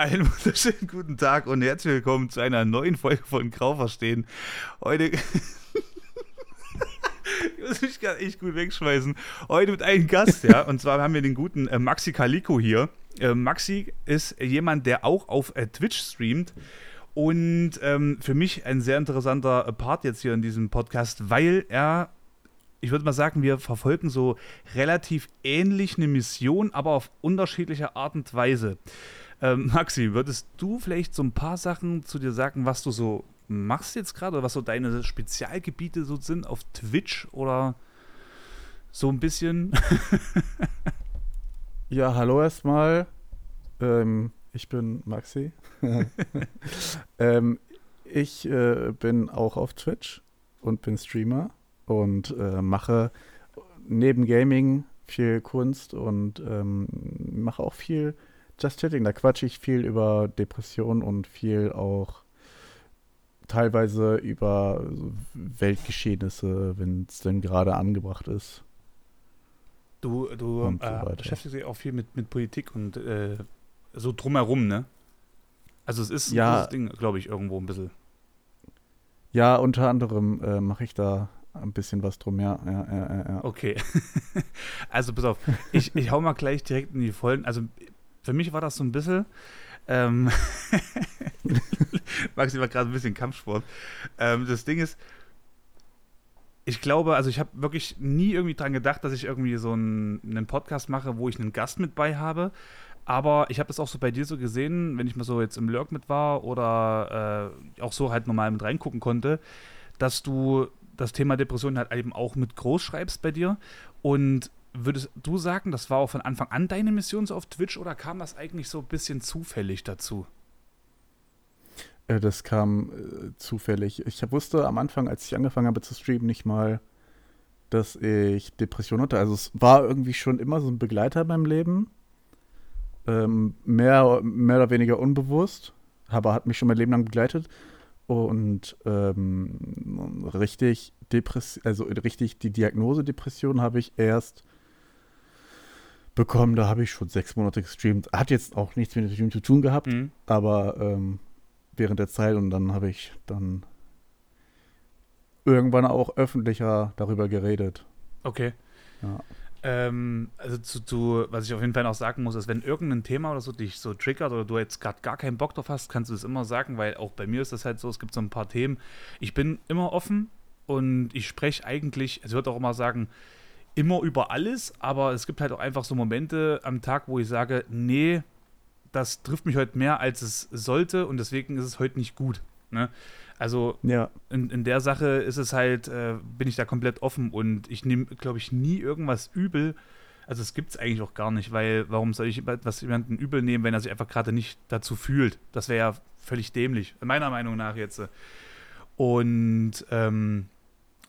Einen wunderschönen guten Tag und herzlich willkommen zu einer neuen Folge von Grau verstehen. Heute. ich muss mich gerade echt gut wegschmeißen. Heute mit einem Gast, ja. Und zwar haben wir den guten äh, Maxi Kaliko hier. Äh, Maxi ist jemand, der auch auf äh, Twitch streamt. Und ähm, für mich ein sehr interessanter Part jetzt hier in diesem Podcast, weil er ich würde mal sagen, wir verfolgen so relativ ähnlich eine Mission, aber auf unterschiedliche Art und Weise. Ähm, Maxi, würdest du vielleicht so ein paar Sachen zu dir sagen, was du so machst jetzt gerade oder was so deine Spezialgebiete so sind auf Twitch oder so ein bisschen? ja, hallo erstmal. Ähm, ich bin Maxi. ähm, ich äh, bin auch auf Twitch und bin Streamer und äh, mache neben Gaming viel Kunst und ähm, mache auch viel Just Chatting, da quatsche ich viel über Depressionen und viel auch teilweise über Weltgeschehnisse, wenn es denn gerade angebracht ist. Du, du äh, beschäftigst dich auch viel mit, mit Politik und äh, so drumherum, ne? Also es ist ja, ein Ding, glaube ich, irgendwo ein bisschen. Ja, unter anderem äh, mache ich da ein bisschen was drum, ja. ja, ja, ja. Okay. also pass auf, ich, ich hau mal gleich direkt in die Vollen. Also für mich war das so ein bisschen. Ähm, Maxi war gerade ein bisschen Kampfsport. Ähm, das Ding ist, ich glaube, also ich habe wirklich nie irgendwie dran gedacht, dass ich irgendwie so einen, einen, Podcast mache, wo ich einen Gast mit bei habe. Aber ich habe das auch so bei dir so gesehen, wenn ich mal so jetzt im Lurk mit war oder äh, auch so halt normal mit reingucken konnte, dass du das Thema Depression halt eben auch mit groß schreibst bei dir. Und würdest du sagen, das war auch von Anfang an deine Mission so auf Twitch oder kam das eigentlich so ein bisschen zufällig dazu? Äh, das kam äh, zufällig. Ich wusste am Anfang, als ich angefangen habe zu streamen, nicht mal, dass ich Depressionen hatte. Also es war irgendwie schon immer so ein Begleiter meinem Leben. Ähm, mehr, mehr oder weniger unbewusst, aber hat mich schon mein Leben lang begleitet. Und ähm, richtig Depress also richtig die Diagnose Depression habe ich erst bekommen. Da habe ich schon sechs Monate gestreamt. Hat jetzt auch nichts mit dem Stream zu tun gehabt, mhm. aber ähm, während der Zeit und dann habe ich dann irgendwann auch öffentlicher darüber geredet. Okay. Ja. Ähm, also zu, zu, was ich auf jeden Fall noch sagen muss, ist, wenn irgendein Thema oder so dich so triggert oder du jetzt gerade gar keinen Bock drauf hast, kannst du es immer sagen, weil auch bei mir ist das halt so, es gibt so ein paar Themen. Ich bin immer offen und ich spreche eigentlich, also ich würde auch immer sagen, immer über alles, aber es gibt halt auch einfach so Momente am Tag, wo ich sage, nee, das trifft mich heute mehr, als es sollte und deswegen ist es heute nicht gut. Ne? Also ja. in, in der Sache ist es halt, äh, bin ich da komplett offen und ich nehme, glaube ich, nie irgendwas übel. Also es gibt es eigentlich auch gar nicht, weil warum soll ich etwas jemanden übel nehmen, wenn er sich einfach gerade nicht dazu fühlt? Das wäre ja völlig dämlich, meiner Meinung nach jetzt. Und ähm,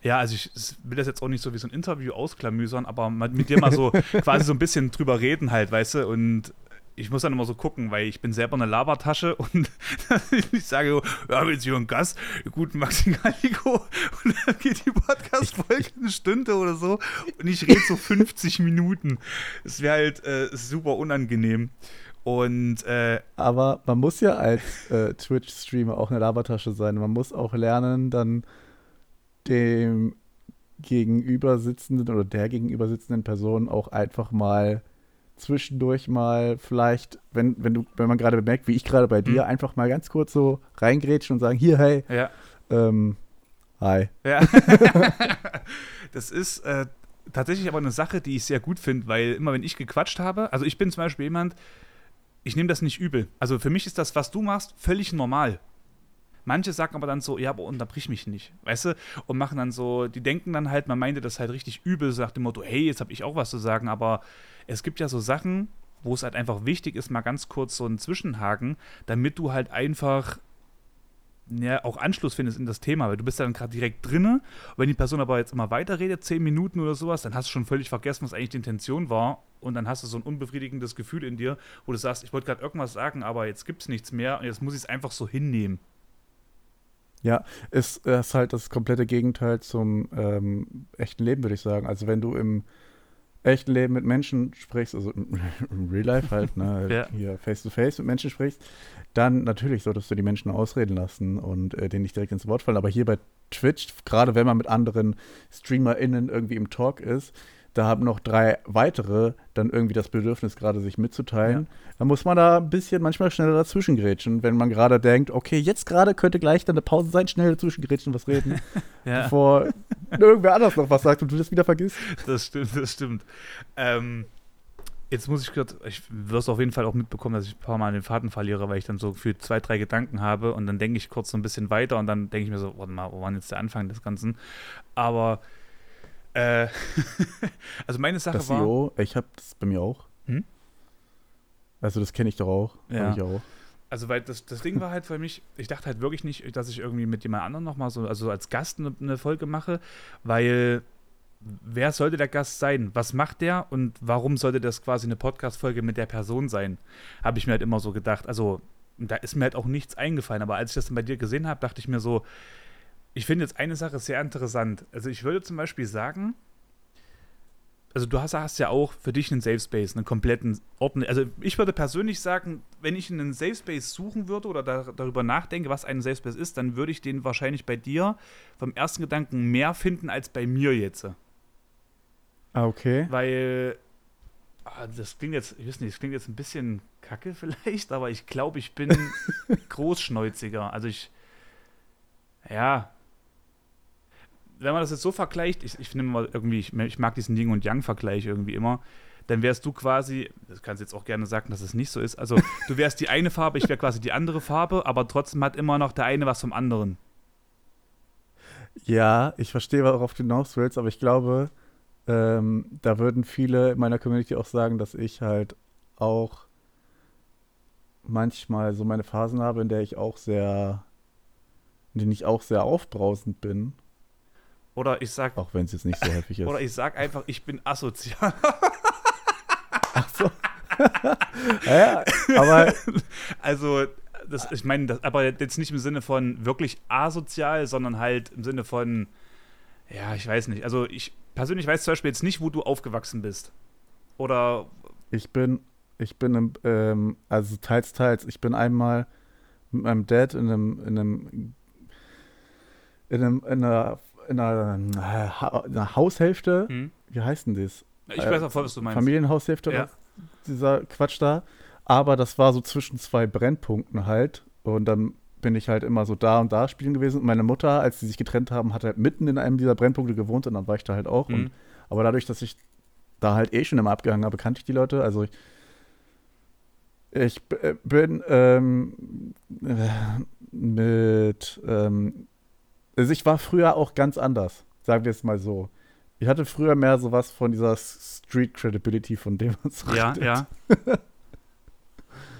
ja, also ich will das jetzt auch nicht so wie so ein Interview ausklamüsern, aber mit dir mal so quasi so ein bisschen drüber reden halt, weißt du, und ich muss dann immer so gucken, weil ich bin selber eine Labertasche und ich sage, wir haben jetzt hier einen Gast, guten Maxi Gallico und dann geht die Podcast-Folge eine Stunde oder so und ich rede so 50 Minuten. Es wäre halt äh, super unangenehm. Und äh, aber man muss ja als äh, Twitch-Streamer auch eine Labertasche sein. Man muss auch lernen, dann dem gegenüber sitzenden oder der gegenüber sitzenden Person auch einfach mal zwischendurch mal vielleicht, wenn, wenn du, wenn man gerade bemerkt, wie ich gerade bei dir, mhm. einfach mal ganz kurz so reingrätschen und sagen, hier, hey, ja. ähm, hi. Ja. das ist äh, tatsächlich aber eine Sache, die ich sehr gut finde, weil immer wenn ich gequatscht habe, also ich bin zum Beispiel jemand, ich nehme das nicht übel. Also für mich ist das, was du machst, völlig normal. Manche sagen aber dann so, ja, aber unterbrich mich nicht, weißt du? Und machen dann so, die denken dann halt, man meinte das halt richtig übel, sagt dem Motto, hey, jetzt habe ich auch was zu sagen, aber es gibt ja so Sachen, wo es halt einfach wichtig ist, mal ganz kurz so einen Zwischenhaken, damit du halt einfach ja, auch Anschluss findest in das Thema, weil du bist dann gerade direkt drinne. Wenn die Person aber jetzt immer weiterredet, zehn Minuten oder sowas, dann hast du schon völlig vergessen, was eigentlich die Intention war. Und dann hast du so ein unbefriedigendes Gefühl in dir, wo du sagst, ich wollte gerade irgendwas sagen, aber jetzt gibt es nichts mehr und jetzt muss ich es einfach so hinnehmen. Ja, ist, ist halt das komplette Gegenteil zum ähm, echten Leben, würde ich sagen. Also wenn du im echten Leben mit Menschen sprichst, also im Real Life halt, ne, Ja. hier face to face mit Menschen sprichst, dann natürlich solltest du die Menschen ausreden lassen und äh, denen nicht direkt ins Wort fallen. Aber hier bei Twitch, gerade wenn man mit anderen StreamerInnen irgendwie im Talk ist, da haben noch drei weitere dann irgendwie das Bedürfnis, gerade sich mitzuteilen. Dann muss man da ein bisschen manchmal schneller dazwischen grätschen, wenn man gerade denkt, okay, jetzt gerade könnte gleich dann eine Pause sein, schnell dazwischen grätschen, was reden, Ja, bevor irgendwer anders noch was sagt und du das wieder vergisst. das stimmt, das stimmt. Ähm, jetzt muss ich kurz, ich wirst auf jeden Fall auch mitbekommen, dass ich ein paar Mal den Faden verliere, weil ich dann so für zwei, drei Gedanken habe und dann denke ich kurz so ein bisschen weiter und dann denke ich mir so, warte mal, wo war denn jetzt der Anfang des Ganzen? Aber äh, also meine Sache Das war. CEO, ich habe das bei mir auch. Hm? Also das kenne ich doch auch. Ja. Ich auch. Also, weil das, das Ding war halt für mich, ich dachte halt wirklich nicht, dass ich irgendwie mit jemand anderem nochmal so, also als Gast eine, eine Folge mache, weil wer sollte der Gast sein? Was macht der und warum sollte das quasi eine Podcast-Folge mit der Person sein? Habe ich mir halt immer so gedacht. Also, da ist mir halt auch nichts eingefallen, aber als ich das dann bei dir gesehen habe, dachte ich mir so, ich finde jetzt eine Sache sehr interessant. Also, ich würde zum Beispiel sagen, also du hast, hast ja auch für dich einen Safe Space, einen kompletten Ordner. Also ich würde persönlich sagen, wenn ich einen Safe Space suchen würde oder da, darüber nachdenke, was ein Safe Space ist, dann würde ich den wahrscheinlich bei dir vom ersten Gedanken mehr finden als bei mir jetzt. Ah, okay. Weil ah, das klingt jetzt, ich weiß nicht, das klingt jetzt ein bisschen kacke vielleicht, aber ich glaube, ich bin großschnäuziger. Also ich, ja, wenn man das jetzt so vergleicht, ich, ich finde mal irgendwie, ich, ich mag diesen Yin und Yang-Vergleich irgendwie immer, dann wärst du quasi, das kannst du jetzt auch gerne sagen, dass es nicht so ist, also du wärst die eine Farbe, ich wäre quasi die andere Farbe, aber trotzdem hat immer noch der eine was vom anderen. Ja, ich verstehe, worauf du hinaus willst, aber ich glaube, ähm, da würden viele in meiner Community auch sagen, dass ich halt auch manchmal so meine Phasen habe, in der ich auch sehr, in denen ich auch sehr aufbrausend bin, Oder ich sag, auch wenn es jetzt nicht so häufig ist. oder ich sag einfach, ich bin asozial. Ach so. ja, aber Also, das, ich meine, das, aber jetzt nicht im Sinne von wirklich asozial, sondern halt im Sinne von, ja, ich weiß nicht. Also, ich persönlich weiß zum Beispiel jetzt nicht, wo du aufgewachsen bist. Oder, Ich bin, ich bin, im, ähm, also teils, teils. Ich bin einmal mit meinem Dad in einem, in einem, in einem, in einer, in einer, äh, Ha- einer Haushälfte. hm? Wie heißt denn das? Ich Äh, weiß auch voll, was du meinst. Familienhaushälfte, Ja. dieser Quatsch da. Aber das war so zwischen zwei Brennpunkten halt. Und dann bin ich halt immer so da und da spielen gewesen. Und meine Mutter, als sie sich getrennt haben, hat halt mitten in einem dieser Brennpunkte gewohnt und dann war ich da halt auch. Mhm. Und, aber dadurch, dass ich da halt eh schon immer abgehangen habe, kannte ich die Leute. Also ich, ich äh, bin ähm, äh, mit, ähm, also ich war früher auch ganz anders, sagen wir es mal so. Ich hatte früher mehr sowas von dieser Street Credibility, von dem man so Ja, redet. ja.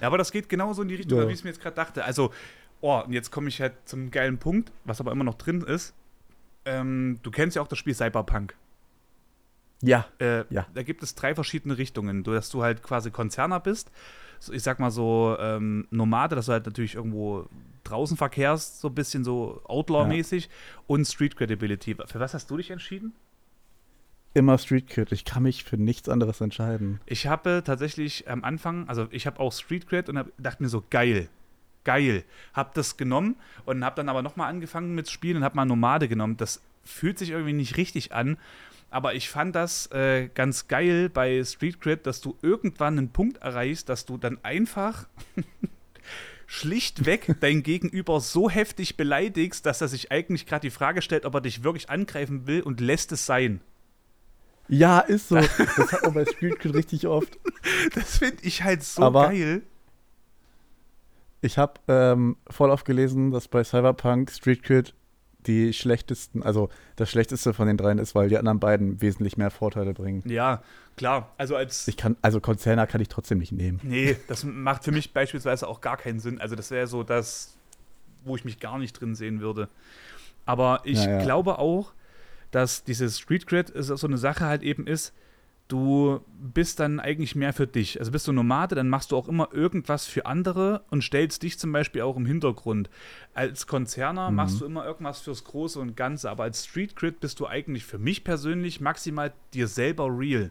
ja, aber das geht genauso in die Richtung, Ja. wie ich es mir jetzt gerade dachte. Also, oh, und jetzt komme ich halt zum geilen Punkt, was aber immer noch drin ist. Ähm, du kennst ja auch das Spiel Cyberpunk. Ja, Äh, Ja. Da gibt es drei verschiedene Richtungen. Dass du halt quasi Konzerner bist, ich sag mal so ähm, Nomade, dass du halt natürlich irgendwo draußen verkehrst, so ein bisschen so Outlaw-mäßig und Street Credibility. Für was hast du dich entschieden? immer Street Cred. Ich kann mich für nichts anderes entscheiden. Ich habe tatsächlich am Anfang, also ich habe auch Street Cred und hab, dachte mir so, geil, geil. Hab das genommen und habe dann aber nochmal angefangen mit Spielen und habe mal Nomade genommen. Das fühlt sich irgendwie nicht richtig an, aber ich fand das äh, ganz geil bei Street Cred, dass du irgendwann einen Punkt erreichst, dass du dann einfach schlichtweg dein Gegenüber so heftig beleidigst, dass er sich eigentlich gerade die Frage stellt, ob er dich wirklich angreifen will und lässt es sein. Ja, ist so. Das hat man bei Street Cred richtig oft. Das finde ich halt so Aber- geil. Ich habe ähm, voll oft gelesen, dass bei Cyberpunk Street Cred die schlechtesten, also das schlechteste von den dreien ist, weil die anderen beiden wesentlich mehr Vorteile bringen. Ja, klar. Also als. Ich kann, also Konzerner kann ich trotzdem nicht nehmen. Nee, das macht für mich beispielsweise auch gar keinen Sinn. Also das wäre so das, wo ich mich gar nicht drin sehen würde. Aber ich Ja, ja. glaube auch, dass dieses Street ist so eine Sache halt eben ist, du bist dann eigentlich mehr für dich. Also bist du Nomade, dann machst du auch immer irgendwas für andere und stellst dich zum Beispiel auch im Hintergrund. Als Konzerner Mhm. machst du immer irgendwas fürs Große und Ganze, aber als Street Cred bist du eigentlich für mich persönlich maximal dir selber real.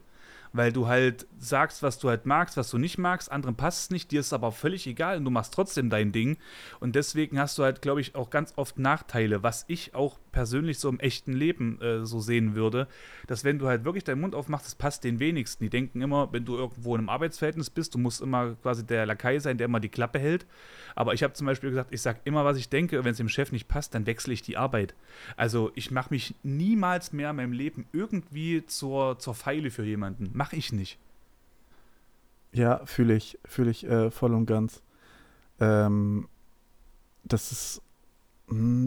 weil du halt sagst, was du halt magst, was du nicht magst, anderen passt es nicht, dir ist aber völlig egal und du machst trotzdem dein Ding. Und deswegen hast du halt, glaube ich, auch ganz oft Nachteile, was ich auch persönlich so im echten Leben äh, so sehen würde, dass wenn du halt wirklich deinen Mund aufmachst, das passt den wenigsten. Die denken immer, wenn du irgendwo in einem Arbeitsverhältnis bist, du musst immer quasi der Lakai sein, der immer die Klappe hält. Aber ich habe zum Beispiel gesagt, ich sage immer, was ich denke, wenn es dem Chef nicht passt, dann wechsle ich die Arbeit. Also ich mache mich niemals mehr in meinem Leben irgendwie zur, zur Feile für jemanden. Mache ich nicht. Ja, fühle ich, fühle ich äh, voll und ganz. Ähm, das ist,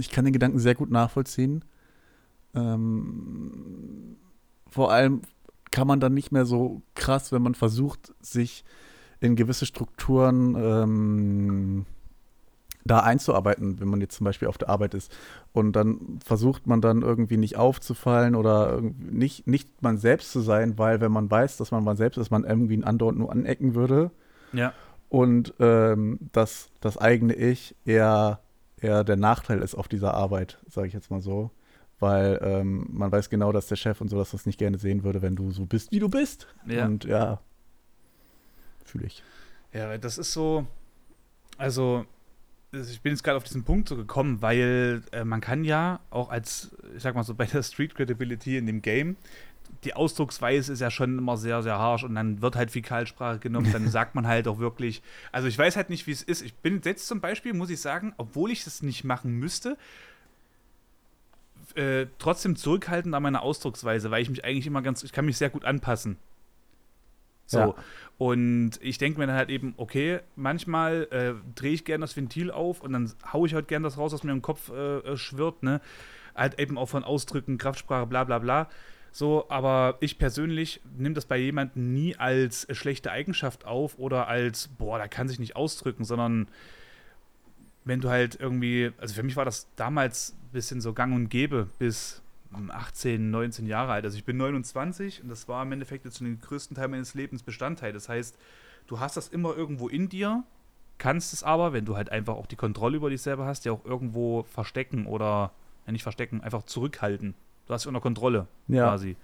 ich kann den Gedanken sehr gut nachvollziehen. Ähm, vor allem kann man dann nicht mehr so krass, wenn man versucht, sich in gewisse Strukturen ähm, da einzuarbeiten, wenn man jetzt zum Beispiel auf der Arbeit ist. Und dann versucht man dann irgendwie nicht aufzufallen oder nicht, nicht man selbst zu sein, weil wenn man weiß, dass man man selbst ist, man irgendwie einen andauernd nur anecken würde. Ja. Und ähm, dass das eigene Ich eher, eher der Nachteil ist auf dieser Arbeit, sage ich jetzt mal so. Weil ähm, man weiß genau, dass der Chef und so, dass das nicht gerne sehen würde, wenn du so bist, wie du bist. Ja. Und ja, fühle ich. Ja, das ist so, also ich bin jetzt gerade auf diesen Punkt so gekommen, weil äh, man kann ja auch als, ich sag mal so, bei der Street Credibility in dem Game, die Ausdrucksweise ist ja schon immer sehr, sehr harsh und dann wird halt Fäkalsprache genommen, dann sagt man halt auch wirklich, also ich weiß halt nicht, wie es ist. Ich bin jetzt zum Beispiel, muss ich sagen, obwohl ich das nicht machen müsste, äh, trotzdem zurückhaltend an meiner Ausdrucksweise, weil ich mich eigentlich immer ganz, ich kann mich sehr gut anpassen. So. Ja. Und ich denke mir dann halt eben, okay, manchmal äh, drehe ich gerne das Ventil auf und dann haue ich halt gerne das raus, was mir im Kopf äh, äh, schwirrt, ne? Halt eben auch von Ausdrücken, Kraftsprache, bla bla bla. So, aber ich persönlich nehme das bei jemandem nie als schlechte Eigenschaft auf oder als, boah, da kann sich nicht ausdrücken, sondern wenn du halt irgendwie, also für mich war das damals ein bisschen so gang und gäbe, bis 18, 19 Jahre alt. Also ich bin 29 und das war im Endeffekt jetzt den größten Teil meines Lebens Bestandteil. Das heißt, du hast das immer irgendwo in dir, kannst es aber, wenn du halt einfach auch die Kontrolle über dich selber hast, ja auch irgendwo verstecken oder, ja nicht verstecken, einfach zurückhalten. Du hast dich unter Kontrolle ja. quasi.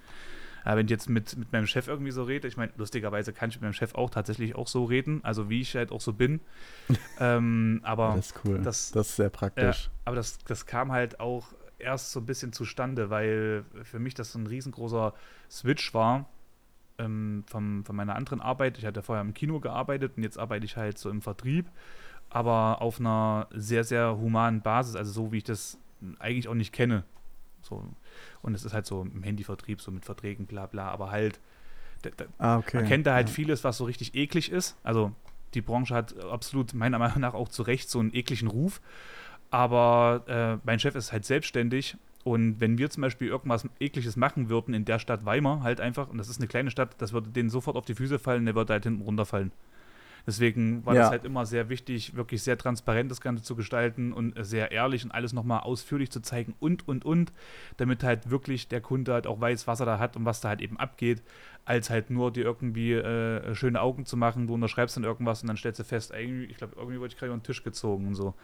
Ja, wenn ich jetzt mit, mit meinem Chef irgendwie so rede, ich meine, lustigerweise kann ich mit meinem Chef auch tatsächlich auch so reden, also wie ich halt auch so bin. ähm, aber das ist cool. Das, das ist sehr praktisch. Ja, aber das, das kam halt auch erst so ein bisschen zustande, weil für mich das so ein riesengroßer Switch war ähm, vom, von meiner anderen Arbeit. Ich hatte vorher im Kino gearbeitet und jetzt arbeite ich halt so im Vertrieb, aber auf einer sehr, sehr humanen Basis, also so wie ich das eigentlich auch nicht kenne. So. Und es ist halt so im Handyvertrieb, so mit Verträgen, bla bla, aber halt, da, da, ah, okay. man kennt da halt ja. vieles, was so richtig eklig ist. Also die Branche hat absolut meiner Meinung nach auch zu Recht so einen ekligen Ruf. Aber äh, mein Chef ist halt selbstständig und wenn wir zum Beispiel irgendwas Ekliges machen würden in der Stadt Weimar, halt einfach, und das ist eine kleine Stadt, das würde denen sofort auf die Füße fallen, der würde halt hinten runterfallen. Deswegen war ja. das halt immer sehr wichtig, wirklich sehr transparent das Ganze zu gestalten und sehr ehrlich und alles nochmal ausführlich zu zeigen und, und, und, damit halt wirklich der Kunde halt auch weiß, was er da hat und was da halt eben abgeht, als halt nur dir irgendwie äh, schöne Augen zu machen, du unterschreibst dann irgendwas und dann stellst du fest, irgendwie, ich glaube, irgendwie wurde ich gerade über den Tisch gezogen und so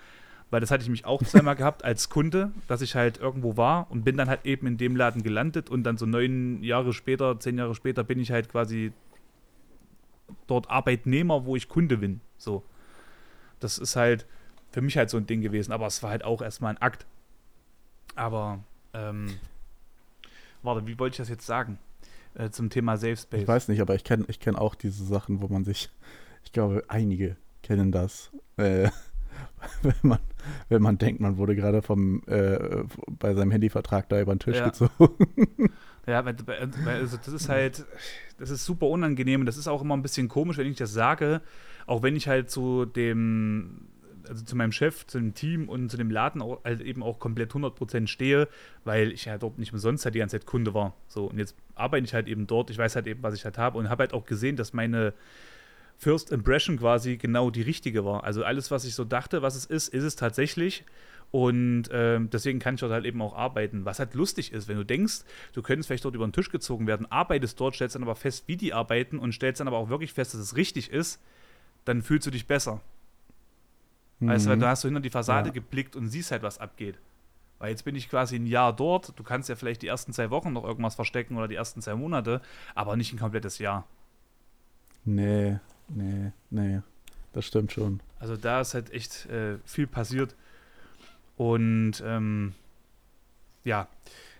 weil das hatte ich mich auch zweimal gehabt als Kunde, dass ich halt irgendwo war und bin dann halt eben in dem Laden gelandet und dann so neun Jahre später, zehn Jahre später bin ich halt quasi dort Arbeitnehmer, wo ich Kunde bin. So. Das ist halt für mich halt so ein Ding gewesen, aber es war halt auch erstmal ein Akt. Aber, ähm, warte, wie wollte ich das jetzt sagen? Äh, zum Thema Safe Space. Ich weiß nicht, aber ich kenne ich kenn auch diese Sachen, wo man sich, ich glaube, einige kennen das. Äh, wenn man, wenn man denkt, man wurde gerade vom äh, bei seinem Handyvertrag da über den Tisch ja. gezogen. Ja, also das ist halt, das ist super unangenehm und das ist auch immer ein bisschen komisch, wenn ich das sage, auch wenn ich halt zu dem, also zu meinem Chef, zu dem Team und zu dem Laden auch, halt eben auch komplett 100% stehe, weil ich ja dort nicht umsonst halt die ganze Zeit Kunde war. So, und jetzt arbeite ich halt eben dort, ich weiß halt eben, was ich halt habe und habe halt auch gesehen, dass meine First Impression quasi genau die richtige war. Also alles, was ich so dachte, was es ist, ist es tatsächlich. Und äh, deswegen kann ich dort halt eben auch arbeiten. Was halt lustig ist, wenn du denkst, du könntest vielleicht dort über den Tisch gezogen werden, arbeitest dort, stellst dann aber fest, wie die arbeiten und stellst dann aber auch wirklich fest, dass es richtig ist, dann fühlst du dich besser. Mhm. Du, weil du hast so hinter die Fassade ja. geblickt und siehst halt, was abgeht. Weil jetzt bin ich quasi ein Jahr dort. Du kannst ja vielleicht die ersten zwei Wochen noch irgendwas verstecken oder die ersten zwei Monate, aber nicht ein komplettes Jahr. Nee, nee, nee. Das stimmt schon. Also da ist halt echt äh, viel passiert. Und ähm, ja,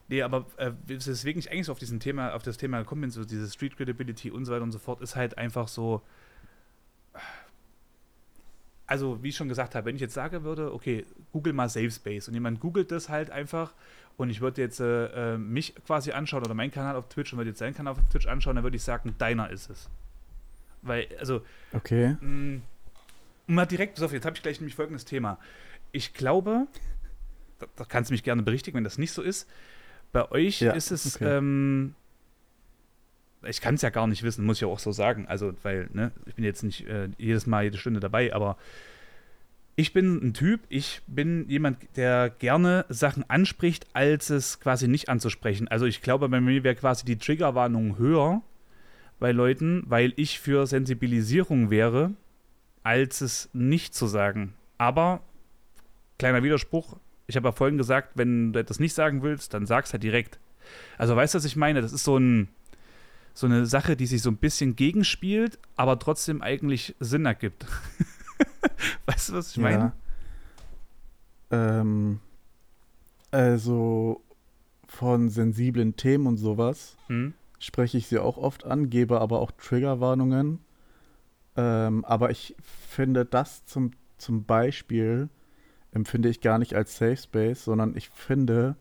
nee, aber äh, weswegen ich eigentlich so auf diesem Thema, auf das Thema gekommen bin, so diese Street Credibility und so weiter und so fort, ist halt einfach so. Also, wie ich schon gesagt habe, wenn ich jetzt sagen würde, okay, google mal Safe Space und jemand googelt das halt einfach und ich würde jetzt äh, äh mich quasi anschauen oder meinen Kanal auf Twitch und würde jetzt seinen Kanal auf Twitch anschauen, dann würde ich sagen, deiner ist es. Weil, also. Okay. Mh, mm, mal direkt, pass auf, jetzt habe ich gleich nämlich folgendes Thema. Ich glaube, da, da kannst du mich gerne berichtigen, wenn das nicht so ist. Bei euch ja, ist es, okay. ähm, ich kann es ja gar nicht wissen, muss ich auch so sagen. Also, weil, ne, ich bin jetzt nicht äh, jedes Mal, jede Stunde dabei, aber ich bin ein Typ, ich bin jemand, der gerne Sachen anspricht, als es quasi nicht anzusprechen. Also ich glaube, bei mir wäre quasi die Triggerwarnung höher bei Leuten, weil ich für Sensibilisierung wäre, als es nicht zu sagen. Aber, kleiner Widerspruch, ich habe ja vorhin gesagt, wenn du etwas nicht sagen willst, dann sag's halt direkt. Also weißt du, was ich meine? Das ist so, ein, so eine Sache, die sich so ein bisschen gegenspielt, aber trotzdem eigentlich Sinn ergibt. weißt du, was ich meine? Ja. Ähm, also von sensiblen Themen und sowas hm? Spreche ich sie auch oft an, gebe aber auch Triggerwarnungen. Ähm, aber ich finde das zum, zum Beispiel empfinde ich gar nicht als Safe Space, sondern ich finde,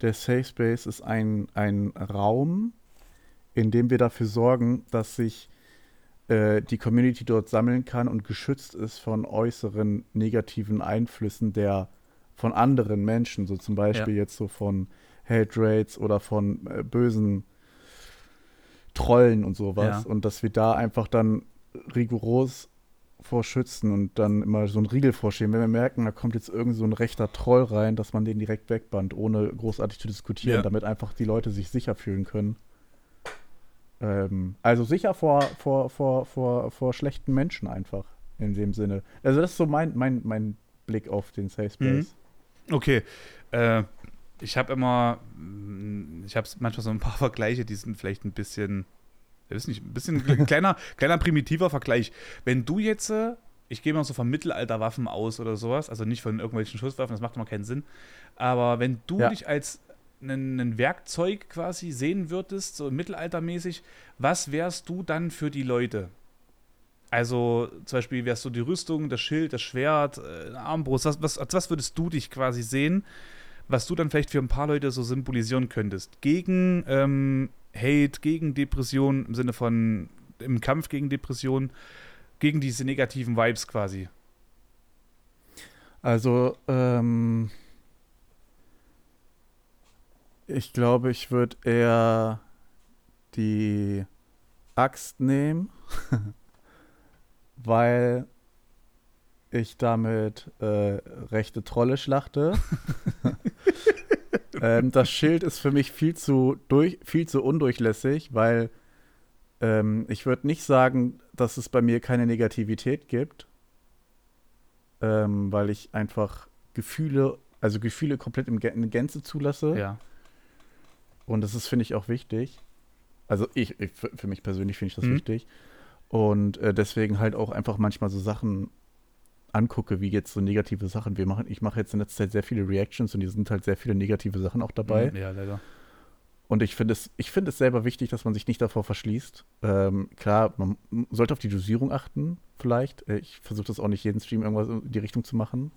der Safe Space ist ein, ein Raum, in dem wir dafür sorgen, dass sich äh, die Community dort sammeln kann und geschützt ist von äußeren negativen Einflüssen der von anderen Menschen, so zum Beispiel ja. jetzt so von Hate Rates oder von äh, bösen Trollen und sowas. Ja. Und dass wir da einfach dann rigoros vor schützen und dann immer so einen Riegel vorschieben. Wenn wir merken, da kommt jetzt irgend so ein rechter Troll rein, dass man den direkt wegbannt, ohne großartig zu diskutieren, ja. damit einfach die Leute sich sicher fühlen können. Ähm, also sicher vor, vor, vor, vor, vor schlechten Menschen einfach, in dem Sinne. Also das ist so mein, mein, mein Blick auf den Safe Space. Mhm. Okay. Äh, ich habe immer, ich habe manchmal so ein paar Vergleiche, die sind vielleicht ein bisschen ich weiß nicht, ein bisschen ein kleiner, kleiner primitiver Vergleich. Wenn du jetzt, äh, ich gehe mal so von Mittelalterwaffen aus oder sowas, also nicht von irgendwelchen Schusswaffen, das macht immer keinen Sinn. Aber wenn du ja. dich als ein Werkzeug quasi sehen würdest, so mittelaltermäßig, was wärst du dann für die Leute? Also zum Beispiel wärst du die Rüstung, das Schild, das Schwert, äh, eine Armbrust, was, was, als was würdest du dich quasi sehen, was du dann vielleicht für ein paar Leute so symbolisieren könntest? Gegen ähm, Hate, gegen Depression im Sinne von im Kampf gegen Depression, gegen diese negativen Vibes quasi? Also, ähm, ich glaube, ich würde eher die Axt nehmen, weil ich damit äh, rechte Trolle schlachte. ähm, das Schild ist für mich viel zu, durch, viel zu undurchlässig, weil ähm, ich würde nicht sagen, dass es bei mir keine Negativität gibt, ähm, weil ich einfach Gefühle, also Gefühle komplett im, in Gänze zulasse. Ja. Und das ist, finde ich, auch wichtig. Also ich, ich für mich persönlich finde ich das mhm. wichtig. Und äh, deswegen halt auch einfach manchmal so Sachen angucke, wie jetzt so negative Sachen. Wir machen, ich mache jetzt in letzter Zeit sehr viele Reactions und hier sind halt sehr viele negative Sachen auch dabei. Mhm, ja, leider. Und ich finde es, ich finde es selber wichtig, dass man sich nicht davor verschließt. Ähm, klar, man sollte auf die Dosierung achten, vielleicht. Äh, ich versuche das auch nicht jeden Stream irgendwas in die Richtung zu machen.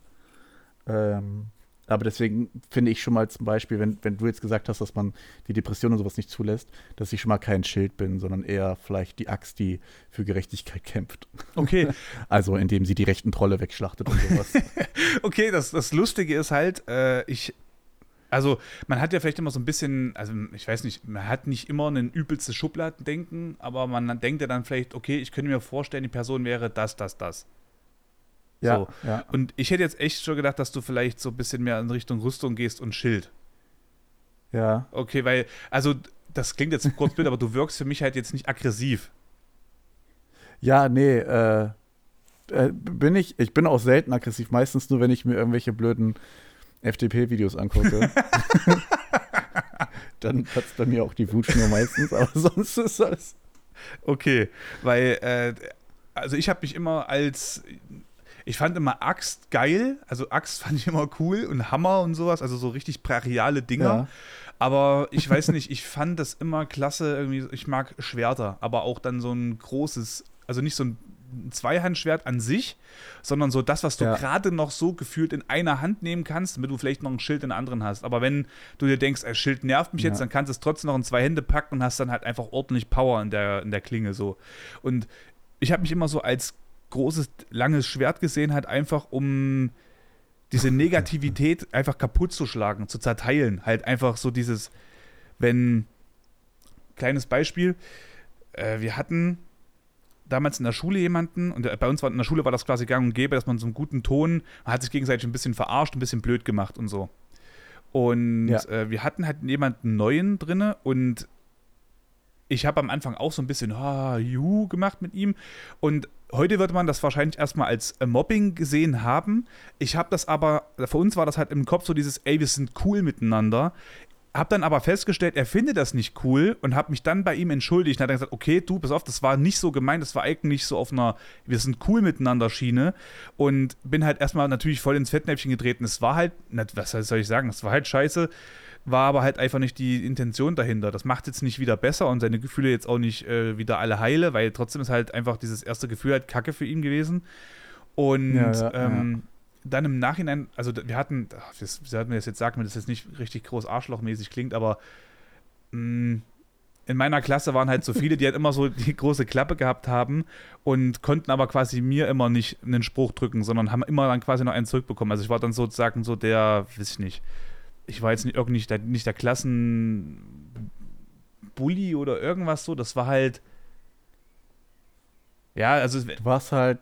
Ähm, aber deswegen finde ich schon mal zum Beispiel, wenn, wenn du jetzt gesagt hast, dass man die Depression und sowas nicht zulässt, dass ich schon mal kein Schild bin, sondern eher vielleicht die Axt, die für Gerechtigkeit kämpft. Okay. also indem sie die rechten Trolle wegschlachtet und sowas. okay, das, das Lustige ist halt, äh, ich, also man hat ja vielleicht immer so ein bisschen, also ich weiß nicht, man hat nicht immer ein übelstes Schubladendenken, aber man denkt ja dann vielleicht, okay, ich könnte mir vorstellen, die Person wäre das, das, das. Ja, so. ja. Und ich hätte jetzt echt schon gedacht, dass du vielleicht so ein bisschen mehr in Richtung Rüstung gehst und Schild. Ja. Okay, weil, also das klingt jetzt kurz blöd, aber du wirkst für mich halt jetzt nicht aggressiv. Ja, nee, äh, äh, bin ich, ich bin auch selten aggressiv, meistens nur, wenn ich mir irgendwelche blöden FDP-Videos angucke, dann platzt bei mir auch die Wutschnur meistens, aber sonst ist alles. Okay, weil, äh, also ich habe mich immer als, ich fand immer Axt geil, also Axt fand ich immer cool und Hammer und sowas, also so richtig brachiale Dinger. Ja. Aber ich weiß nicht, ich fand das immer klasse, irgendwie, ich mag Schwerter, aber auch dann so ein großes, also nicht so ein Zweihandschwert an sich, sondern so das, was du ja. gerade noch so gefühlt in einer Hand nehmen kannst, damit du vielleicht noch ein Schild in der anderen hast. Aber wenn du dir denkst, ein Schild nervt mich ja. jetzt, dann kannst du es trotzdem noch in zwei Hände packen und hast dann halt einfach ordentlich Power in der, in der Klinge so. Und ich habe mich immer so als großes, langes Schwert gesehen, halt einfach um diese Negativität einfach kaputt zu schlagen, zu zerteilen. Halt einfach so dieses, wenn, kleines Beispiel, äh, wir hatten damals in der Schule jemanden, und bei uns war in der Schule war das quasi gang und gäbe, dass man so einen guten Ton, man hat sich gegenseitig ein bisschen verarscht, ein bisschen blöd gemacht und so. Und ja. äh, wir hatten halt jemanden neuen drinne und ich habe am Anfang auch so ein bisschen ha, ju gemacht mit ihm und heute würde man das wahrscheinlich erstmal als äh, Mobbing gesehen haben. Ich habe das aber, für uns war das halt im Kopf so dieses, ey, wir sind cool miteinander. Hab dann aber festgestellt, er findet das nicht cool und habe mich dann bei ihm entschuldigt. Und hat dann gesagt, okay, du, pass auf, das war nicht so gemeint, das war eigentlich so auf einer, wir sind cool miteinander Schiene. Und bin halt erstmal natürlich voll ins Fettnäpfchen getreten. Es war halt, was soll ich sagen, es war halt scheiße war aber halt einfach nicht die Intention dahinter. Das macht jetzt nicht wieder besser und seine Gefühle jetzt auch nicht äh, wieder alle heile, weil trotzdem ist halt einfach dieses erste Gefühl halt Kacke für ihn gewesen. Und ja, ja, ähm, ja. dann im Nachhinein, also wir hatten, das, wie sollten wir das jetzt sagen, wenn das jetzt nicht richtig groß arschlochmäßig klingt, aber mh, mm, in meiner Klasse waren halt so viele, die halt immer so die große Klappe gehabt haben und konnten aber quasi mir immer nicht einen Spruch drücken, sondern haben immer dann quasi noch einen zurückbekommen. Also ich war dann sozusagen so der, weiß ich nicht, ich war jetzt nicht, irgendwie nicht der, nicht der Klassenbully oder irgendwas so. Das war halt. Ja, also. Du warst halt.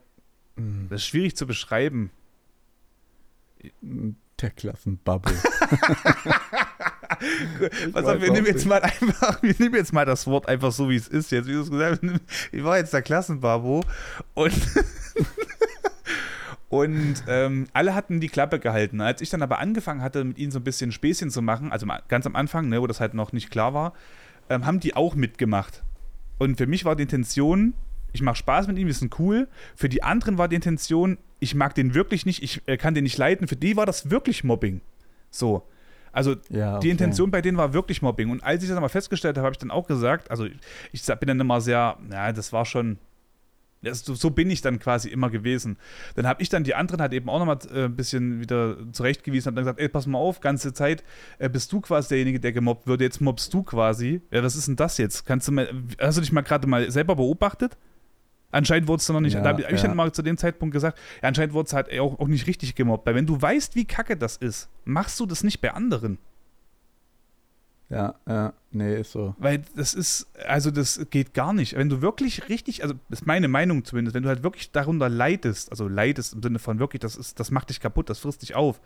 Das ist schwierig zu beschreiben. Der Klassenbubble. Pass auf, wir nehmen jetzt mal einfach, wir nehmen jetzt mal das Wort einfach so, wie es ist jetzt. Wie du es gesagt hast, ich war jetzt der Klassenbabo und Und ähm, alle hatten die Klappe gehalten. Als ich dann aber angefangen hatte, mit ihnen so ein bisschen Späßchen zu machen, also ganz am Anfang, ne, wo das halt noch nicht klar war, ähm, haben die auch mitgemacht. Und für mich war die Intention, ich mache Spaß mit ihm, wir sind cool. Für die anderen war die Intention, ich mag den wirklich nicht, ich äh, kann den nicht leiten. Für die war das wirklich Mobbing. So. Also ja, okay. die Intention bei denen war wirklich Mobbing. Und als ich das mal festgestellt habe, habe ich dann auch gesagt, also ich, ich bin dann immer sehr, ja, das war schon, das, so, bin ich dann quasi immer gewesen. Dann habe ich dann die anderen halt eben auch nochmal äh, ein bisschen wieder zurechtgewiesen und dann gesagt, ey, pass mal auf, ganze Zeit äh, bist du quasi derjenige, der gemobbt wird, jetzt mobbst du quasi. Ja, was ist denn das jetzt? Kannst du mal, hast du dich mal gerade mal selber beobachtet? Anscheinend wurde es dann noch nicht, ja, da habe ich ja. dann mal zu dem Zeitpunkt gesagt, ja, anscheinend wurde es halt auch, auch nicht richtig gemobbt. Weil wenn du weißt, wie kacke das ist, machst du das nicht bei anderen. Ja, ja, nee, ist so. Weil das ist, also das geht gar nicht. Wenn du wirklich richtig, also das ist meine Meinung zumindest, wenn du halt wirklich darunter leidest, also leidest im Sinne von wirklich, das ist, das macht dich kaputt, das frisst dich auf,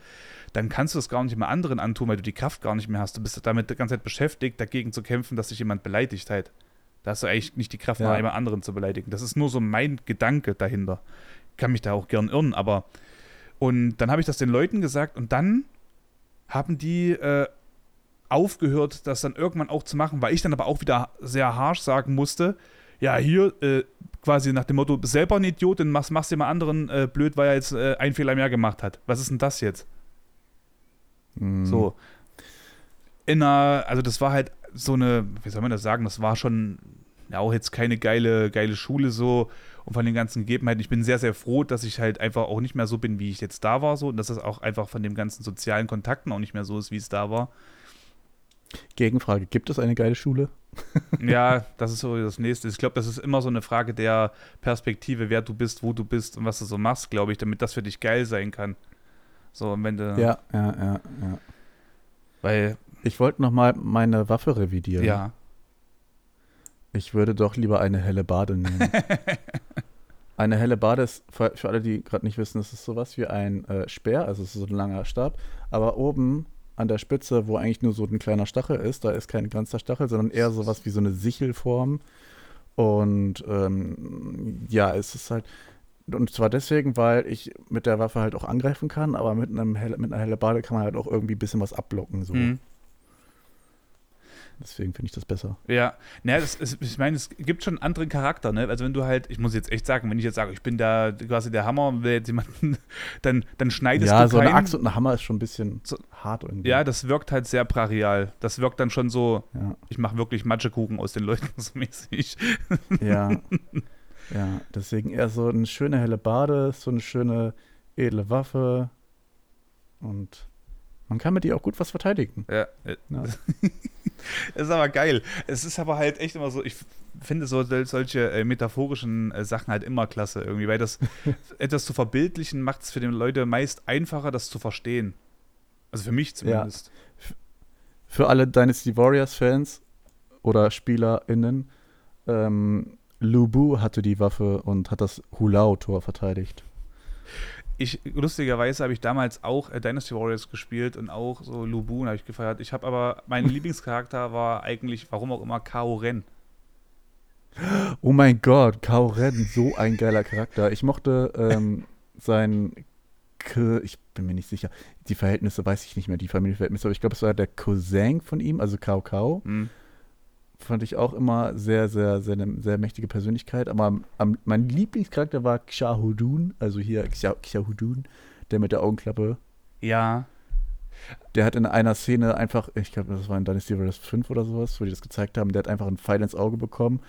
dann kannst du das gar nicht mehr anderen antun, weil du die Kraft gar nicht mehr hast. Du bist damit die ganze Zeit beschäftigt, dagegen zu kämpfen, dass sich jemand beleidigt halt. Da hast du eigentlich nicht die Kraft, ja. mal jemand anderen zu beleidigen. Das ist nur so mein Gedanke dahinter. Ich kann mich da auch gern irren, aber und dann habe ich das den Leuten gesagt und dann haben die äh, aufgehört, das dann irgendwann auch zu machen, weil ich dann aber auch wieder sehr harsh sagen musste, ja, hier äh, quasi nach dem Motto, selber ein Idiot, dann machst, machst du mal anderen äh, blöd, weil er jetzt äh, einen Fehler mehr gemacht hat. Was ist denn das jetzt? Mhm. So. In einer, also das war halt so eine, wie soll man das sagen, das war schon ja, auch jetzt keine geile, geile Schule so und von den ganzen Gegebenheiten. Ich bin sehr, sehr froh, dass ich halt einfach auch nicht mehr so bin, wie ich jetzt da war so und dass das auch einfach von den ganzen sozialen Kontakten auch nicht mehr so ist, wie es da war. Gegenfrage: Gibt es eine geile Schule? ja, das ist so das nächste. Ich glaube, das ist immer so eine Frage der Perspektive, wer du bist, wo du bist und was du so machst, glaube ich, damit das für dich geil sein kann. So, wenn du. Ja, ja, ja, ja. Weil. Ich wollte nochmal meine Waffe revidieren. Ja. Ich würde doch lieber eine helle Bade nehmen. eine helle Bade ist, für, alle, die gerade nicht wissen, ist es sowas wie ein äh, Speer, also es ist so ein langer Stab, aber oben an der Spitze, wo eigentlich nur so ein kleiner Stachel ist, da ist kein ganzer Stachel, sondern eher sowas wie so eine Sichelform. Und ähm, ja, es ist halt, Und zwar deswegen, weil ich mit der Waffe halt auch angreifen kann, aber mit, einem Helle, mit einer helle Bade kann man halt auch irgendwie ein bisschen was abblocken. So. Mhm. Deswegen finde ich das besser. Ja, naja, das ist, ich meine, es gibt schon einen anderen Charakter, ne? Also wenn du halt, ich muss jetzt echt sagen, wenn ich jetzt sage, ich bin da quasi der Hammer und will jetzt jemanden, dann, dann schneidest ja, du Ja, so eine Axt und ein Hammer ist schon ein bisschen so, hart irgendwie. Ja, das wirkt halt sehr brachial. Das wirkt dann schon so, ja. ich mache wirklich Matschekuchen aus den Leuten so mäßig. Ja. Ja, deswegen eher so eine schöne helle Bade, so eine schöne edle Waffe und man kann mit ihr auch gut was verteidigen. Ja. ja. ist aber geil. Es ist aber halt echt immer so, ich finde so solche äh, metaphorischen äh, Sachen halt immer klasse irgendwie, weil das etwas zu verbildlichen macht es für die Leute meist einfacher, das zu verstehen. Also für mich zumindest. Ja. Für alle Dynasty Warriors-Fans oder SpielerInnen, ähm, Lubu hatte die Waffe und hat das Hulao-Tor verteidigt. Ich, lustigerweise habe ich damals auch äh, Dynasty Warriors gespielt und auch so Lubun habe ich gefeiert. Ich habe aber, mein Lieblingscharakter war eigentlich, warum auch immer, Kao Ren. Oh mein Gott, Kao Ren, so ein geiler Charakter. Ich mochte ähm, sein, ich bin mir nicht sicher, die Verhältnisse weiß ich nicht mehr, die Familienverhältnisse, aber ich glaube, es war der Cousin von ihm, also Kao Kao. Mhm fand ich auch immer sehr, sehr, sehr, eine sehr mächtige Persönlichkeit. Aber am, mein Lieblingscharakter war Xahudun, also hier Xahudun, der mit der Augenklappe. Ja. Der hat in einer Szene einfach, ich glaube, das war in Dynasty Warriors 5 oder sowas, wo die das gezeigt haben, der hat einfach einen Pfeil ins Auge bekommen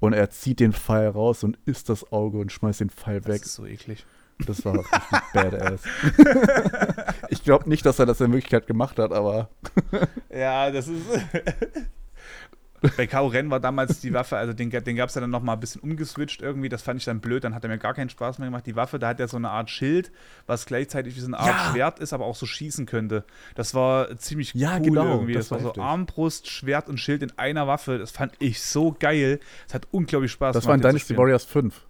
und er zieht den Pfeil raus und isst das Auge und schmeißt den Pfeil weg. Das ist so eklig. Das war badass. ich glaube nicht, dass er das in Wirklichkeit gemacht hat, aber. ja, das ist. Bei Kao Ren war damals die Waffe, also den, den gab es ja dann nochmal ein bisschen umgeswitcht irgendwie. Das fand ich dann blöd, dann hat er mir gar keinen Spaß mehr gemacht. Die Waffe, da hat er so eine Art Schild, was gleichzeitig wie so eine Art ja. Schwert ist, aber auch so schießen könnte. Das war ziemlich ja, cool genau, irgendwie. Das, das war, war so Armbrust, Schwert und Schild in einer Waffe. Das fand ich so geil. Das hat unglaublich Spaß das gemacht. Das war in Dynasty Warriors 5.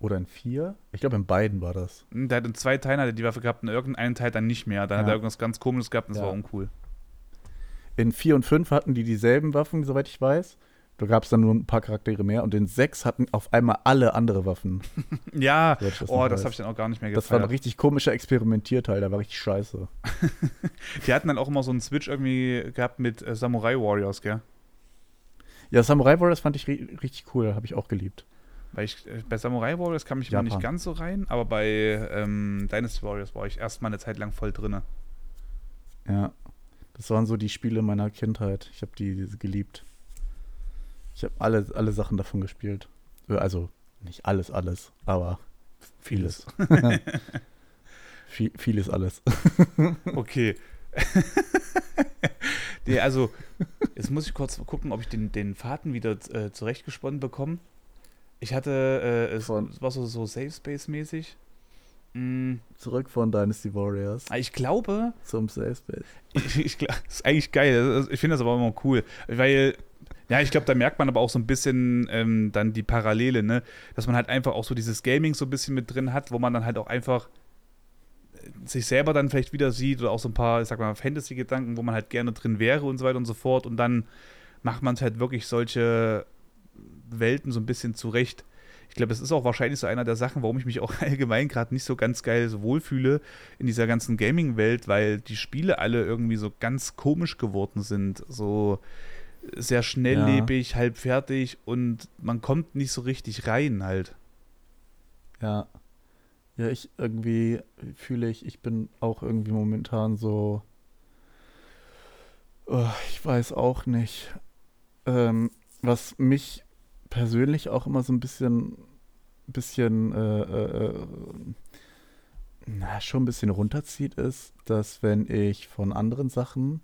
Oder in 4? Ich glaube, in beiden war das. Der hat in zwei Teilen hat er die Waffe gehabt, in irgendeinem Teil dann nicht mehr. Dann ja. hat er irgendwas ganz Komisches gehabt und das war uncool. In 4 und 5 hatten die dieselben Waffen, soweit ich weiß. Da gab es dann nur ein paar Charaktere mehr und in sechs hatten auf einmal alle andere Waffen. ja, das oh, das habe ich dann auch gar nicht mehr gefeiert. Das war ein richtig komischer Experimentierteil, der war richtig scheiße. Die hatten dann auch immer so einen Switch irgendwie gehabt mit äh, Samurai Warriors, gell? Ja, Samurai Warriors fand ich richtig cool, habe ich auch geliebt. Weil ich, äh, bei Samurai Warriors kam ich immer nicht ganz so rein, aber bei ähm, Dynasty Warriors war ich erstmal eine Zeit lang voll drinne. Ja, das waren so die Spiele meiner Kindheit. Ich habe die geliebt. Ich habe alle, alle Sachen davon gespielt. Äh, also nicht alles, alles, aber vieles. Viel, vieles alles. okay. nee, also, jetzt muss ich kurz gucken, ob ich den, den Faden wieder äh, zurechtgesponnen bekomme. Ich hatte, äh, es, es, war so, so Safe Space-mäßig. Mm. Zurück von Dynasty Warriors. Ah, ich glaube. Zum Safe Space. Ich, ich, das ist eigentlich geil. Ich finde das aber immer cool. Weil ja, ich glaube, da merkt man aber auch so ein bisschen ähm, dann die Parallele, ne? Dass man halt einfach auch so dieses Gaming so ein bisschen mit drin hat, wo man dann halt auch einfach äh, sich selber dann vielleicht wieder sieht oder auch so ein paar, ich sag mal, Fantasy-Gedanken, wo man halt gerne drin wäre und so weiter und so fort. Und dann macht man es halt wirklich solche Welten so ein bisschen zurecht. Ich glaube, das ist auch wahrscheinlich so einer der Sachen, warum ich mich auch allgemein gerade nicht so ganz geil so wohlfühle in dieser ganzen Gaming-Welt, weil die Spiele alle irgendwie so ganz komisch geworden sind. So, sehr schnelllebig, ja. halb fertig und man kommt nicht so richtig rein halt. Ja. Ja, ich irgendwie fühle ich, ich bin auch irgendwie momentan so. Oh, ich weiß auch nicht. Ähm, was mich persönlich auch immer so ein bisschen, bisschen, äh, äh, äh na, schon ein bisschen runterzieht, ist, dass wenn ich von anderen Sachen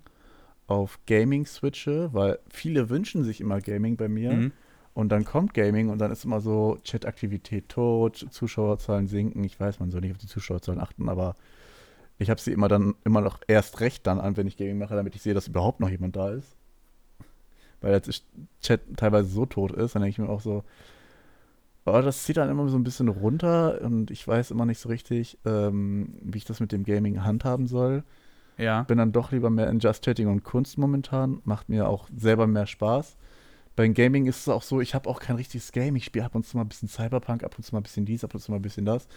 auf Gaming switche, weil viele wünschen sich immer Gaming bei mir. Mhm. Und dann kommt Gaming und dann ist immer so Chataktivität tot, Zuschauerzahlen sinken. Ich weiß, man soll nicht auf die Zuschauerzahlen achten, aber ich habe sie immer dann immer noch erst recht dann an, wenn ich Gaming mache, damit ich sehe, dass überhaupt noch jemand da ist. Weil jetzt Chat teilweise so tot ist, dann denke ich mir auch so, oh, das zieht dann immer so ein bisschen runter und ich weiß immer nicht so richtig, ähm, wie ich das mit dem Gaming handhaben soll. Ja. Bin dann doch lieber mehr in Just Chatting und Kunst momentan. Macht mir auch selber mehr Spaß. beim Gaming ist es auch so, ich habe auch kein richtiges Game. Ich spiele ab und zu mal ein bisschen Cyberpunk, ab und zu mal ein bisschen dies, ab und zu mal ein bisschen das,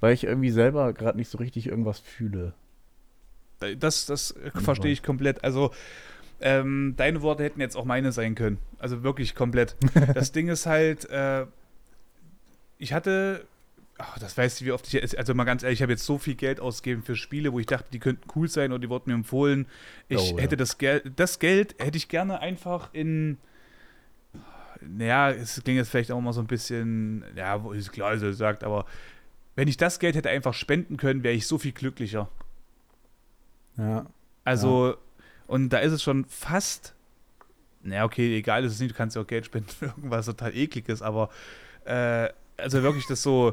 weil ich irgendwie selber gerade nicht so richtig irgendwas fühle. Das, das verstehe ich komplett. Also, ähm, deine Worte hätten jetzt auch meine sein können. Also wirklich komplett. das Ding ist halt, äh, ich hatte, ach, das weiß ich, wie oft ich, also mal ganz ehrlich, ich habe jetzt so viel Geld ausgegeben für Spiele, wo ich dachte, die könnten cool sein oder die wurden mir empfohlen. Ich oh, hätte ja. das Geld, das Geld hätte ich gerne einfach in, naja, es klingt jetzt vielleicht auch mal so ein bisschen, ja, ist klar, so sagt, aber wenn ich das Geld hätte einfach spenden können, wäre ich so viel glücklicher. Ja. Also, ja. und da ist es schon fast, naja, okay, egal ist es nicht, du kannst ja auch Geld spenden für irgendwas total ekliges, aber äh, also wirklich das so,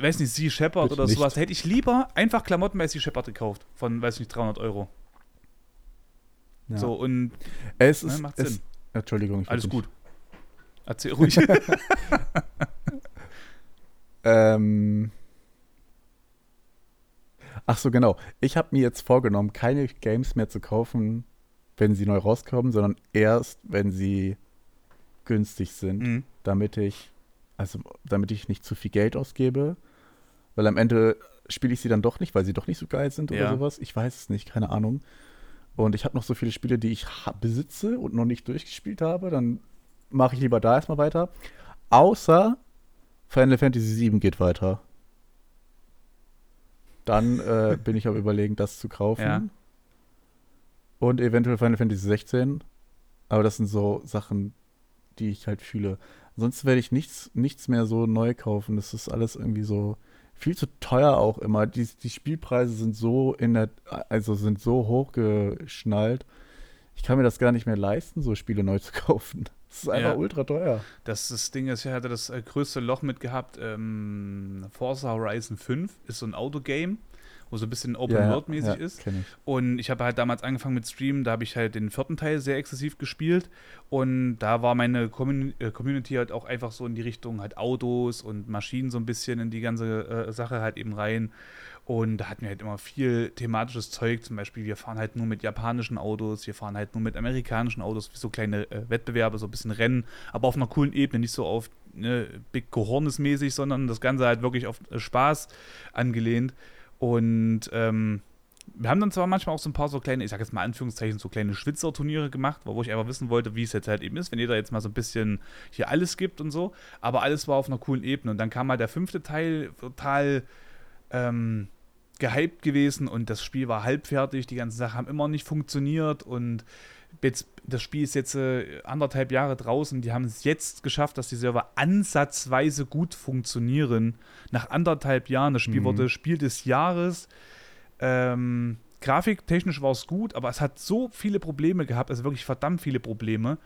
weiß nicht, Sea Shepherd oder nicht. sowas, hätte ich lieber einfach Klamotten bei Sea Shepherd gekauft von, weiß nicht, 300 Euro. Ja. So, und es ne, ist, macht Sinn. Es, Entschuldigung, ich Alles gut. Erzähl ruhig. ähm, ach so, genau. Ich habe mir jetzt vorgenommen, keine Games mehr zu kaufen, wenn sie neu rauskommen, sondern erst, wenn sie günstig sind, mhm. damit ich, also damit ich nicht zu viel Geld ausgebe, weil am Ende spiele ich sie dann doch nicht, weil sie doch nicht so geil sind oder ja. sowas. Ich weiß es nicht, keine Ahnung. Und ich habe noch so viele Spiele, die ich besitze und noch nicht durchgespielt habe. Dann mache ich lieber da erstmal weiter. Außer Final Fantasy VII geht weiter. Dann äh, bin ich am überlegen, das zu kaufen. Ja. Und eventuell Final Fantasy 16. Aber das sind so Sachen, die ich halt fühle. Sonst werde ich nichts, nichts mehr so neu kaufen. Das ist alles irgendwie so viel zu teuer auch immer. Die, die Spielpreise sind so in der, also sind so hochgeschnallt. Ich kann mir das gar nicht mehr leisten, so Spiele neu zu kaufen. Das ist einfach ja. ultra teuer. Das, das Ding ist, ich hatte das äh, größte Loch mit gehabt. Ähm, Forza Horizon 5 ist so ein Autogame, wo so ein bisschen Open-World-mäßig ja, ja, ist. Ich. Und ich habe halt damals angefangen mit Streamen, da habe ich halt den vierten Teil sehr exzessiv gespielt. Und da war meine Commun äh, Community halt auch einfach so in die Richtung halt Autos und Maschinen so ein bisschen in die ganze äh, Sache halt eben rein. Und da hatten wir halt immer viel thematisches Zeug. Zum Beispiel, wir fahren halt nur mit japanischen Autos, wir fahren halt nur mit amerikanischen Autos, so kleine äh, Wettbewerbe, so ein bisschen Rennen, aber auf einer coolen Ebene, nicht so auf ne, Big Cojones mäßig, sondern das Ganze halt wirklich auf äh, Spaß angelehnt. Und ähm, wir haben dann zwar manchmal auch so ein paar so kleine, ich sag jetzt mal Anführungszeichen, so kleine Schwitzer-Turniere gemacht, wo ich einfach wissen wollte, wie es jetzt halt eben ist, wenn jeder jetzt mal so ein bisschen hier alles gibt und so. Aber alles war auf einer coolen Ebene. Und dann kam halt der fünfte Teil total. Ähm, gehypt gewesen und das Spiel war halbfertig, die ganzen Sachen haben immer nicht funktioniert und das Spiel ist jetzt äh, anderthalb Jahre draußen, die haben es jetzt geschafft, dass die Server ansatzweise gut funktionieren. Nach anderthalb Jahren, das Spiel mhm. wurde Spiel des Jahres. Ähm, grafiktechnisch war es gut, aber es hat so viele Probleme gehabt, also wirklich verdammt viele Probleme.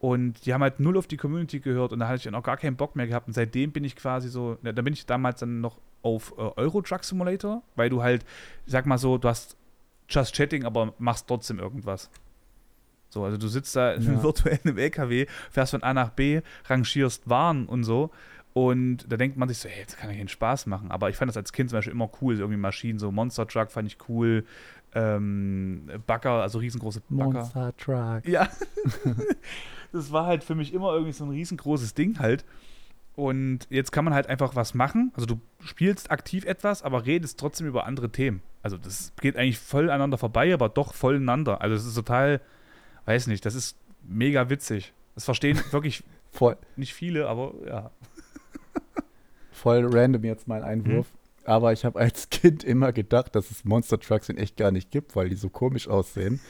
Und die haben halt null auf die Community gehört und da hatte ich dann auch gar keinen Bock mehr gehabt. Und seitdem bin ich quasi so, da bin ich damals dann noch auf äh, Euro Truck Simulator, weil du halt, sag mal so, du hast Just Chatting, aber machst trotzdem irgendwas. So, also du sitzt da ja. virtuell im LKW, fährst von A nach B, rangierst Waren und so. Und da denkt man sich so, hey, jetzt kann ich keinen Spaß machen. Aber ich fand das als Kind zum Beispiel immer cool, irgendwie Maschinen, so Monster Truck fand ich cool. Ähm, Bagger, also riesengroße Bagger. Monster Truck. Ja. das war halt für mich immer irgendwie so ein riesengroßes Ding halt. Und jetzt kann man halt einfach was machen. Also du spielst aktiv etwas, aber redest trotzdem über andere Themen. Also das geht eigentlich voll aneinander vorbei, aber doch voll ineinander. Also es ist total, weiß nicht, das ist mega witzig. Das verstehen wirklich voll. nicht viele, aber ja. Voll random jetzt mein Einwurf. Mhm. Aber ich habe als Kind immer gedacht, dass es Monster Trucks in echt gar nicht gibt, weil die so komisch aussehen.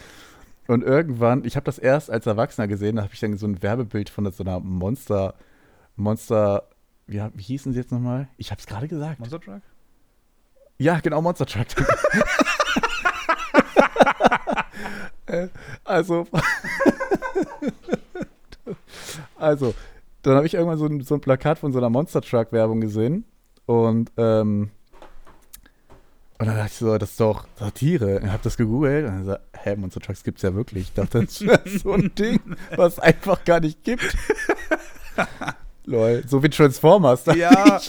Und irgendwann, ich habe das erst als Erwachsener gesehen, da habe ich dann so ein Werbebild von so einer Monster- Monster, wie, wie hießen sie jetzt nochmal? Ich hab's gerade gesagt. Monster Truck? Ja, genau, Monster Truck. Also, also, dann habe ich irgendwann so ein, so ein, Plakat von so einer Monster Truck Werbung gesehen und ähm, und dann dachte ich so, das ist doch Satire. Ich habe das gegoogelt und dann gesagt, hä, Monster Trucks gibt's ja wirklich. Ich dachte, das ist so ein Ding, was es einfach gar nicht gibt. Lol, so wie Transformers. Ja.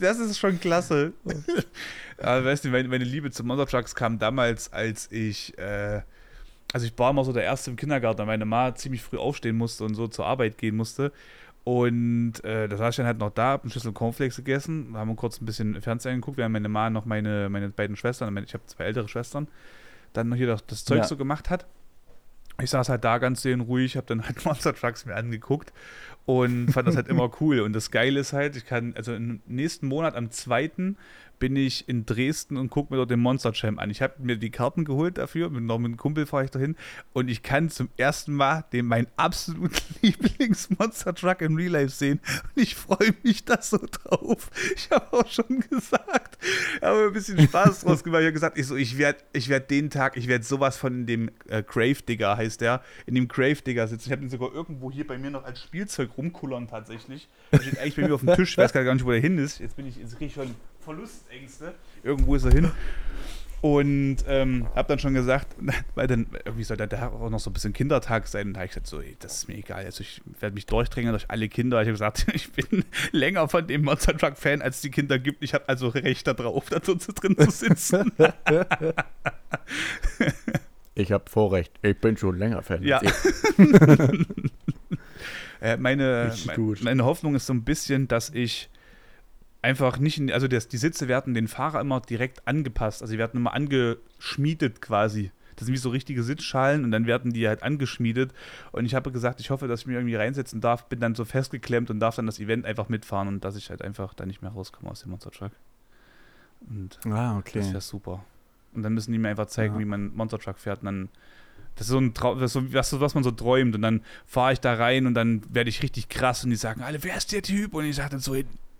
das ist schon klasse. Ja, weißt du, meine, meine, Liebe zu Monster Trucks kam damals, als ich, äh, also ich war immer so der Erste im Kindergarten, weil meine Ma ziemlich früh aufstehen musste und so zur Arbeit gehen musste. Und äh, da saß ich dann halt noch da, hab einen Schlüssel Cornflakes gegessen, haben kurz ein bisschen Fernsehen geguckt, während meine Ma noch meine, meine beiden Schwestern, ich habe zwei ältere Schwestern, dann noch hier das, das Zeug ja. so gemacht hat. Ich saß halt da ganz ruhig, habe dann halt Monster Trucks mir angeguckt und fand das halt immer cool. Und das Geile ist halt, ich kann, also im nächsten Monat am 2 bin ich in Dresden und gucke mir dort den Monster Jam an. Ich habe mir die Karten geholt dafür, mit noch mit einem Kumpel fahre ich dahin und ich kann zum ersten Mal den mein absolut Lieblings-Monster Truck im Real Life sehen und ich freue mich da so drauf. Ich habe auch schon gesagt, ich habe ein bisschen Spaß draus gemacht. Ich habe gesagt, ich so, ich werde ich werd den Tag, ich werde sowas von in dem äh, Grave Digger heißt der, in dem Grave Digger sitzen. Ich habe den sogar irgendwo hier bei mir noch als Spielzeug rumkullern tatsächlich. Der steht eigentlich bei mir auf dem Tisch, ich weiß gar nicht, wo der hin ist. Jetzt bin ich, jetzt kriege ich schon Verlustängste. Irgendwo ist er hin. Und ähm, habe dann schon gesagt, weil dann irgendwie soll der auch noch so ein bisschen Kindertag sein. Und da habe ich gesagt, so, ey, das ist mir egal. Also ich werde mich durchdringen durch alle Kinder. Ich habe gesagt, ich bin länger von dem Monster Truck Fan, als die Kinder gibt. Ich habe also Recht darauf, da drin zu sitzen. ich habe Vorrecht. Ich bin schon länger Fan. Ja. äh, meine, mein, meine Hoffnung ist so ein bisschen, dass ich einfach nicht, in, also das, die Sitze werden den Fahrer immer direkt angepasst, also die werden immer angeschmiedet quasi. Das sind wie so richtige Sitzschalen und dann werden die halt angeschmiedet. Und ich habe gesagt, ich hoffe, dass ich mich irgendwie reinsetzen darf, bin dann so festgeklemmt und darf dann das Event einfach mitfahren und dass ich halt einfach da nicht mehr rauskomme aus dem Monster Truck. Und ah, okay. das wäre super. Und dann müssen die mir einfach zeigen, ja. wie man Monster Truck fährt. Und dann, das ist so ein Traum, das ist so, was man so träumt. Und dann fahre ich da rein und dann werde ich richtig krass und die sagen alle, wer ist der Typ? Und ich sage dann so,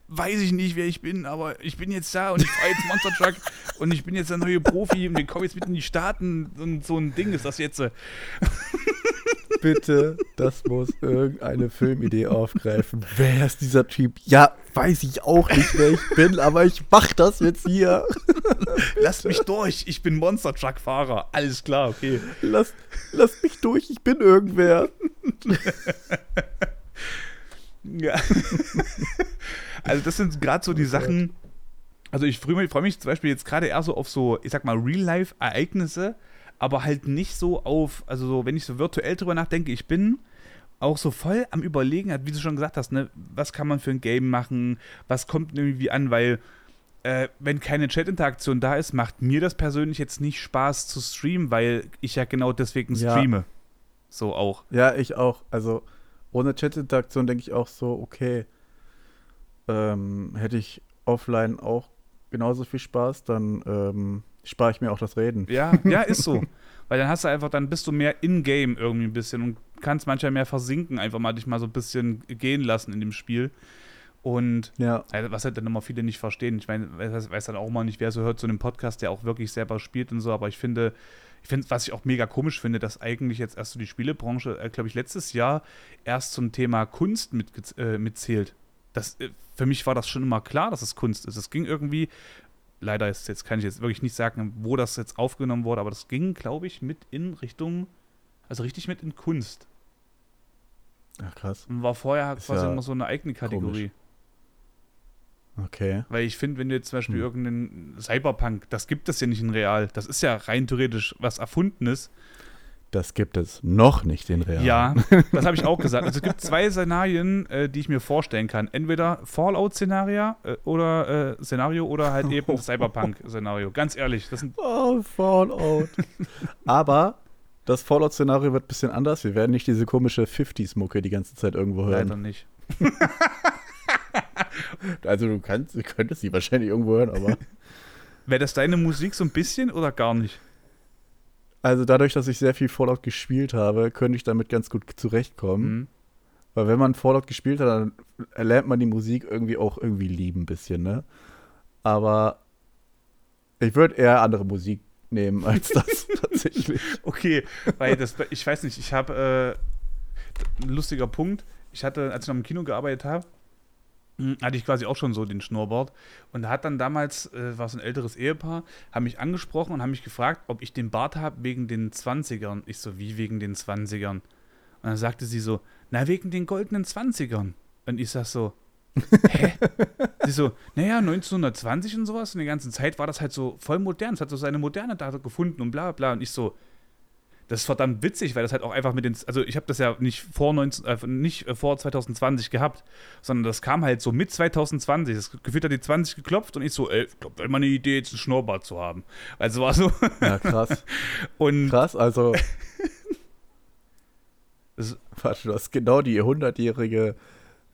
weiß ich nicht, wer ich bin, aber ich bin jetzt da und ich fahre jetzt Monster Truck und ich bin jetzt der neue Profi und ich komme jetzt mit in die Staaten und so ein Ding ist das jetzt. Bitte, das muss irgendeine Filmidee aufgreifen. Wer ist dieser Typ? Ja, weiß ich auch nicht, wer ich bin, aber ich mach das jetzt hier. Lass mich durch, ich bin Monster Truck Fahrer. Alles klar, okay. Lass, lass mich durch, ich bin irgendwer. Ja. also das sind gerade so die oh Sachen. Also ich freue mich, freu mich zum Beispiel jetzt gerade eher so auf so, ich sag mal, Real-Life-Ereignisse, aber halt nicht so auf, also so, wenn ich so virtuell drüber nachdenke, ich bin auch so voll am Überlegen, wie du schon gesagt hast, ne, was kann man für ein Game machen, was kommt irgendwie an, weil äh, wenn keine Chat-Interaktion da ist, macht mir das persönlich jetzt nicht Spaß zu streamen, weil ich ja genau deswegen streame. Ja. So auch. Ja, ich auch. Also ohne Chat-Interaktion denke ich auch so, okay, ähm, hätte ich offline auch genauso viel Spaß, dann ähm, spare ich mir auch das Reden. Ja, ja, ist so. Weil dann hast du einfach, dann bist du mehr in-game irgendwie ein bisschen und kannst manchmal mehr versinken, einfach mal dich mal so ein bisschen gehen lassen in dem Spiel. Und ja. was halt dann immer viele nicht verstehen. Ich meine, weiß, weiß dann auch immer nicht, wer so hört zu einem Podcast, der auch wirklich selber spielt und so, aber ich finde, ich finde, was ich auch mega komisch finde, dass eigentlich jetzt erst so die Spielebranche, äh, glaube ich, letztes Jahr erst zum Thema Kunst mit, äh, mitzählt. Das, äh, für mich war das schon immer klar, dass es Kunst ist. Es ging irgendwie, leider ist jetzt kann ich jetzt wirklich nicht sagen, wo das jetzt aufgenommen wurde, aber das ging, glaube ich, mit in Richtung, also richtig mit in Kunst. Ach krass. Und war vorher ist quasi ja immer so eine eigene Kategorie. Komisch. Okay. Weil ich finde, wenn du jetzt zum Beispiel hm. irgendeinen Cyberpunk, das gibt es ja nicht in Real. Das ist ja rein theoretisch was Erfundenes. Das gibt es noch nicht in Real. Ja, das habe ich auch gesagt. Also es gibt zwei Szenarien, äh, die ich mir vorstellen kann. Entweder Fallout-Szenario äh, oder äh, Szenario oder halt eben Cyberpunk-Szenario. Ganz ehrlich. Das sind oh, Fallout. Aber das Fallout-Szenario wird ein bisschen anders. Wir werden nicht diese komische 50s-Mucke die ganze Zeit irgendwo hören. Leider nicht. also du kannst, du könntest sie wahrscheinlich irgendwo hören, aber. Wäre das deine Musik so ein bisschen oder gar nicht? Also dadurch, dass ich sehr viel Fallout gespielt habe, könnte ich damit ganz gut zurechtkommen. Mhm. Weil wenn man Fallout gespielt hat, dann erlernt man die Musik irgendwie auch irgendwie lieben ein bisschen, ne? Aber ich würde eher andere Musik nehmen als das tatsächlich. Okay, weil das, ich weiß nicht, ich habe äh, ein lustiger Punkt. Ich hatte, als ich noch im Kino gearbeitet habe, hatte ich quasi auch schon so den Schnurrbart. Und da hat dann damals, äh, war es ein älteres Ehepaar, haben mich angesprochen und haben mich gefragt, ob ich den Bart habe wegen den 20ern. Ich so, wie wegen den 20ern? Und dann sagte sie so, na, wegen den goldenen 20ern. Und ich sag so, hä? sie so, naja, 1920 und sowas, und die ganze Zeit war das halt so voll modern. Es hat so seine moderne Data gefunden und bla bla. Und ich so, das ist verdammt witzig, weil das halt auch einfach mit den, also ich habe das ja nicht vor 19, äh, nicht vor 2020 gehabt, sondern das kam halt so mit 2020. Das gefühlt hat die 20 geklopft und ich so, ey, ich glaube, immer eine Idee, jetzt ein Schnurrbart zu haben. Also war so. Ja, krass. und krass, also. Warte, du hast genau die 100-jährige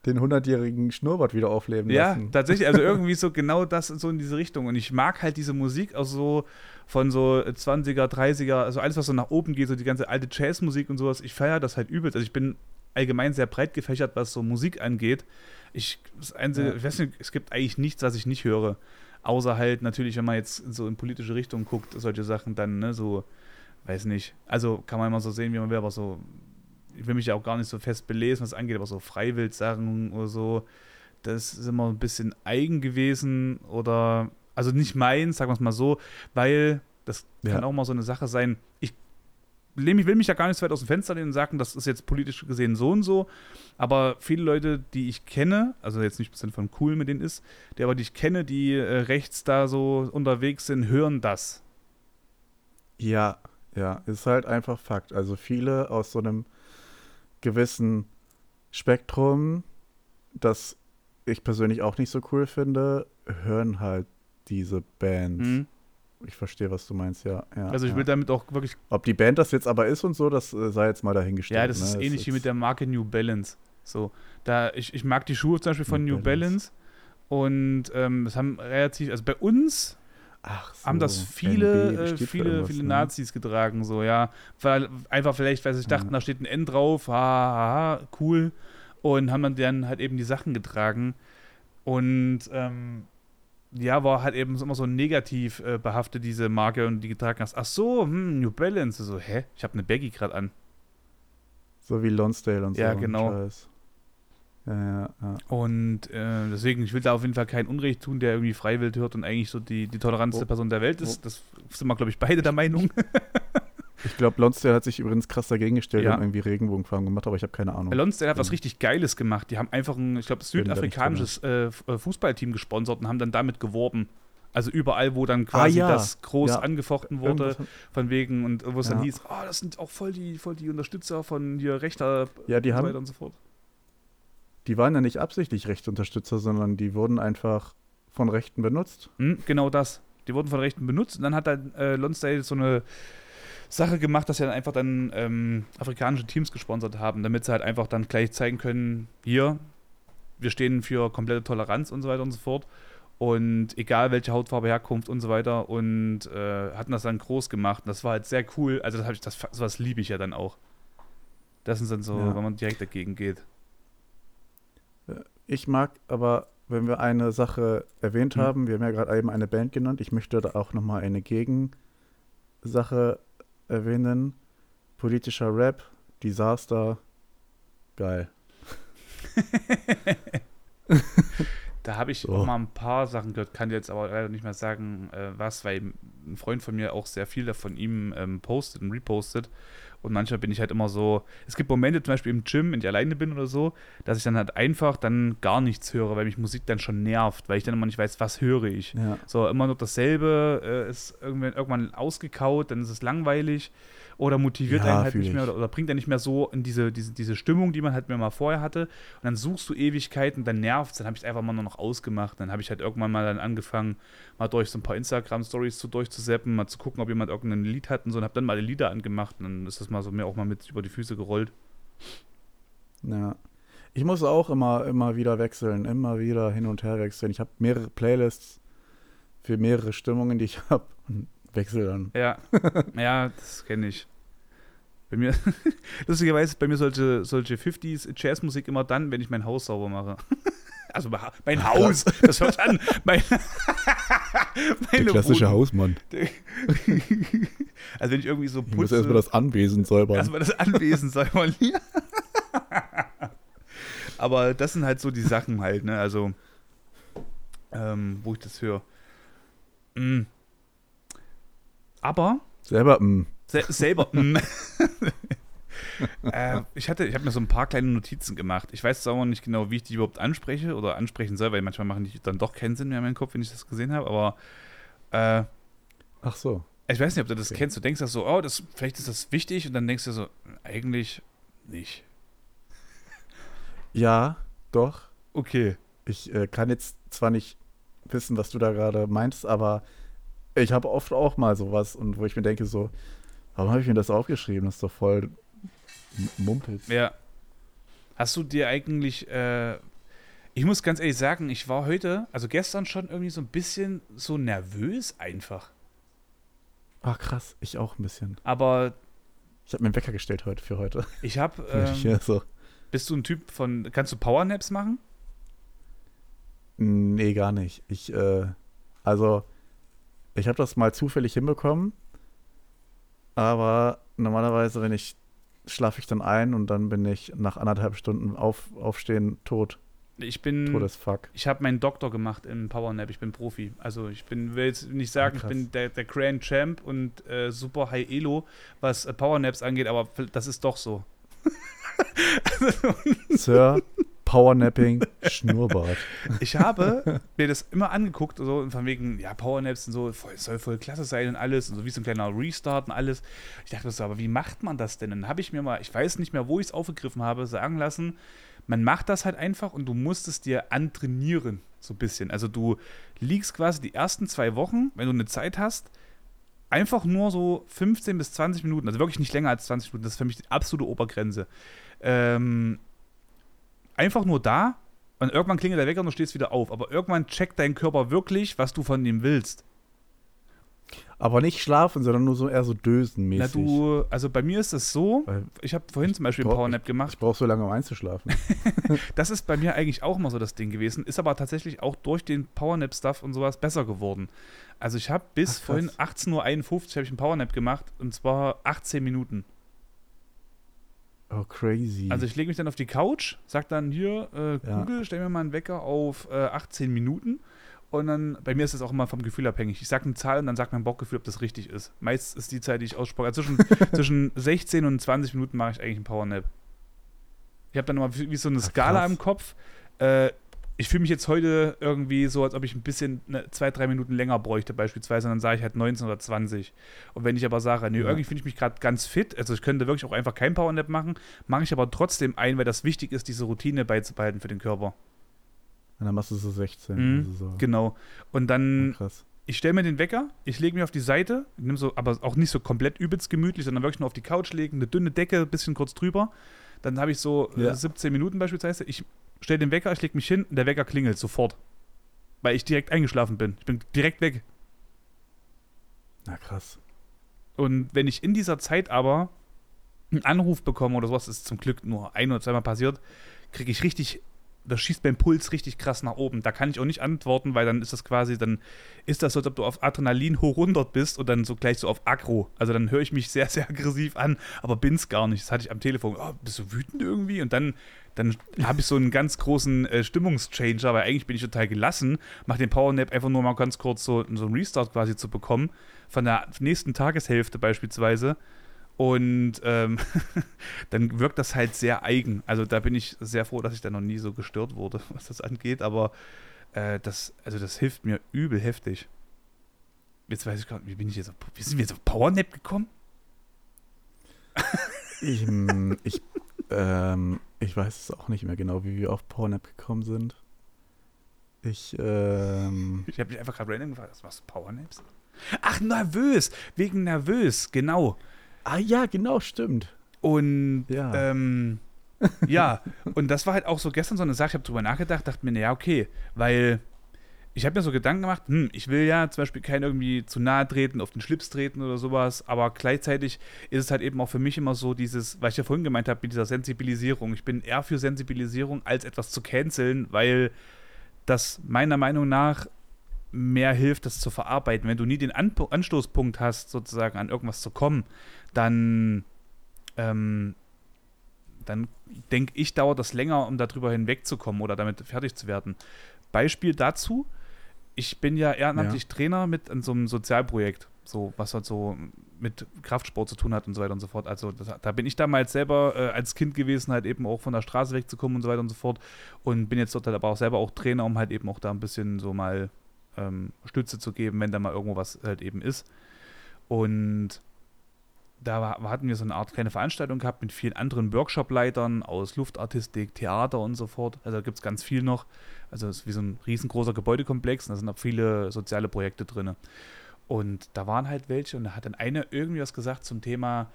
den 100-jährigen Schnurrbart wieder aufleben lassen. Ja, tatsächlich, also irgendwie so genau das so in diese Richtung. Und ich mag halt diese Musik auch so von so 20er, 30er, also alles, was so nach oben geht, so die ganze alte Jazzmusik und sowas. Ich feiere das halt übelst. Also ich bin allgemein sehr breit gefächert, was so Musik angeht. Ich, Einzige, ja. ich weiß nicht, es gibt eigentlich nichts, was ich nicht höre. Außer halt natürlich, wenn man jetzt so in politische Richtung guckt, solche Sachen dann, ne, so, weiß nicht. Also kann man immer so sehen, wie man will, aber so ich will mich ja auch gar nicht so fest belesen, was angeht, aber so Freiwild-Sachen oder so, das ist immer ein bisschen eigen gewesen oder, also nicht meins, sagen wir es mal so, weil das ja. kann auch mal so eine Sache sein. Ich will mich ja gar nicht so weit aus dem Fenster lehnen und sagen, das ist jetzt politisch gesehen so und so, aber viele Leute, die ich kenne, also jetzt nicht ein bisschen von cool mit denen ist, die aber die ich kenne, die äh, rechts da so unterwegs sind, hören das. Ja, ja, ist halt einfach Fakt. Also viele aus so einem gewissen Spektrum, das ich persönlich auch nicht so cool finde, hören halt diese Bands. Mhm. Ich verstehe, was du meinst, ja. ja also ich ja. will damit auch wirklich. Ob die Band das jetzt aber ist und so, das äh, sei jetzt mal dahingestellt. Ja, das ne? ist ähnlich das wie mit der Marke New Balance. So, da ich, ich mag die Schuhe zum Beispiel von New, New Balance. Balance. und ähm, das haben relativ, also bei uns so, haben das viele, äh, viele, viele ne? Nazis getragen, so, ja. Weil, einfach vielleicht, weil sie sich dachten, ja. da steht ein N drauf, haha, cool. Und haben dann halt eben die Sachen getragen. Und ähm, ja, war halt eben immer so negativ äh, behaftet, diese Marke und die getragen hast. Ach so, hm, New Balance. So, hä? Ich habe eine Baggy gerade an. So wie Lonsdale und ja, so. Ja, genau. Scheiß. Ja, ja. Und äh, deswegen, ich will da auf jeden Fall keinen Unrecht tun, der irgendwie freiwillig hört und eigentlich so die, die toleranteste oh. Person der Welt ist. Oh. Das sind wir, glaube ich, beide der Meinung. ich glaube, Lonsdale hat sich übrigens krass dagegen gestellt ja. und irgendwie Regenbogenfarben gemacht, aber ich habe keine Ahnung. Lonsdale hat was richtig Geiles gemacht. Die haben einfach ein, ich glaube, südafrikanisches äh, äh, Fußballteam gesponsert und haben dann damit geworben. Also überall, wo dann ah, quasi ah, ja. das groß ja. angefochten wurde, Irgendwas. von wegen, und wo es ja. dann hieß, oh, das sind auch voll die, voll die Unterstützer von hier rechter ja, die und haben, weiter und so fort die waren ja nicht absichtlich Rechtsunterstützer, sondern die wurden einfach von Rechten benutzt. Mhm, genau das. Die wurden von Rechten benutzt und dann hat dann äh, Lonsdale so eine Sache gemacht, dass sie dann einfach dann ähm, afrikanische Teams gesponsert haben, damit sie halt einfach dann gleich zeigen können, hier, wir stehen für komplette Toleranz und so weiter und so fort. Und egal welche Hautfarbe, Herkunft und so weiter. Und äh, hatten das dann groß gemacht. Und das war halt sehr cool. Also das, ich, das sowas liebe ich ja dann auch. Das sind dann so, ja. wenn man direkt dagegen geht. Ich mag aber, wenn wir eine Sache erwähnt mhm. haben, wir haben ja gerade eben eine Band genannt, ich möchte da auch nochmal eine Gegensache erwähnen. Politischer Rap, Disaster, geil. da habe ich so. auch mal ein paar Sachen gehört, kann jetzt aber leider nicht mehr sagen, äh, was, weil ein Freund von mir auch sehr viel von ihm ähm, postet und repostet. Und manchmal bin ich halt immer so, es gibt Momente zum Beispiel im Gym, wenn ich alleine bin oder so, dass ich dann halt einfach dann gar nichts höre, weil mich Musik dann schon nervt, weil ich dann immer nicht weiß, was höre ich. Ja. So, immer nur dasselbe, äh, ist irgendwann, irgendwann ausgekaut, dann ist es langweilig oder motiviert ja, einen halt nicht mehr oder, oder, bringt einen nicht mehr so in diese, diese, diese Stimmung, die man halt mehr mal vorher hatte. Und dann suchst du Ewigkeiten, dann nervt es, dann habe ich es einfach mal nur noch ausgemacht. Dann habe ich halt irgendwann mal dann angefangen, mal durch so ein paar Instagram-Stories zu durchzuseppen, mal zu gucken, ob jemand irgendein Lied hat und so und habe dann mal die Lieder angemacht und dann ist das mal so mir auch mal mit über die Füße gerollt. Ja. Ich muss auch immer, immer wieder wechseln, immer wieder hin und her wechseln. Ich habe mehrere Playlists für mehrere Stimmungen, die ich habe und wechsle dann. Ja, ja, das kenne ich. Bei mir, lustigerweise, bei mir solche, solche 50s Jazzmusik immer dann, wenn ich mein Haus sauber mache. Also mein Haus, das hört an. Mein, Der klassische Wohnung. Hausmann. Also wenn ich irgendwie so putze. Ich muss erstmal das Anwesen säubern. Erstmal das Anwesen säubern. Aber das sind halt so die Sachen halt, ne? Also, ähm, wo ich das höre. Mm. Aber. Selber, mm. Se selber, mm. äh, ich hatte, ich habe mir so ein paar kleine Notizen gemacht. Ich weiß auch nicht genau, wie ich die überhaupt anspreche oder ansprechen soll, weil manchmal machen die dann doch keinen Sinn mehr in meinem Kopf, wenn ich das gesehen habe. Aber äh, ach so. Ich weiß nicht, ob du das okay. kennst. Du denkst ja so, oh, das, vielleicht ist das wichtig und dann denkst du so, eigentlich nicht. Ja, doch. Okay. Ich äh, kann jetzt zwar nicht wissen, was du da gerade meinst, aber ich habe oft auch mal sowas und wo ich mir denke so, warum habe ich mir das aufgeschrieben? Das ist doch voll Mumpels. Ja. Hast du dir eigentlich, äh, ich muss ganz ehrlich sagen, ich war heute, also gestern schon irgendwie so ein bisschen so nervös einfach. Ach krass, ich auch ein bisschen. Aber ich habe mir einen Wecker gestellt heute für heute. Ich habe. Ähm, ja, so. Bist du ein Typ von. Kannst du Powernaps machen? Nee, gar nicht. Ich, äh, also, ich habe das mal zufällig hinbekommen, aber normalerweise, wenn ich schlafe ich dann ein und dann bin ich nach anderthalb Stunden auf, aufstehen tot. Ich bin. Todesfuck. Ich habe meinen Doktor gemacht im Powernap. Ich bin Profi. Also ich bin, will jetzt nicht sagen, ja, ich bin der, der Grand Champ und äh, super High Elo, was äh, Powernaps angeht, aber das ist doch so. Sir, Powernapping, Schnurrbart. Ich habe mir das immer angeguckt, so von wegen, ja, Powernaps und so, voll, soll voll klasse sein und alles, und so wie so ein kleiner Restart und alles. Ich dachte so, aber wie macht man das denn? Dann habe ich mir mal, ich weiß nicht mehr, wo ich es aufgegriffen habe, sagen lassen, man macht das halt einfach und du musst es dir antrainieren, so ein bisschen. Also du liegst quasi die ersten zwei Wochen, wenn du eine Zeit hast, einfach nur so 15 bis 20 Minuten, also wirklich nicht länger als 20 Minuten, das ist für mich die absolute Obergrenze. Ähm, einfach nur da und irgendwann klingelt der Wecker und du stehst wieder auf. Aber irgendwann checkt dein Körper wirklich, was du von ihm willst. Aber nicht schlafen, sondern nur so eher so dösenmäßig. Na du, also bei mir ist es so, Weil ich habe vorhin zum Beispiel einen Powernap gemacht. Ich, brauche so lange, um einzuschlafen. das ist bei mir eigentlich auch mal so das Ding gewesen, ist aber tatsächlich auch durch den Powernap-Stuff und sowas besser geworden. Also ich habe bis Ach, vorhin 18.51 Uhr habe ich einen Powernap gemacht und zwar 18 Minuten. Oh, crazy. Also ich lege mich dann auf die Couch, sag dann hier, äh, Google, ja. stell mir mal einen Wecker auf äh, 18 Minuten. Und dann, bei mir ist das auch immer vom Gefühl abhängig. Ich sage eine Zahl und dann sagt mein Bauchgefühl, ob das richtig ist. Meist ist die Zeit, die ich ausspreche. Also zwischen, zwischen 16 und 20 Minuten mache ich eigentlich einen Powernap. Ich habe dann immer wie, wie so eine Skala Ach, im Kopf. Äh, ich fühle mich jetzt heute irgendwie so, als ob ich ein bisschen ne, zwei, drei Minuten länger bräuchte, beispielsweise. Und dann sage ich halt 19 oder 20. Und wenn ich aber sage, nee, ja. irgendwie finde ich mich gerade ganz fit, also ich könnte wirklich auch einfach kein Powernap machen, mache ich aber trotzdem ein, weil das wichtig ist, diese Routine beizubehalten für den Körper. Und dann machst du so 16. Mhm, also so. Genau. Und dann, ja, ich stelle mir den Wecker, ich lege mich auf die Seite, nehme so, aber auch nicht so komplett übelst gemütlich, sondern wirklich nur auf die Couch legen, eine dünne Decke, ein bisschen kurz drüber. Dann habe ich so ja. 17 Minuten beispielsweise. Ich stell den Wecker, ich leg mich hin und der Wecker klingelt sofort. Weil ich direkt eingeschlafen bin. Ich bin direkt weg. Na krass. Und wenn ich in dieser Zeit aber einen Anruf bekomme oder sowas, ist zum Glück nur ein oder zweimal passiert, kriege ich richtig das schießt mein Puls richtig krass nach oben. Da kann ich auch nicht antworten, weil dann ist das quasi, dann ist das so, als ob du auf Adrenalin hoch 100 bist und dann so gleich so auf Aggro. Also dann höre ich mich sehr, sehr aggressiv an, aber bin's gar nicht. Das hatte ich am Telefon. Oh, bist du wütend irgendwie? Und dann, dann habe ich so einen ganz großen äh, Stimmungschanger, weil eigentlich bin ich total gelassen, mache den Powernap einfach nur mal ganz kurz so, so einen Restart quasi zu bekommen. Von der nächsten Tageshälfte beispielsweise. Und ähm, dann wirkt das halt sehr eigen. Also da bin ich sehr froh, dass ich da noch nie so gestört wurde, was das angeht. Aber äh, das, also das hilft mir übel heftig. Jetzt weiß ich gar nicht, wie bin ich jetzt auf, wie sind wir jetzt auf Powernap gekommen? ich, hm, ich, ähm, ich weiß es auch nicht mehr genau, wie wir auf Powernap gekommen sind. Ich, ähm, Ich habe mich einfach gerade random gefragt, was machst du Powernaps? Ach, nervös! Wegen nervös, genau. Ah ja, genau, stimmt. Und ja. Ähm, ja, und das war halt auch so gestern so eine Sache, ich habe drüber nachgedacht, dachte mir, naja, okay, weil ich habe mir so Gedanken gemacht, hm, ich will ja zum Beispiel keinen irgendwie zu nahe treten, auf den Schlips treten oder sowas, aber gleichzeitig ist es halt eben auch für mich immer so dieses, was ich ja vorhin gemeint habe, mit dieser Sensibilisierung. Ich bin eher für Sensibilisierung, als etwas zu canceln, weil das meiner Meinung nach mehr hilft, das zu verarbeiten. Wenn du nie den An Anstoßpunkt hast, sozusagen an irgendwas zu kommen, dann, ähm, dann denke ich, dauert das länger, um darüber hinwegzukommen oder damit fertig zu werden. Beispiel dazu, ich bin ja ehrenamtlich ja. Trainer mit in so einem Sozialprojekt, so was halt so mit Kraftsport zu tun hat und so weiter und so fort. Also das, da bin ich damals selber äh, als Kind gewesen, halt eben auch von der Straße wegzukommen und so weiter und so fort und bin jetzt dort halt aber auch selber auch Trainer, um halt eben auch da ein bisschen so mal ähm, Stütze zu geben, wenn da mal irgendwo was halt eben ist. Und da war, hatten wir so eine Art kleine Veranstaltung gehabt mit vielen anderen Workshop-Leitern aus Luftartistik, Theater und so fort. Also da gibt es ganz viel noch. Also es ist wie so ein riesengroßer Gebäudekomplex und da sind auch viele soziale Projekte drin. Und da waren halt welche und da hat dann eine irgendwie was gesagt zum Thema,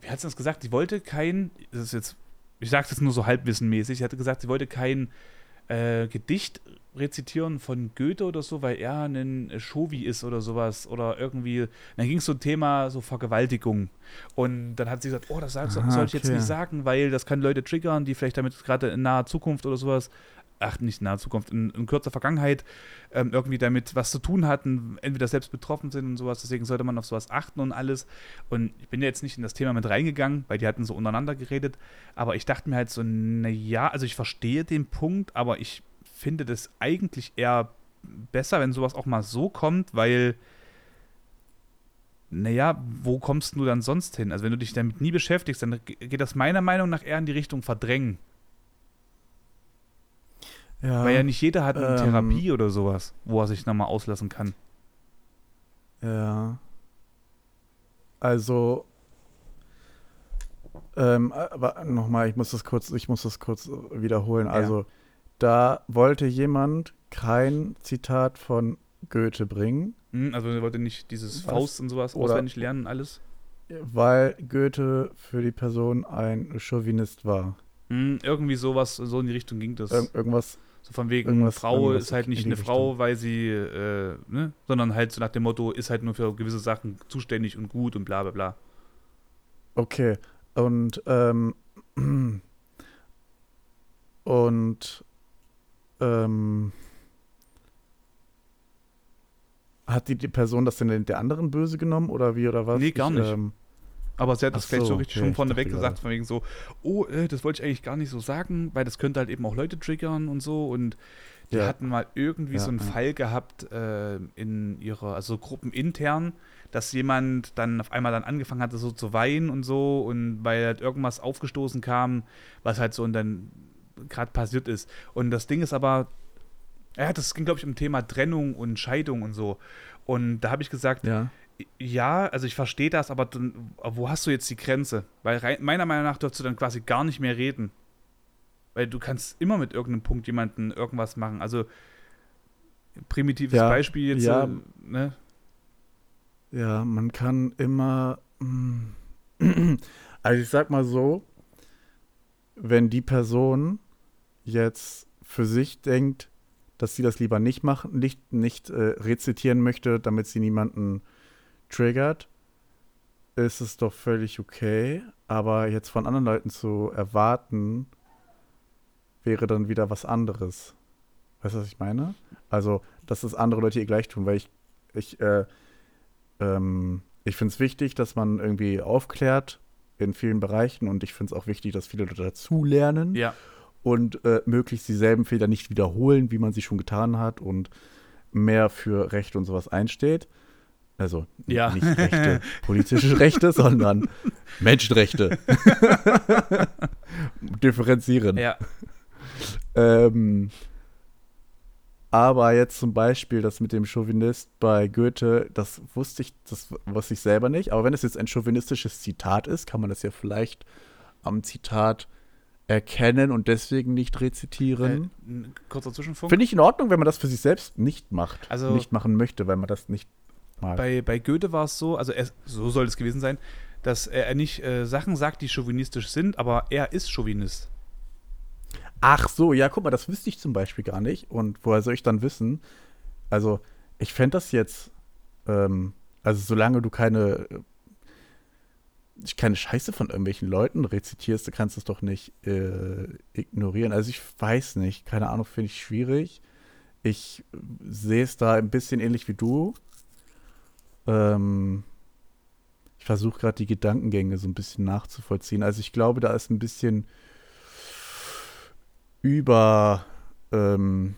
wie hat sie das gesagt? Sie wollte kein, das ist jetzt, ich sage es jetzt nur so halbwissenmäßig, sie hatte gesagt, sie wollte kein äh, Gedicht rezitieren von Goethe oder so, weil er ein Shovi ist oder sowas oder irgendwie, dann ging es so ein Thema so Vergewaltigung und dann hat sie gesagt, oh, das soll, Aha, soll ich okay. jetzt nicht sagen, weil das kann Leute triggern, die vielleicht damit gerade in naher Zukunft oder sowas ach, nicht in naher Zukunft, in, in kürzer Vergangenheit ähm, irgendwie damit was zu tun hatten, entweder selbst betroffen sind und sowas. Deswegen sollte man auf sowas achten und alles. Und ich bin ja jetzt nicht in das Thema mit reingegangen, weil die hatten so untereinander geredet. Aber ich dachte mir halt so, naja, also ich verstehe den Punkt, aber ich finde das eigentlich eher besser, wenn sowas auch mal so kommt, weil naja, wo kommst du dann sonst hin? Also wenn du dich damit nie beschäftigst, dann geht das meiner Meinung nach eher in die Richtung Verdrängen. Ja, Weil ja nicht jeder hat eine ähm, Therapie oder sowas, wo er sich nochmal auslassen kann. Ja. Also, ähm, aber nochmal, ich muss das kurz, ich muss das kurz wiederholen. Ja. Also, da wollte jemand kein Zitat von Goethe bringen. Hm, also er wollte nicht dieses Was? Faust und sowas Oder auswendig lernen, und alles. Weil Goethe für die Person ein Chauvinist war. Hm, irgendwie sowas, so in die Richtung ging das. Ir irgendwas so von wegen, irgendwas, Frau irgendwas ist halt nicht eine Frau, weil sie, äh, ne? sondern halt so nach dem Motto, ist halt nur für gewisse Sachen zuständig und gut und bla bla bla. Okay. Und, ähm, und, ähm, hat die, die Person das denn der anderen böse genommen oder wie oder was? Nee, gar nicht. Ich, ähm, aber sie hat das vielleicht so, richtig okay, schon vorneweg gesagt, von wegen so, oh, äh, das wollte ich eigentlich gar nicht so sagen, weil das könnte halt eben auch Leute triggern und so. Und die ja. hatten mal irgendwie ja, so einen ja. Fall gehabt äh, in ihrer, also gruppenintern, dass jemand dann auf einmal dann angefangen hatte, so zu weinen und so, und weil halt irgendwas aufgestoßen kam, was halt so und dann gerade passiert ist. Und das Ding ist aber, ja, das ging, glaube ich, um Thema Trennung und Scheidung und so. Und da habe ich gesagt, ja ja, also ich verstehe das, aber dann, wo hast du jetzt die Grenze? Weil rein, meiner Meinung nach darfst du dann quasi gar nicht mehr reden. Weil du kannst immer mit irgendeinem Punkt jemanden irgendwas machen. Also primitives ja, Beispiel jetzt. Ja, äh, ne? ja, man kann immer. Mm, also ich sag mal so, wenn die Person jetzt für sich denkt, dass sie das lieber nicht machen, nicht, nicht äh, rezitieren möchte, damit sie niemanden triggert, ist es doch völlig okay. Aber jetzt von anderen Leuten zu erwarten, wäre dann wieder was anderes. Weißt du, was ich meine? Also, dass das andere Leute ihr gleich tun, weil ich, ich, äh, ähm, ich finde es wichtig, dass man irgendwie aufklärt in vielen Bereichen und ich finde es auch wichtig, dass viele Leute dazulernen ja. und äh, möglichst dieselben Fehler nicht wiederholen, wie man sie schon getan hat und mehr für Recht und sowas einsteht. Also ja. nicht Rechte, politische Rechte, sondern Menschenrechte. Differenzieren. Ja. Ähm, aber jetzt zum Beispiel das mit dem Chauvinist bei Goethe, das wusste ich, das wusste ich selber nicht. Aber wenn es jetzt ein chauvinistisches Zitat ist, kann man das ja vielleicht am Zitat erkennen und deswegen nicht rezitieren. Äh, kurzer Zwischenfunk. Finde ich in Ordnung, wenn man das für sich selbst nicht macht. Also nicht machen möchte, weil man das nicht Mal. Bei, bei Goethe war es so, also er, so soll es gewesen sein, dass er nicht äh, Sachen sagt, die chauvinistisch sind, aber er ist Chauvinist. Ach so, ja, guck mal, das wüsste ich zum Beispiel gar nicht. Und woher soll ich dann wissen? Also, ich fände das jetzt, ähm, also solange du keine, keine Scheiße von irgendwelchen Leuten rezitierst, du kannst es doch nicht äh, ignorieren. Also ich weiß nicht, keine Ahnung, finde ich schwierig. Ich sehe es da ein bisschen ähnlich wie du. Ähm, ich versuche gerade die Gedankengänge so ein bisschen nachzuvollziehen. Also ich glaube, da ist ein bisschen über ähm,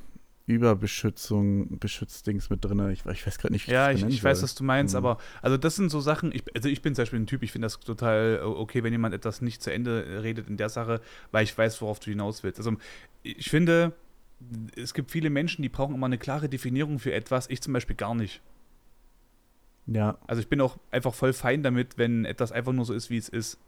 Überbeschützung, Beschützdings mit drin. Ich, ich weiß gerade nicht, wie Ja, ich, ich weiß, was du meinst, mhm. aber also das sind so Sachen, ich, also ich bin zum Beispiel ein Typ, ich finde das total okay, wenn jemand etwas nicht zu Ende redet in der Sache, weil ich weiß, worauf du hinaus willst. Also ich finde, es gibt viele Menschen, die brauchen immer eine klare Definition für etwas, ich zum Beispiel gar nicht. Ja. Also ich bin auch einfach voll fein damit, wenn etwas einfach nur so ist, wie es ist.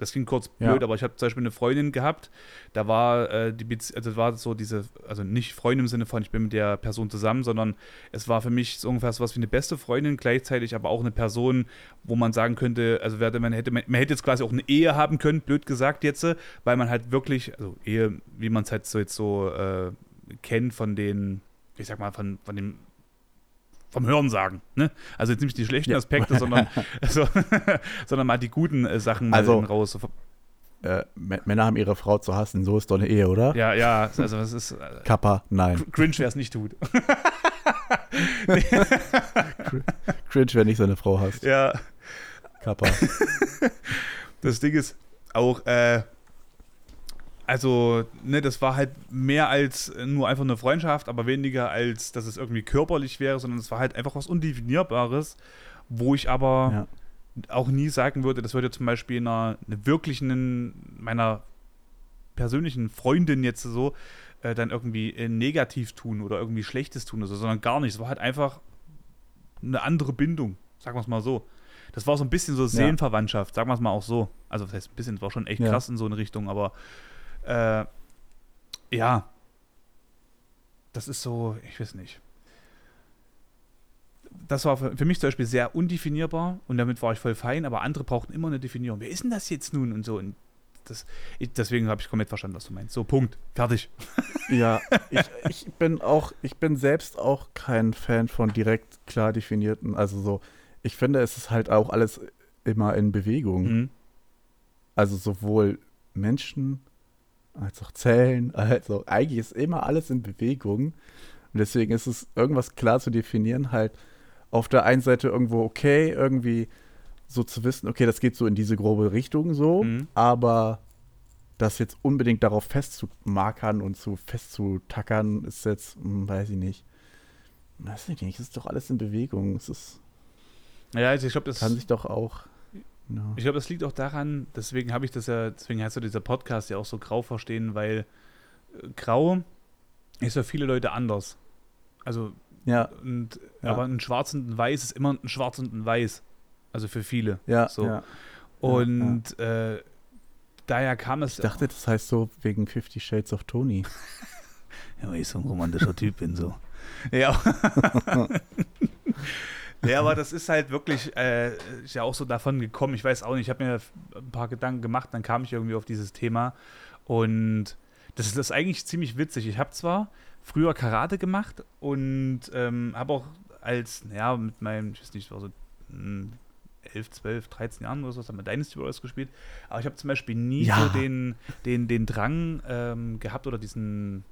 Das klingt kurz blöd, Ja. aber ich habe zum Beispiel eine Freundin gehabt, da war äh, die Bezie also war so diese, also nicht Freundin im Sinne von, ich bin mit der Person zusammen, sondern es war für mich so ungefähr so was wie eine beste Freundin, gleichzeitig aber auch eine Person, wo man sagen könnte, also werde man hätte, man hätte jetzt quasi auch eine Ehe haben können, blöd gesagt jetzt, weil man halt wirklich, also Ehe, wie man es halt so jetzt so äh, kennt von den, ich sag mal, von, von dem vom Hörensagen, ne? Also jetzt nicht die schlechten Ja. Aspekte, sondern, also, sondern mal die guten äh, Sachen Also- raus. Äh, Männer haben ihre Frau zu hassen, so ist doch eine Ehe, oder? Ja, ja, also es ist äh, Kappa, nein. cr- cringe, wer es nicht tut. Cringe, wenn nicht seine Frau hast. ja, Kappa. das Ding ist auch, äh, also, ne, das war halt mehr als nur einfach eine Freundschaft, aber weniger als, dass es irgendwie körperlich wäre, sondern es war halt einfach was Undefinierbares, wo ich aber Ja. auch nie sagen würde, das würde zum Beispiel einer, einer wirklichen, meiner persönlichen Freundin jetzt so, äh, dann irgendwie äh, negativ tun oder irgendwie Schlechtes tun oder so, sondern gar nicht. Es war halt einfach eine andere Bindung, sagen wir es mal so. Das war so ein bisschen so Seelenverwandtschaft, sagen wir es mal auch so. Also, das heißt ein bisschen, es war schon echt Ja. krass in so eine Richtung, aber äh, ja, das ist so, ich weiß nicht. Das war für, für mich zum Beispiel sehr undefinierbar und damit war ich voll fein, aber andere brauchten immer eine Definierung. Wer ist denn das jetzt nun und so? Und das, ich, deswegen habe ich komplett verstanden, was du meinst. So, Punkt. Fertig. Ja, ich, ich bin auch, ich bin selbst auch kein Fan von direkt klar definierten, also so, ich finde, es ist halt auch alles immer in Bewegung. Mhm. Also sowohl Menschen als auch Zellen, also eigentlich ist immer alles in Bewegung. Und deswegen ist es irgendwas klar zu definieren, halt auf der einen Seite irgendwo okay, irgendwie so zu wissen, okay, das geht so in diese grobe Richtung so, Mhm. aber das jetzt unbedingt darauf festzumarkern und zu festzutackern, ist jetzt, hm, weiß ich nicht. Weiß ich nicht, es ist doch alles in Bewegung. Es ist, Ja, also ich glaube, das, kann sich doch auch. Ja. ich glaub, das liegt auch daran, deswegen habe ich das ja, deswegen heißt so dieser Podcast ja auch so grau verstehen, weil äh, grau ist für viele Leute anders. Also ja, Und, Ja. Aber ein Schwarz und ein Weiß ist immer ein Schwarz und ein Weiß. Also für viele. ja, So. ja. Und Äh, daher kam es. Ich dachte, das heißt so wegen Fifty Shades of Tony. ja, weil ich so ein romantischer Typ bin, so. Ja. ja, aber das ist halt wirklich, äh, ist ja auch so davon gekommen. Ich weiß auch nicht, ich habe mir ein paar Gedanken gemacht, dann kam ich irgendwie auf dieses Thema. Und das ist, das ist eigentlich ziemlich witzig. Ich habe zwar früher Karate gemacht und ähm, habe auch als, ja, mit meinem, ich weiß nicht, war so hm, 11, 12, 13 Jahren oder so, haben wir Dynasty Warriors gespielt. Aber ich habe zum Beispiel nie Ja. so den, den, den Drang ähm, gehabt oder diesen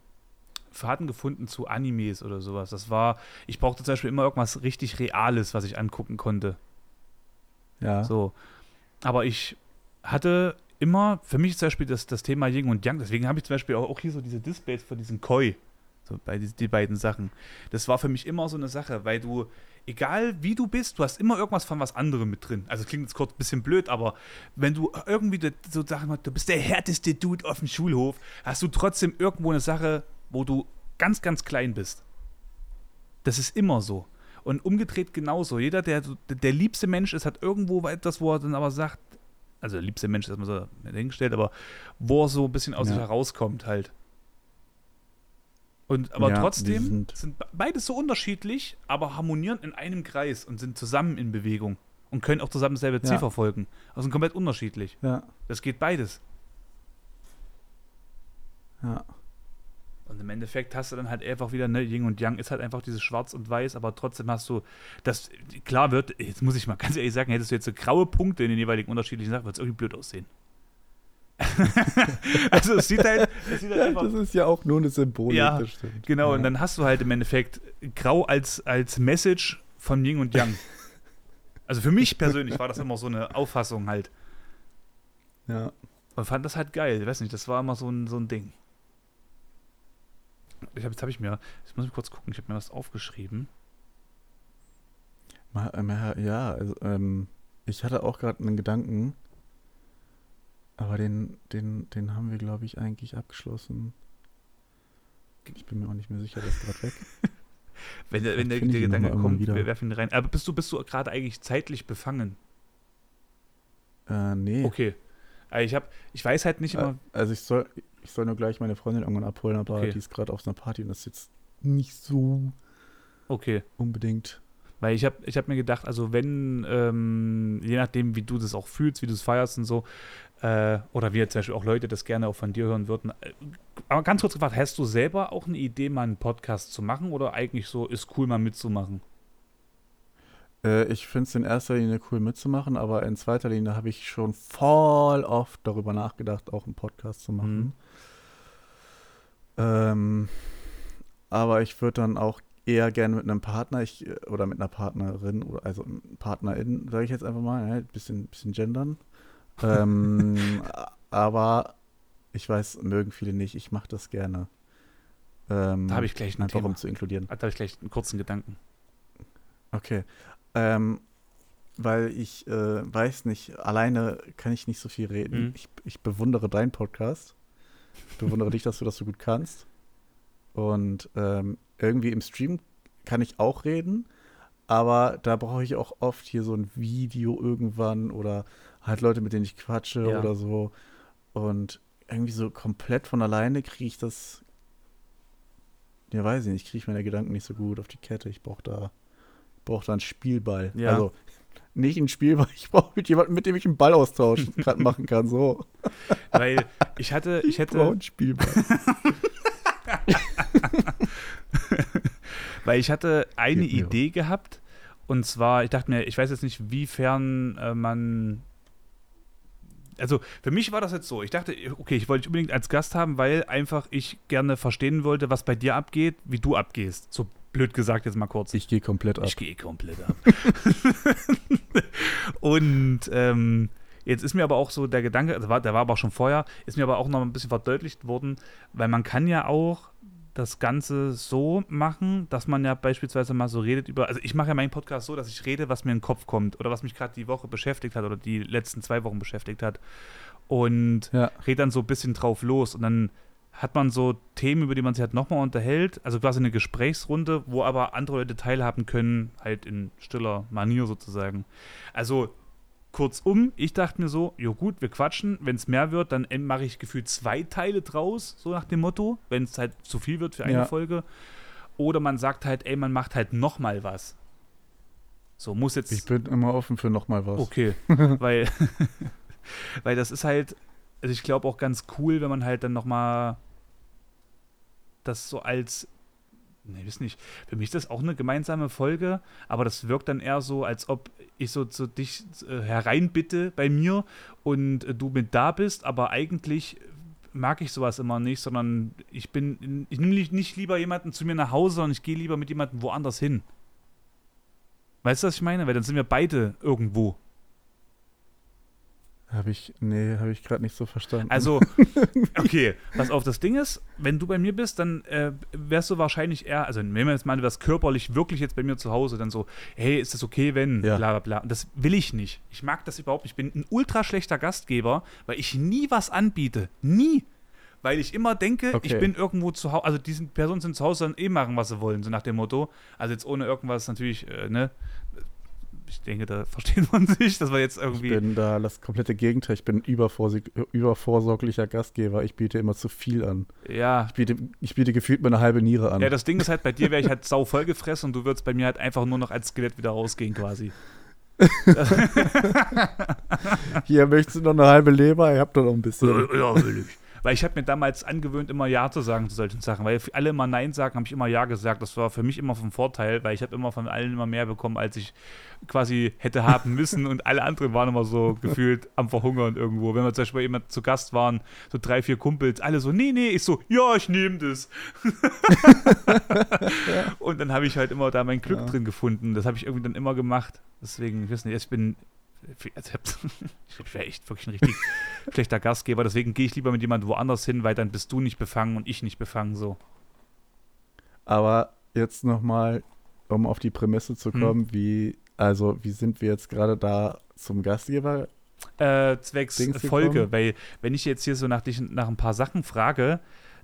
Faden gefunden zu Animes oder sowas. Das war, ich brauchte zum Beispiel immer irgendwas richtig Reales, was ich angucken konnte. Ja. So. Aber ich hatte immer, für mich zum Beispiel das, das Thema Yin und Yang, deswegen habe ich zum Beispiel auch, auch hier so diese Displays für diesen Koi. So bei die, die beiden Sachen. Das war für mich immer so eine Sache, weil du, egal wie du bist, du hast immer irgendwas von was anderem mit drin. Also klingt jetzt kurz ein bisschen blöd, aber wenn du irgendwie so sagen wir, du bist der härteste Dude auf dem Schulhof, hast du trotzdem irgendwo eine Sache, wo du ganz, ganz klein bist. Das ist immer so. Und umgedreht genauso. Jeder, der der, liebste Mensch ist, hat irgendwo etwas, wo er dann aber sagt, also der liebste Mensch ist erstmal so dahingestellt, aber wo er so ein bisschen aus Ja. sich herauskommt halt. Und aber Ja, trotzdem sind- sind be- beides so unterschiedlich, aber harmonieren in einem Kreis und sind zusammen in Bewegung und können auch zusammen dasselbe Ziel Ja. verfolgen. Also sind komplett unterschiedlich. Ja. Das geht beides. Ja. Und im Endeffekt hast du dann halt einfach wieder, ne, Yin und Yang ist halt einfach dieses Schwarz und Weiß, aber trotzdem hast du, das, klar wird, jetzt muss ich mal ganz ehrlich sagen, hättest du jetzt so graue Punkte in den jeweiligen unterschiedlichen Sachen, wird es irgendwie blöd aussehen. also es sieht halt, es sieht halt einfach, Das ist ja auch nur eine Symbolik, Ja, das stimmt. genau, ja. und dann hast du halt im Endeffekt grau als, als Message von Yin und Yang. Also für mich persönlich war das immer so eine Auffassung halt. Ja. Und fand das halt geil. Ich weiß nicht, das war immer so ein, so ein Ding. Ich hab, jetzt habe ich mir, ich muss kurz gucken, ich habe mir was aufgeschrieben. Ähm, ja, also, ähm, ich hatte auch gerade einen Gedanken, aber den, den, den haben wir, glaube ich, eigentlich abgeschlossen. Ich bin mir auch nicht mehr sicher, der ist gerade weg. wenn, wenn der, der Gedanke kommt, wieder. wir werfen ihn rein. Aber bist du, bist du gerade eigentlich zeitlich befangen? Äh, nee. Okay. Also ich, hab, ich weiß halt nicht immer. Also ich soll, ich soll nur gleich meine Freundin irgendwann abholen, aber okay. die ist gerade auf einer Party und das ist jetzt nicht so okay. unbedingt. Weil ich habe ich hab mir gedacht, also wenn, ähm, je nachdem, wie du das auch fühlst, wie du es feierst und so, äh, oder wie jetzt zum Beispiel auch Leute das gerne auch von dir hören würden. Äh, aber ganz kurz gefragt, hast du selber auch eine Idee, mal einen Podcast zu machen oder eigentlich so, ist cool, mal mitzumachen? Äh, ich finde es in erster Linie cool mitzumachen, aber in zweiter Linie habe ich schon voll oft darüber nachgedacht, auch einen Podcast zu machen. Mhm. Ähm, aber ich würde dann auch eher gerne mit einem Partner ich, oder mit einer Partnerin, oder also Partnerin, sage ich jetzt einfach mal, ein bisschen, bisschen gendern. ähm, aber ich weiß, mögen viele nicht. Ich mache das gerne. Ähm, da habe ich gleich ein einfach Thema. um zu inkludieren. Da habe ich gleich einen kurzen Gedanken. Okay. Ähm, weil ich äh, weiß nicht, alleine kann ich nicht so viel reden. Mhm. Ich, ich bewundere deinen Podcast. Ich bewundere dich, dass du das so gut kannst. Und ähm, irgendwie im Stream kann ich auch reden, aber da brauche ich auch oft hier so ein Video irgendwann oder halt Leute, mit denen ich quatsche ja. oder so. Und irgendwie so komplett von alleine kriege ich das. Ja, weiß ich nicht, kriege ich meine Gedanken nicht so gut auf die Kette. Ich brauche da brauche da einen Spielball. Ja. Also nicht einen Spielball, ich brauche mit jemandem, mit dem ich einen Ballaustausch gerade machen kann. So. Weil ich hatte, ich hätte. Ich einen Spielball. Weil ich hatte eine Idee gehabt. Und zwar, ich dachte mir, ich weiß jetzt nicht, wiefern äh, man also für mich war das jetzt so. Ich dachte, okay, ich wollte dich unbedingt als Gast haben, weil einfach ich gerne verstehen wollte, was bei dir abgeht, wie du abgehst. So blöd gesagt jetzt mal kurz. Ich gehe komplett ab. Ich gehe komplett ab. und ähm, jetzt ist mir aber auch so der Gedanke, also war, der war aber auch schon vorher, ist mir aber auch noch ein bisschen verdeutlicht worden, weil man kann ja auch das Ganze so machen, dass man ja beispielsweise mal so redet über, also ich mache ja meinen Podcast so, dass ich rede, was mir in den Kopf kommt oder was mich gerade die Woche beschäftigt hat oder die letzten zwei Wochen beschäftigt hat und ja. rede dann so ein bisschen drauf los und dann hat man so Themen, über die man sich halt nochmal unterhält, also quasi eine Gesprächsrunde, wo aber andere Leute teilhaben können, halt in stiller Manier sozusagen. Also kurzum, ich dachte mir so, jo gut, wir quatschen, wenn es mehr wird, dann mache ich gefühlt zwei Teile draus, so nach dem Motto, wenn es halt zu viel wird für eine ja. Folge. Oder man sagt halt, ey, man macht halt nochmal was. So, muss jetzt. Ich bin immer offen für nochmal was. Okay, weil, weil das ist halt, also ich glaube auch ganz cool, wenn man halt dann nochmal das so als Nee, weiß nicht. Für mich ist das auch eine gemeinsame Folge, aber das wirkt dann eher so, als ob ich so zu dich äh, hereinbitte bei mir und äh, du mit da bist, aber eigentlich mag ich sowas immer nicht, sondern ich bin, ich nehme nicht lieber jemanden zu mir nach Hause, sondern ich gehe lieber mit jemandem woanders hin. Weißt du, was ich meine? Weil dann sind wir beide irgendwo. Habe ich, nee, habe ich gerade nicht so verstanden. Also, okay, was auf das Ding ist, wenn du bei mir bist, dann äh, wärst du wahrscheinlich eher, also wenn man jetzt mal was körperlich wirklich jetzt bei mir zu Hause, dann so, hey, ist das okay, wenn, ja. bla bla bla. Und das will ich nicht. Ich mag das überhaupt nicht. Ich bin ein ultra schlechter Gastgeber, weil ich nie was anbiete. Nie. Weil ich immer denke, okay. ich bin irgendwo zu Hause, also diese Personen sind zu Hause, dann eh machen, was sie wollen, so nach dem Motto. Also jetzt ohne irgendwas natürlich, äh, ne, ich denke, da versteht man sich, dass wir jetzt irgendwie. Ich bin da das komplette Gegenteil. Ich bin übervorsorglicher Gastgeber. Ich biete immer zu viel an. Ja. Ich biete, ich biete gefühlt mir eine halbe Niere an. Ja, das Ding ist halt, bei dir wäre ich halt sau vollgefressen und du würdest bei mir halt einfach nur noch als Skelett wieder rausgehen quasi. Hier möchtest du noch eine halbe Leber? Ich hab doch noch ein bisschen. Ja, will ich. Weil ich habe mir damals angewöhnt, immer Ja zu sagen zu solchen Sachen. Weil alle immer Nein sagen, habe ich immer Ja gesagt. Das war für mich immer vom Vorteil, weil ich habe immer von allen immer mehr bekommen, als ich quasi hätte haben müssen. und alle anderen waren immer so gefühlt am Verhungern irgendwo. Wenn wir zum Beispiel jemand zu Gast waren, so drei, vier Kumpels, alle so, nee, nee, ich so, ja, ich nehme das. Und dann habe ich halt immer da mein Glück ja. drin gefunden. Das habe ich irgendwie dann immer gemacht. Deswegen, ich weiß nicht, ich bin also ich wäre echt wirklich ein richtig schlechter Gastgeber. Deswegen gehe ich lieber mit jemandem woanders hin, weil dann bist du nicht befangen und ich nicht befangen so. Aber jetzt nochmal, um auf die Prämisse zu hm. kommen, hm. wie, also wie sind wir jetzt gerade da zum Gastgeber? Äh, zwecks Folge, weil wenn ich jetzt hier so nach, dich, nach ein paar Sachen frage,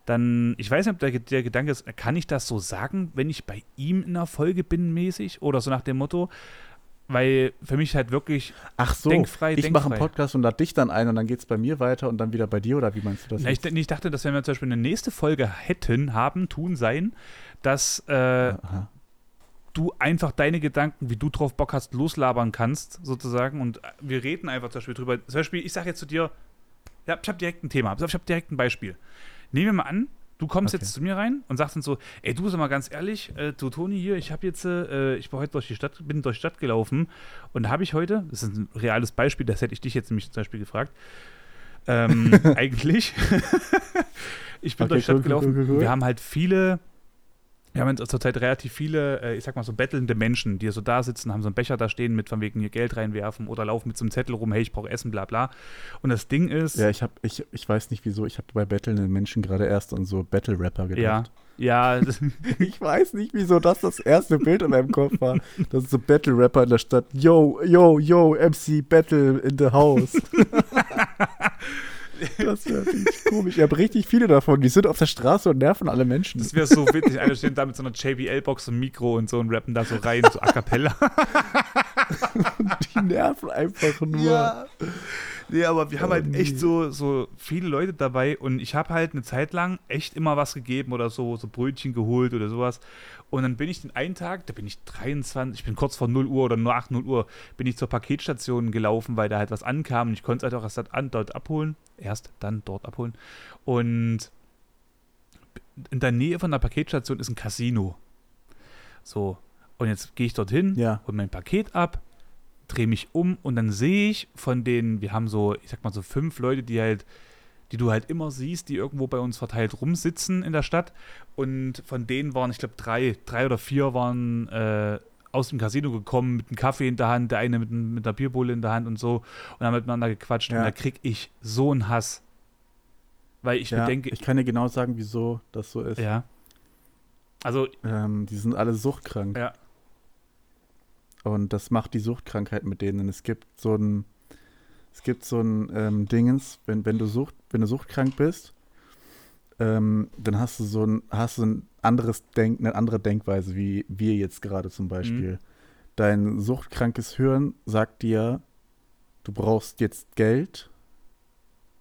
dann, ich weiß nicht, ob der, der Gedanke ist, kann ich das so sagen, wenn ich bei ihm in der Folge bin, mäßig? Oder so nach dem Motto, weil für mich halt wirklich Ach so, denkfrei, ich denkfrei. mache einen Podcast und lade dich dann ein und dann geht es bei mir weiter und dann wieder bei dir oder wie meinst du das? Na, ich, ich dachte, dass wenn wir zum Beispiel eine nächste Folge hätten, haben, tun, sein, dass äh, du einfach deine Gedanken, wie du drauf Bock hast, loslabern kannst, sozusagen. Und wir reden einfach zum Beispiel drüber. Zum Beispiel, ich sage jetzt zu dir, ja, ich habe direkt ein Thema, ich habe direkt ein Beispiel. Nehmen wir mal an, du kommst Okay. jetzt zu mir rein und sagst dann so, ey, du sag mal ganz ehrlich, äh, du Toni hier, ich habe jetzt, äh, ich war heute durch die Stadt, bin durch die Stadt gelaufen und habe ich heute, das ist ein reales Beispiel, das hätte ich dich jetzt nämlich zum Beispiel gefragt, ähm, eigentlich, ich bin Okay, durch die Stadt cool, gelaufen, cool, cool. wir haben halt viele wir haben jetzt zurzeit relativ viele, äh, ich sag mal so bettelnde Menschen, die so da sitzen, haben so einen Becher da stehen, mit von wegen hier Geld reinwerfen oder laufen mit so einem Zettel rum, hey, ich brauche Essen, bla bla. Und das Ding ist, Ja, ich, hab, ich, ich weiß nicht wieso, ich habe bei bettelnden Menschen gerade erst an so Battle-Rapper ja, gedacht. ja, das, Ich weiß nicht, wieso das das erste Bild in meinem Kopf war. Das ist so Battle-Rapper in der Stadt. Yo, yo, yo, MC Battle in the house. das wäre richtig komisch. Ich habe richtig viele davon. Die sind auf der Straße und nerven alle Menschen. das wäre so witzig. Einer steht da mit so einer JBL-Box und Mikro und so und rappen da so rein, so a cappella. Die nerven einfach nur. Nee, aber wir haben Oh, halt nee. echt so, so viele Leute dabei und ich habe halt eine Zeit lang echt immer was gegeben oder so, so Brötchen geholt oder sowas. Und dann bin ich den einen Tag, da bin ich 23, ich bin kurz vor 0 Uhr oder nach 0 Uhr, bin ich zur Paketstation gelaufen, weil da halt was ankam und ich konnte es halt auch erst dort, an, dort abholen. Erst dann dort abholen. Und in der Nähe von der Paketstation ist ein Casino. So. Und jetzt gehe ich dorthin, Ja. hol mein Paket ab, drehe mich um und dann sehe ich von denen, wir haben so, ich sag mal so fünf Leute, die halt, die du halt immer siehst, die irgendwo bei uns verteilt rumsitzen in der Stadt. Und von denen waren, ich glaube, drei, drei oder vier waren äh, aus dem Casino gekommen mit einem Kaffee in der Hand, der eine mit, mit einer Bierbulle in der Hand und so und haben miteinander gequatscht. Ja. Und da krieg ich so einen Hass. Weil ich ja, denke, ich kann dir genau sagen, wieso das so ist. ja. Also, Ähm, die sind alle suchtkrank. Ja. Und das macht die Suchtkrankheit mit denen. Es gibt so ein, es gibt so ein ähm, Dingens, wenn, wenn du Sucht, wenn du suchtkrank bist, ähm, dann hast du so ein, hast du ein anderes Denk, eine andere Denkweise, wie wir jetzt gerade zum Beispiel. Dein suchtkrankes Hirn sagt dir, du brauchst jetzt Geld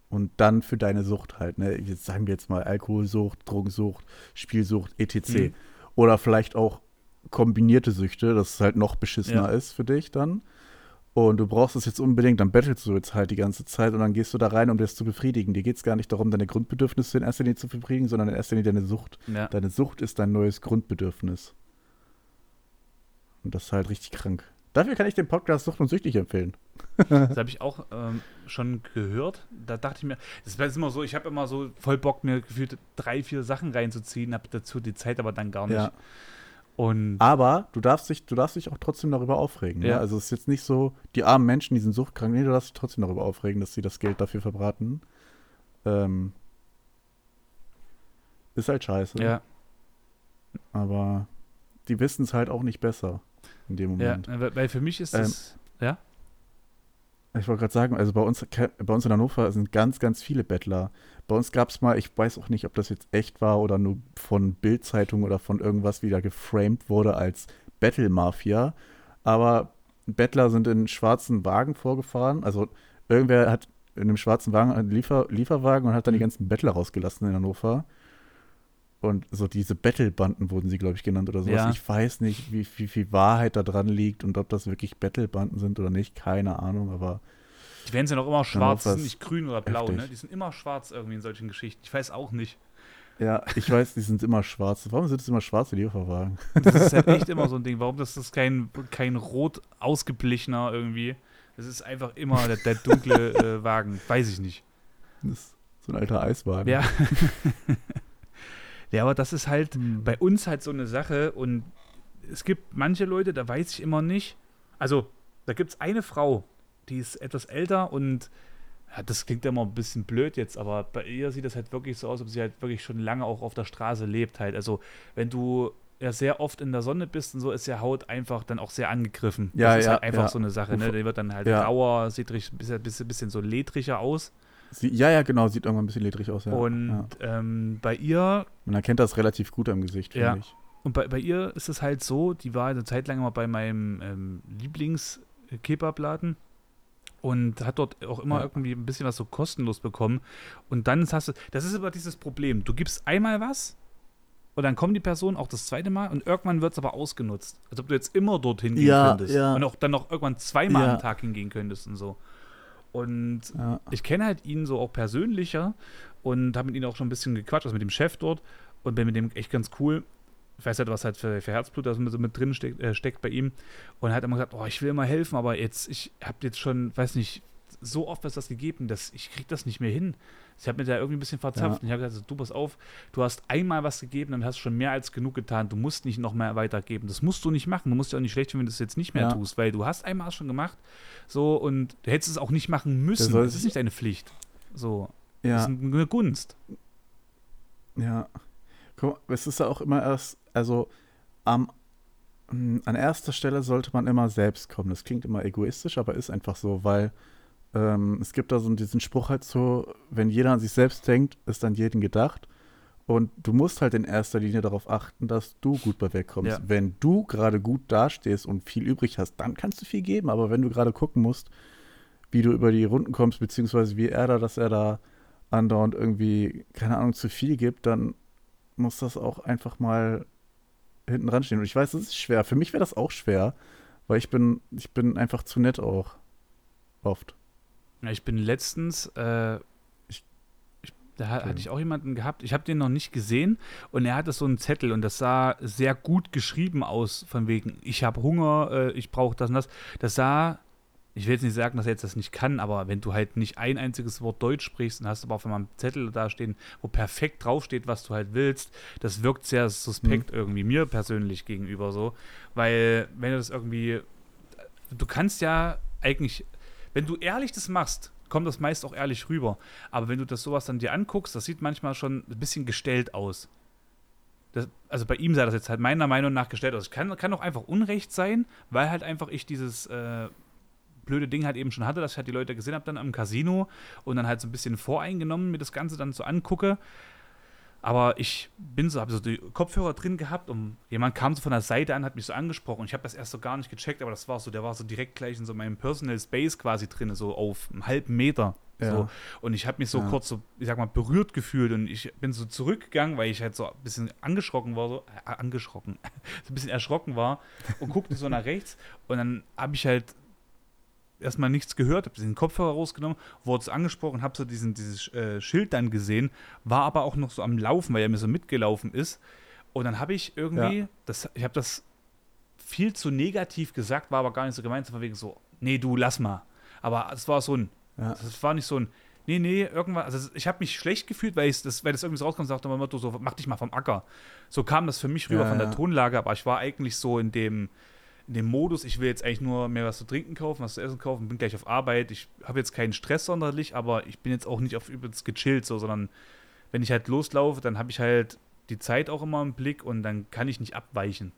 und dann für deine Sucht halt, ne? Jetzt sagen wir jetzt mal Alkoholsucht, Drogensucht, Spielsucht, etc. Mhm. Oder vielleicht auch kombinierte Süchte, dass es halt noch beschissener Ja. ist für dich dann. Und du brauchst es jetzt unbedingt, dann bettelst du jetzt halt die ganze Zeit und dann gehst du da rein, um das zu befriedigen. Dir geht es gar nicht darum, deine Grundbedürfnisse in erster Linie zu befriedigen, sondern in erster Linie deine Sucht. ja. Deine Sucht ist dein neues Grundbedürfnis. Und das ist halt richtig krank. Dafür kann ich den Podcast Sucht und Süchtig empfehlen. Das habe ich auch ähm, schon gehört. Da dachte ich mir, das ist immer so, ich habe immer so voll Bock, mir gefühlt drei, vier Sachen reinzuziehen, habe dazu die Zeit aber dann gar nicht. Ja. Und Aber du darfst dich, du darfst dich auch trotzdem darüber aufregen. Ne? Ja. Also es ist jetzt nicht so, die armen Menschen, die sind suchtkrank, nee, du darfst dich trotzdem darüber aufregen, dass sie das Geld dafür verbraten. Ähm, ist halt scheiße. ja, Aber die wissen es halt auch nicht besser in dem ja, Moment. weil weil für mich ist Ähm, das, ja, Ich wollte gerade sagen, also bei uns, bei uns in Hannover sind ganz, ganz viele Bettler. Bei uns gab es mal, ich weiß auch nicht, ob das jetzt echt war oder nur von Bild-Zeitung oder von irgendwas wieder geframed wurde als Battle-Mafia. Aber Bettler sind in schwarzen Wagen vorgefahren. Also irgendwer hat in einem schwarzen Wagen einen Liefer Lieferwagen und hat dann die Mhm. ganzen Bettler rausgelassen in Hannover. Und so diese Battle-Banden wurden sie, glaube ich, genannt oder sowas. Ja. Ich weiß nicht, wie, wie viel Wahrheit da dran liegt und ob das wirklich Battle-Banden sind oder nicht. Keine Ahnung, aber die werden ja noch immer schwarz, sind nicht grün oder blau, heftig. ne? Die sind immer schwarz irgendwie in solchen Geschichten. Ich weiß auch nicht. Ja, ich weiß, die sind immer schwarz. Warum sind es immer schwarze Lieferwagen? Das ist halt echt immer so ein Ding. Warum das ist kein, kein rot ausgeblichener irgendwie? Das ist einfach immer der, der dunkle äh, Wagen. Weiß ich nicht. Das ist so ein alter Eiswagen. Ja. Ja, aber das ist halt Hm. bei uns halt so eine Sache und es gibt manche Leute, da weiß ich immer nicht. Also, da gibt es eine Frau, die ist etwas älter und ja, das klingt immer ein bisschen blöd jetzt, aber bei ihr sieht das halt wirklich so aus, ob sie halt wirklich schon lange auch auf der Straße lebt halt. Also, wenn du ja sehr oft in der Sonne bist und so, ist ja Haut einfach dann auch sehr angegriffen. Ja, das ist ja, halt einfach ja. so eine Sache, ne? Die wird dann halt Ja. rauer, sieht richtig, bisschen, bisschen, bisschen so ledriger aus. Sie, ja, ja, genau, sieht irgendwann ein bisschen ledrig aus, ja. Und ja. Ähm, bei ihr. Man erkennt das relativ gut am Gesicht, finde ja. ich. Und bei, bei ihr ist es halt so, die war eine Zeit lang immer bei meinem ähm, Lieblings-Kebabladen und hat dort auch immer ja. irgendwie ein bisschen was so kostenlos bekommen. Und dann hast du, das ist aber dieses Problem. Du gibst einmal was und dann kommt die Person auch das zweite Mal und irgendwann wird es aber ausgenutzt. Als ob du jetzt immer dorthin gehen ja, könntest. Ja. Und auch dann noch irgendwann zweimal am Tag hingehen könntest und so. Und ja. ich kenne halt ihn so auch persönlicher und habe mit ihm auch schon ein bisschen gequatscht, also mit dem Chef dort und bin mit dem echt ganz cool. Ich weiß halt, was halt für, für Herzblut da so mit, drin steckt, äh, steckt bei ihm. Und er hat immer gesagt, oh, ich will immer helfen, aber jetzt, ich habe jetzt schon, weiß nicht, so oft was das gegeben, dass ich krieg das nicht mehr hin. Ich habe mir da irgendwie ein bisschen verzapft. Ja. Und ich habe gesagt, du pass auf, du hast einmal was gegeben, dann hast du schon mehr als genug getan. Du musst nicht noch mehr weitergeben. Das musst du nicht machen. Du musst ja auch nicht schlecht finden, wenn du das jetzt nicht mehr ja. tust, weil du hast einmal schon gemacht. So, und du hättest es auch nicht machen müssen. Das, das ist nicht deine Pflicht. So. Ja. Das ist eine Gunst. Ja. Guck mal, es ist ja auch immer erst, also am, an erster Stelle sollte man immer selbst kommen. Das klingt immer egoistisch, aber ist einfach so, weil ähm, es gibt da so diesen Spruch halt so, wenn jeder an sich selbst denkt, ist an jeden gedacht. Und du musst halt in erster Linie darauf achten, dass du gut bei wegkommst. Ja. Wenn du gerade gut dastehst und viel übrig hast, dann kannst du viel geben. Aber wenn du gerade gucken musst, wie du über die Runden kommst, beziehungsweise wie er da, dass er da andauernd irgendwie, keine Ahnung, zu viel gibt, dann muss das auch einfach mal hinten dran stehen. Und ich weiß, das ist schwer. Für mich wäre das auch schwer, weil ich bin, ich bin einfach zu nett auch. Oft. Ja, ich bin letztens, äh, ich, ich, da hatte ich auch jemanden gehabt, ich habe den noch nicht gesehen und er hatte so einen Zettel und das sah sehr gut geschrieben aus, von wegen, ich habe Hunger, äh, ich brauche das und das. Das sah, ich will jetzt nicht sagen, dass er jetzt das nicht kann, aber wenn du halt nicht ein einziges Wort Deutsch sprichst und hast aber auf einmal einen Zettel da stehen, wo perfekt draufsteht, was du halt willst, das wirkt sehr suspekt mhm. irgendwie mir persönlich gegenüber so, weil wenn du das irgendwie, du kannst ja eigentlich wenn du ehrlich das machst, kommt das meist auch ehrlich rüber. Aber wenn du das sowas dann dir anguckst, das sieht manchmal schon ein bisschen gestellt aus. Das, also bei ihm sah das jetzt halt meiner Meinung nach gestellt aus. Kann, kann auch einfach Unrecht sein, weil halt einfach ich dieses äh, blöde Ding halt eben schon hatte, dass ich halt die Leute gesehen habe dann am Casino und dann halt so ein bisschen voreingenommen mir das Ganze dann so angucke. Aber ich bin so, habe so die Kopfhörer drin gehabt und jemand kam so von der Seite an, hat mich so angesprochen. Ich habe das erst so gar nicht gecheckt, aber das war so, der war so direkt gleich in so meinem Personal Space quasi drin, so auf einem halben Meter. Ja. So. Und ich habe mich so ja. kurz so, ich sag mal, berührt gefühlt und ich bin so zurückgegangen, weil ich halt so ein bisschen angeschrocken war, so, äh, angeschrocken, so ein bisschen erschrocken war und guckte so nach rechts und dann habe ich halt erstmal nichts gehört, habe den Kopfhörer rausgenommen, wurde es angesprochen, habe so diesen, dieses äh, Schild dann gesehen, war aber auch noch so am Laufen, weil er mir so mitgelaufen ist. Und dann habe ich irgendwie, ja. das, ich habe das viel zu negativ gesagt, war aber gar nicht so gemeint, von wegen so, nee, du lass mal. Aber es war so ein, ja. das war nicht so ein, nee, nee, irgendwann, also ich habe mich schlecht gefühlt, weil, ich das, weil das irgendwie so rauskommt, sagte mein Motto so, mach dich mal vom Acker. So kam das für mich rüber ja, von der Tonlage, aber ich war eigentlich so in dem, in dem Modus, ich will jetzt eigentlich nur mehr was zu trinken kaufen, was zu essen kaufen, bin gleich auf Arbeit. Ich habe jetzt keinen Stress sonderlich, aber ich bin jetzt auch nicht auf übelst gechillt, so, sondern wenn ich halt loslaufe, dann habe ich halt die Zeit auch immer im Blick und dann kann ich nicht abweichen.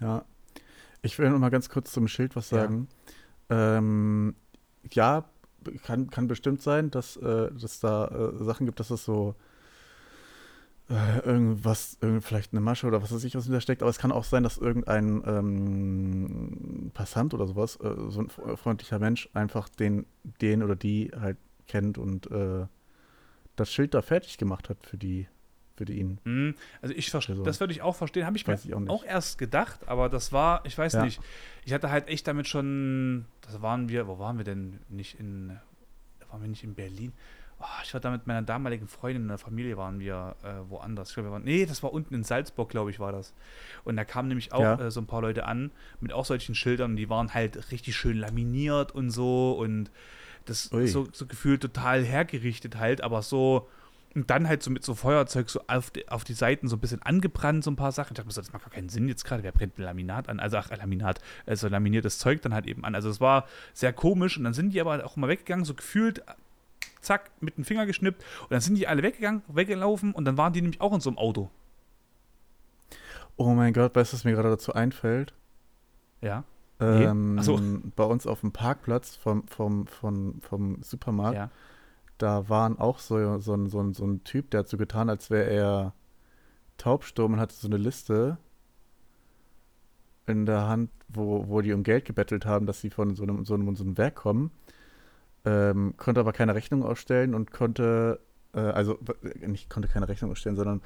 Ja. Ich will noch mal ganz kurz zum Schild was sagen. Ja, ähm, ja kann, kann bestimmt sein, dass, äh, dass da äh, Sachen gibt, dass es so äh, irgendwas, irgend, vielleicht eine Masche oder was weiß ich, was hinter steckt, aber es kann auch sein, dass irgendein ähm, Passant oder sowas, äh, so ein freundlicher Mensch, einfach den, den oder die halt kennt und äh, das Schild da fertig gemacht hat für die, für ihn. Mhm. Also ich verstehe, das würde ich auch verstehen, habe ich mir ich auch, auch, erst gedacht, aber das war, ich weiß ja. nicht, ich hatte halt echt damit schon, das waren wir, wo waren wir denn? Nicht in, waren wir nicht in Berlin? Oh, ich war da mit meiner damaligen Freundin in der Familie, waren wir äh, woanders. Ich glaube, wir waren, nee, das war unten in Salzburg, glaube ich, war das. Und da kamen nämlich auch ja. äh, so ein paar Leute an mit auch solchen Schildern, die waren halt richtig schön laminiert und so und das so, so gefühlt total hergerichtet halt, aber so. Und dann halt so mit so Feuerzeug so auf die, auf die Seiten so ein bisschen angebrannt, so ein paar Sachen. Ich dachte mir so, das macht gar keinen Sinn jetzt gerade. Wer brennt ein Laminat an? Also, ach, Laminat, also laminiertes Zeug dann halt eben an. Also, es war sehr komisch. Und dann sind die aber auch mal weggegangen, so gefühlt zack, mit dem Finger geschnippt und dann sind die alle weggegangen, weggelaufen und dann waren die nämlich auch in so einem Auto. Oh mein Gott, weißt du, was mir gerade dazu einfällt? Ja. Ähm, so. Bei uns auf dem Parkplatz vom, vom, vom, vom Supermarkt, ja. da waren auch so, so, ein, so, ein, so ein Typ, der hat so getan, als wäre er taubstumm und hatte so eine Liste in der Hand, wo, wo die um Geld gebettelt haben, dass sie von so einem, so einem, so einem Werk kommen. Ähm, konnte aber keine Rechnung ausstellen und konnte, äh, also nicht konnte keine Rechnung ausstellen, sondern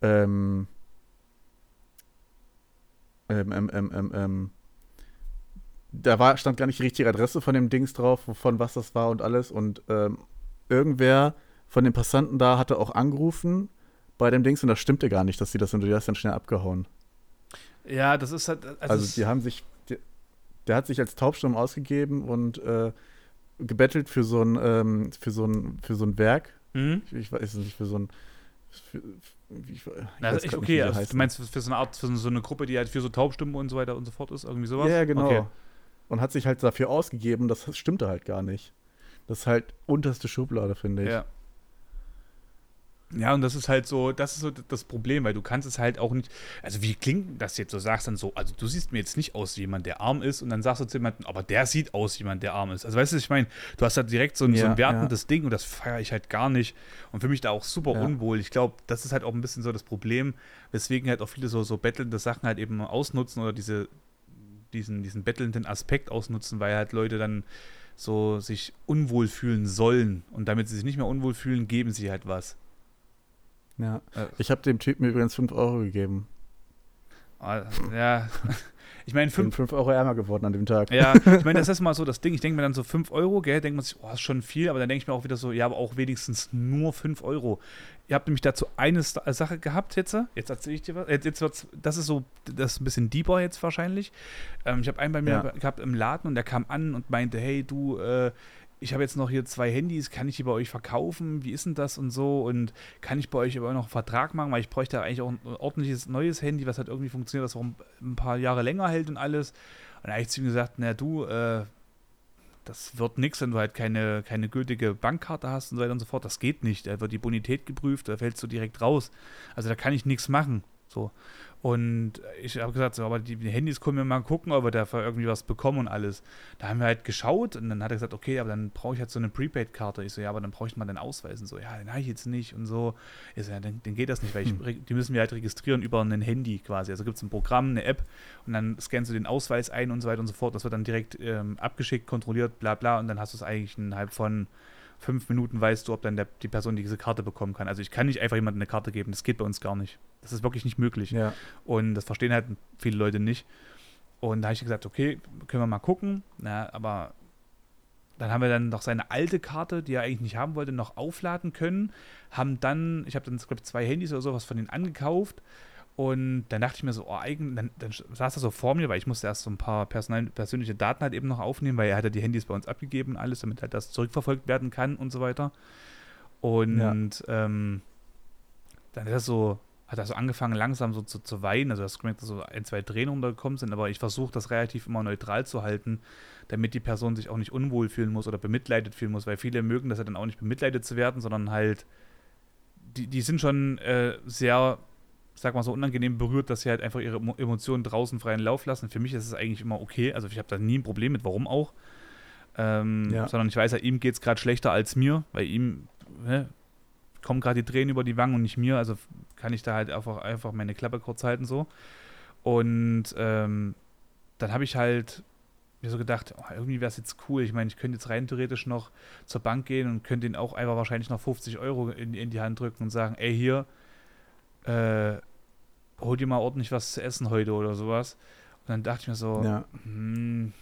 ähm, ähm, ähm, ähm, ähm, da war, stand gar nicht die richtige Adresse von dem Dings drauf, von was das war und alles. Und ähm, irgendwer von den Passanten da hatte auch angerufen bei dem Dings und das stimmte gar nicht, dass sie das und die das dann schnell abgehauen. Ja, das ist halt. Also, also die haben sich, die, der hat sich als taubstumm ausgegeben und äh, gebettelt für so ein, ähm, für so ein, für so ein Werk. Mhm. Ich, ich, weiß nicht, für so ein. Für, ich, Na, ich, okay, also, du meinst für so eine Art, für so eine Gruppe, die halt für so Taubstimmen und so weiter und so fort ist, irgendwie sowas? Ja, genau. Okay. Und hat sich halt dafür ausgegeben, das stimmte halt gar nicht. Das ist halt unterste Schublade, finde ich. Ja. Ja, und das ist halt so, das ist so das Problem, weil du kannst es halt auch nicht, also wie klingt das jetzt? Du sagst dann so, also du siehst mir jetzt nicht aus wie jemand, der arm ist und dann sagst du zu jemandem, aber der sieht aus wie jemand, der arm ist. Also weißt du, ich meine, du hast da direkt so ein, ja, so ein wertendes ja. Ding und das feiere ich halt gar nicht und für mich da auch super ja. unwohl. Ich glaube, das ist halt auch ein bisschen so das Problem, weswegen halt auch viele so, so bettelnde Sachen halt eben ausnutzen oder diese, diesen, diesen bettelnden Aspekt ausnutzen, weil halt Leute dann so sich unwohl fühlen sollen und damit sie sich nicht mehr unwohl fühlen, geben sie halt was. Ja. Äh. Ich habe dem Typen übrigens 5 Euro gegeben. Ah, ja. Ich meine, 5 Euro ärmer geworden an dem Tag. Ja, ich meine, das ist mal so das Ding. Ich denke mir dann so 5 Euro, gell, denkt man sich, oh, ist schon viel, aber dann denke ich mir auch wieder so, ja, aber auch wenigstens nur 5 Euro. Ihr habt nämlich dazu eine Sache gehabt jetzt. Jetzt erzähle ich dir was. Jetzt, wird's, das ist so, das ist ein bisschen deeper jetzt wahrscheinlich. Ähm, ich habe einen bei mir ja. gehabt im Laden und der kam an und meinte, hey, du, äh, ich habe jetzt noch hier zwei Handys, kann ich die bei euch verkaufen? Wie ist denn das und so? Und kann ich bei euch aber noch einen Vertrag machen? Weil ich bräuchte eigentlich auch ein ordentliches neues Handy, was halt irgendwie funktioniert, was auch ein paar Jahre länger hält und alles. Und da habe ich zu ihm gesagt, na du, äh, das wird nichts, wenn du halt keine, keine gültige Bankkarte hast und so weiter und so fort. Das geht nicht. Da wird die Bonität geprüft, da fällst du direkt raus. Also da kann ich nichts machen. So. Und ich habe gesagt, so, aber die, Handys können wir mal gucken, ob wir dafür irgendwie was bekommen und alles. Da haben wir halt geschaut und dann hat er gesagt, okay, aber dann brauche ich halt so eine Prepaid-Karte. Ich so, ja, aber dann brauche ich mal den Ausweis und so, ja, den habe ich jetzt nicht und so. Ich so, ja, dann, dann geht das nicht, weil ich, hm. die müssen wir halt registrieren über ein Handy quasi. Also gibt es ein Programm, eine App und dann scannst du den Ausweis ein und so weiter und so fort. Das wird dann direkt ähm, abgeschickt, kontrolliert, bla bla und dann hast du es eigentlich innerhalb von fünf Minuten weißt du, ob dann der, die Person diese Karte bekommen kann. Also ich kann nicht einfach jemandem eine Karte geben, das geht bei uns gar nicht. Das ist wirklich nicht möglich. Ja. Und das verstehen halt viele Leute nicht. Und da habe ich gesagt, okay, können wir mal gucken. Na, aber dann haben wir dann noch seine alte Karte, die er eigentlich nicht haben wollte, noch aufladen können. Haben dann, ich habe dann, glaube zwei Handys oder sowas von denen angekauft und dann dachte ich mir so, oh, eigen, dann, dann saß er so vor mir, weil ich musste erst so ein paar persönliche Daten halt eben noch aufnehmen, weil er hat ja die Handys bei uns abgegeben und alles, damit halt das zurückverfolgt werden kann und so weiter. Und ja. ähm, dann ist er so, hat er so angefangen langsam so zu, zu weinen, also das gemerkt, dass so ein, zwei Tränen runtergekommen sind, aber ich versuche das relativ immer neutral zu halten, damit die Person sich auch nicht unwohl fühlen muss oder bemitleidet fühlen muss, weil viele mögen das ja dann auch nicht bemitleidet zu werden, sondern halt, die, die sind schon äh, sehr sag mal so, unangenehm berührt, dass sie halt einfach ihre Emotionen draußen freien Lauf lassen. Für mich ist es eigentlich immer okay. Also ich habe da nie ein Problem mit, warum auch. Ähm, ja. Sondern ich weiß ja, ihm geht es gerade schlechter als mir, weil ihm ne, kommen gerade die Tränen über die Wangen und nicht mir. Also kann ich da halt einfach, einfach meine Klappe kurz halten so. Und ähm, dann habe ich halt mir so gedacht, oh, irgendwie wäre es jetzt cool. Ich meine, ich könnte jetzt rein theoretisch noch zur Bank gehen und könnte ihn auch einfach wahrscheinlich noch 50 Euro in, in die Hand drücken und sagen, ey, hier, äh, hol dir mal ordentlich was zu essen heute oder sowas. Und dann dachte ich mir so, ja. hm,